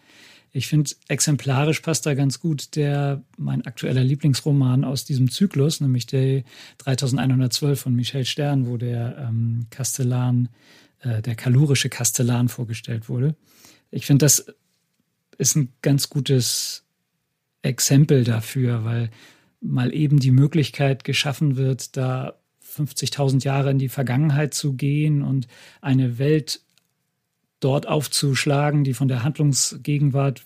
Ich finde, exemplarisch passt da ganz gut der, mein aktueller Lieblingsroman aus diesem Zyklus, nämlich der 3112 von Michel Stern, wo der ähm, Kastellan, äh, der kalurische Kastellan vorgestellt wurde. Ich finde, das ist ein ganz gutes Exempel dafür, weil mal eben die Möglichkeit geschaffen wird, da 50.000 Jahre in die Vergangenheit zu gehen und eine Welt dort aufzuschlagen, die von der Handlungsgegenwart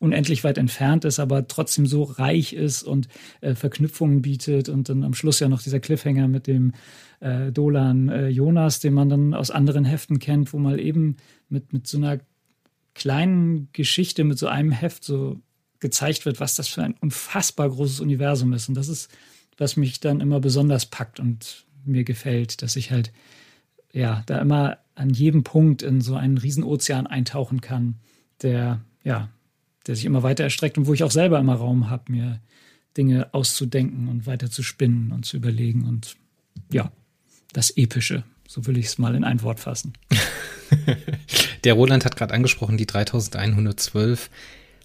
unendlich weit entfernt ist, aber trotzdem so reich ist und äh, Verknüpfungen bietet und dann am Schluss ja noch dieser Cliffhanger mit dem äh, Dolan äh, Jonas, den man dann aus anderen Heften kennt, wo mal eben mit, mit so einer kleinen Geschichte, mit so einem Heft so gezeigt wird, was das für ein unfassbar großes Universum ist. Und das ist, was mich dann immer besonders packt und mir gefällt, dass ich halt ja da immer an jedem Punkt in so einen Riesenozean eintauchen kann, der, ja, der sich immer weiter erstreckt und wo ich auch selber immer Raum habe, mir Dinge auszudenken und weiter zu spinnen und zu überlegen und ja, das Epische, so will ich es mal in ein Wort fassen. <laughs> <laughs> Der Roland hat gerade angesprochen, die 3112,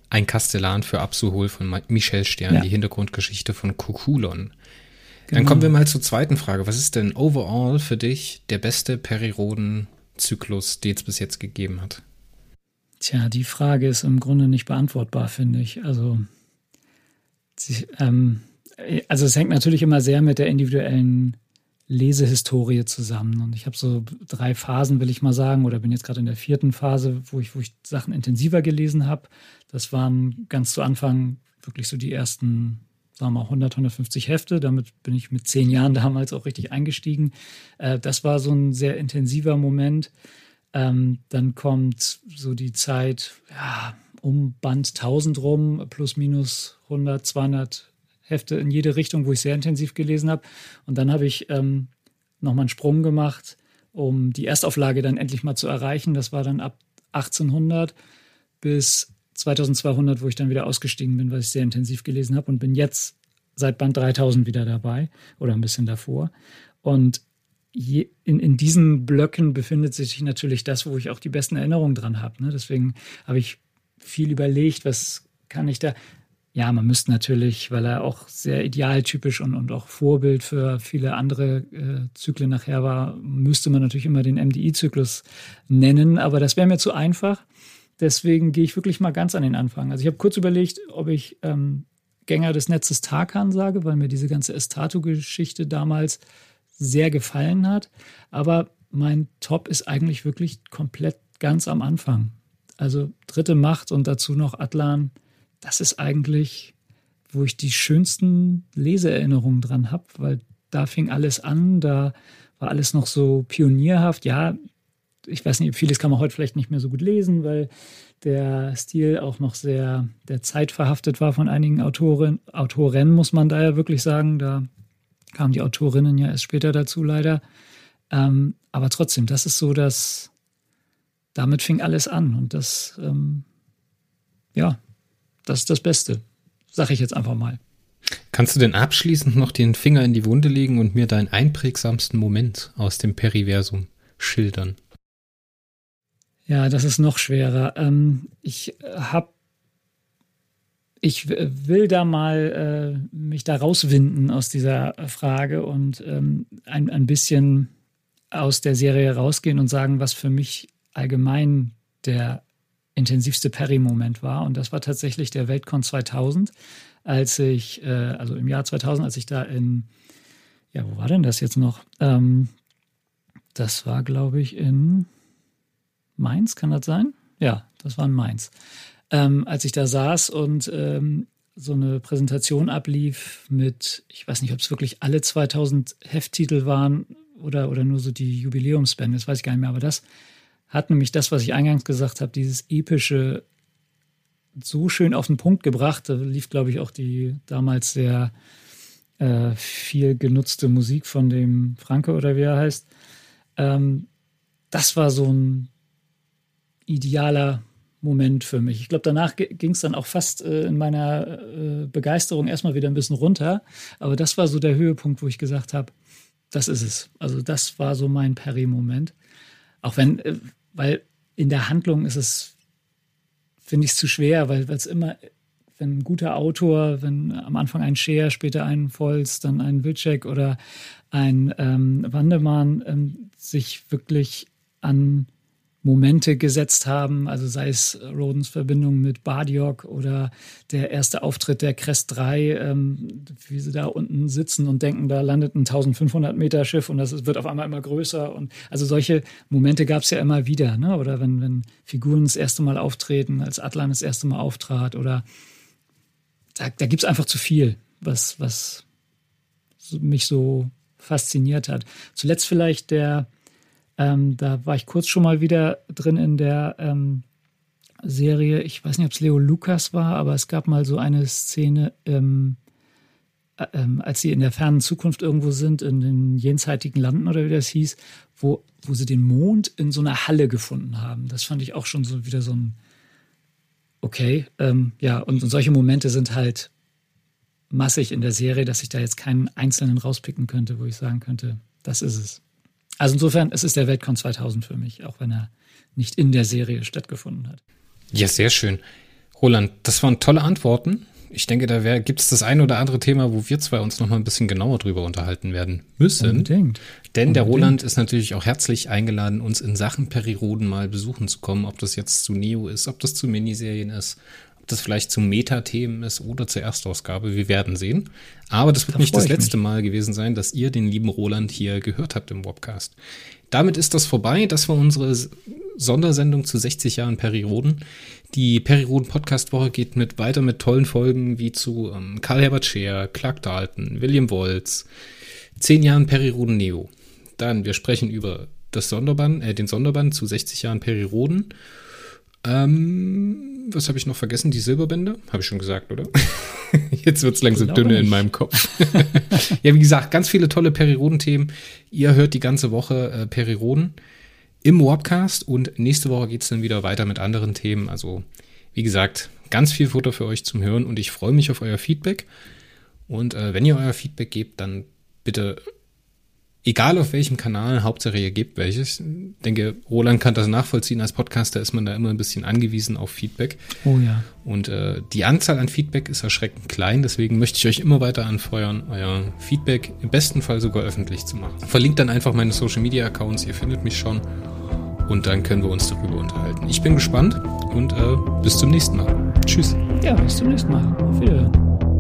ein Kastellan für Absuhol von Michel Stern, ja. die Hintergrundgeschichte von Kukulon. Genau. Dann kommen wir mal zur zweiten Frage. Was ist denn overall für dich der beste Periroden Zyklus, den es bis jetzt gegeben hat? Tja, die Frage ist im Grunde nicht beantwortbar, finde ich. Also, ähm, also es hängt natürlich immer sehr mit der individuellen Lesehistorie zusammen. Und ich habe so drei Phasen, will ich mal sagen, oder bin jetzt gerade in der vierten Phase, wo ich, wo ich Sachen intensiver gelesen habe. Das waren ganz zu Anfang wirklich so die ersten sagen wir mal 100, 150 Hefte. Damit bin ich mit zehn Jahren <laughs> damals auch richtig eingestiegen. Äh, das war so ein sehr intensiver Moment. Ähm, dann kommt so die Zeit ja, um Band 1000 rum, plus minus 100, 200 Hefte in jede Richtung, wo ich sehr intensiv gelesen habe. Und dann habe ich ähm, nochmal einen Sprung gemacht, um die Erstauflage dann endlich mal zu erreichen. Das war dann ab 1800 bis 2200, wo ich dann wieder ausgestiegen bin, weil ich sehr intensiv gelesen habe und bin jetzt seit Band 3000 wieder dabei oder ein bisschen davor. Und je, in, in diesen Blöcken befindet sich natürlich das, wo ich auch die besten Erinnerungen dran habe. Ne? Deswegen habe ich viel überlegt, was kann ich da. Ja, man müsste natürlich, weil er auch sehr idealtypisch und, und auch Vorbild für viele andere äh, Zyklen nachher war, müsste man natürlich immer den MDI-Zyklus nennen, aber das wäre mir zu einfach. Deswegen gehe ich wirklich mal ganz an den Anfang. Also ich habe kurz überlegt, ob ich ähm, Gänger des Netzes Tarkan sage, weil mir diese ganze Estatu-Geschichte damals sehr gefallen hat. Aber mein Top ist eigentlich wirklich komplett ganz am Anfang. Also dritte Macht und dazu noch Atlan, das ist eigentlich, wo ich die schönsten Leseerinnerungen dran habe, weil da fing alles an, da war alles noch so pionierhaft. Ja, ich weiß nicht, vieles kann man heute vielleicht nicht mehr so gut lesen, weil der Stil auch noch sehr der Zeit verhaftet war von einigen Autoren, Autoren, muss man da ja wirklich sagen. Da kamen die Autorinnen ja erst später dazu, leider. Ähm, aber trotzdem, das ist so, dass damit fing alles an und das, ähm, ja, das ist das Beste, sag ich jetzt einfach mal. Kannst du denn abschließend noch den Finger in die Wunde legen und mir deinen einprägsamsten Moment aus dem Periversum schildern? Ja, das ist noch schwerer. Ähm, ich habe ich will da mal äh, mich da rauswinden aus dieser Frage und ähm, ein, ein bisschen aus der Serie rausgehen und sagen, was für mich allgemein der intensivste Perry-Moment war. Und das war tatsächlich der Weltcon 2000, als ich, äh, also im Jahr 2000, als ich da in, ja, wo war denn das jetzt noch? Ähm, das war, glaube ich, in Mainz, kann das sein? Ja, das war in Mainz. Ähm, als ich da saß und ähm, so eine Präsentation ablief mit, ich weiß nicht, ob es wirklich alle 2000 Hefttitel waren oder, oder nur so die Jubiläumsbände, das weiß ich gar nicht mehr, aber das hat nämlich das, was ich eingangs gesagt habe, dieses epische so schön auf den Punkt gebracht. Da lief, glaube ich, auch die damals sehr äh, viel genutzte Musik von dem Franke oder wie er heißt. Ähm, das war so ein idealer Moment für mich. Ich glaube, danach ging es dann auch fast äh, in meiner äh, Begeisterung erstmal wieder ein bisschen runter. Aber das war so der Höhepunkt, wo ich gesagt habe, das ist es. Also das war so mein Perry-Moment. Auch wenn, äh, weil in der Handlung ist es, finde ich es zu schwer, weil es immer, wenn ein guter Autor, wenn am Anfang ein Scheer, später ein Volz, dann ein Wilczek oder ein ähm, Wandemann ähm, sich wirklich an Momente gesetzt haben, also sei es Rodens Verbindung mit Bardiok oder der erste Auftritt der Crest 3, ähm, wie sie da unten sitzen und denken, da landet ein 1500 Meter Schiff und das wird auf einmal immer größer und also solche Momente gab es ja immer wieder, ne? oder wenn, wenn Figuren das erste Mal auftreten, als Atlan das erste Mal auftrat oder da, da gibt es einfach zu viel, was, was mich so fasziniert hat. Zuletzt vielleicht der ähm, da war ich kurz schon mal wieder drin in der ähm, Serie. Ich weiß nicht, ob es Leo Lukas war, aber es gab mal so eine Szene, ähm, äh, ähm, als sie in der fernen Zukunft irgendwo sind, in den jenseitigen Landen oder wie das hieß, wo, wo sie den Mond in so einer Halle gefunden haben. Das fand ich auch schon so wieder so ein Okay, ähm, ja, und, und solche Momente sind halt massig in der Serie, dass ich da jetzt keinen einzelnen rauspicken könnte, wo ich sagen könnte, das ist es. Also insofern, es ist der Weltcon 2000 für mich, auch wenn er nicht in der Serie stattgefunden hat. Ja, sehr schön. Roland, das waren tolle Antworten. Ich denke, da gibt es das ein oder andere Thema, wo wir zwei uns noch mal ein bisschen genauer drüber unterhalten werden müssen. Unbedingt. Denn Unbedingt. der Roland ist natürlich auch herzlich eingeladen, uns in Sachen Periroden mal besuchen zu kommen, ob das jetzt zu Neo ist, ob das zu Miniserien ist, ob das vielleicht zu Metathemen ist oder zur Erstausgabe. Wir werden sehen. Aber das wird da nicht das letzte mich. Mal gewesen sein, dass ihr den lieben Roland hier gehört habt im Webcast. Damit ist das vorbei. Das war unsere Sondersendung zu 60 Jahren Perioden. Die Perioden Podcast Woche geht mit weiter mit tollen Folgen wie zu ähm, Karl Herbert Scheer, Clark Dalton, William Wolz, 10 Jahren Perioden Neo. Dann wir sprechen über das Sonderband, äh, den Sonderband zu 60 Jahren Perioden ähm, was habe ich noch vergessen? Die Silberbände? Habe ich schon gesagt, oder? <laughs> Jetzt wird es langsam dünne in meinem Kopf. <laughs> ja, wie gesagt, ganz viele tolle Periroden-Themen. Ihr hört die ganze Woche äh, Periroden im Warpcast und nächste Woche geht es dann wieder weiter mit anderen Themen. Also, wie gesagt, ganz viel Futter für euch zum Hören und ich freue mich auf euer Feedback. Und äh, wenn ihr euer Feedback gebt, dann bitte egal auf welchem Kanal, Hauptsache ihr gebt welches. Ich denke, Roland kann das nachvollziehen. Als Podcaster ist man da immer ein bisschen angewiesen auf Feedback. Oh ja. Und äh, die Anzahl an Feedback ist erschreckend klein. Deswegen möchte ich euch immer weiter anfeuern, euer Feedback im besten Fall sogar öffentlich zu machen. Verlinkt dann einfach meine Social Media Accounts. Ihr findet mich schon. Und dann können wir uns darüber unterhalten. Ich bin gespannt und äh, bis zum nächsten Mal. Tschüss. Ja, bis zum nächsten Mal. Auf Wiedersehen.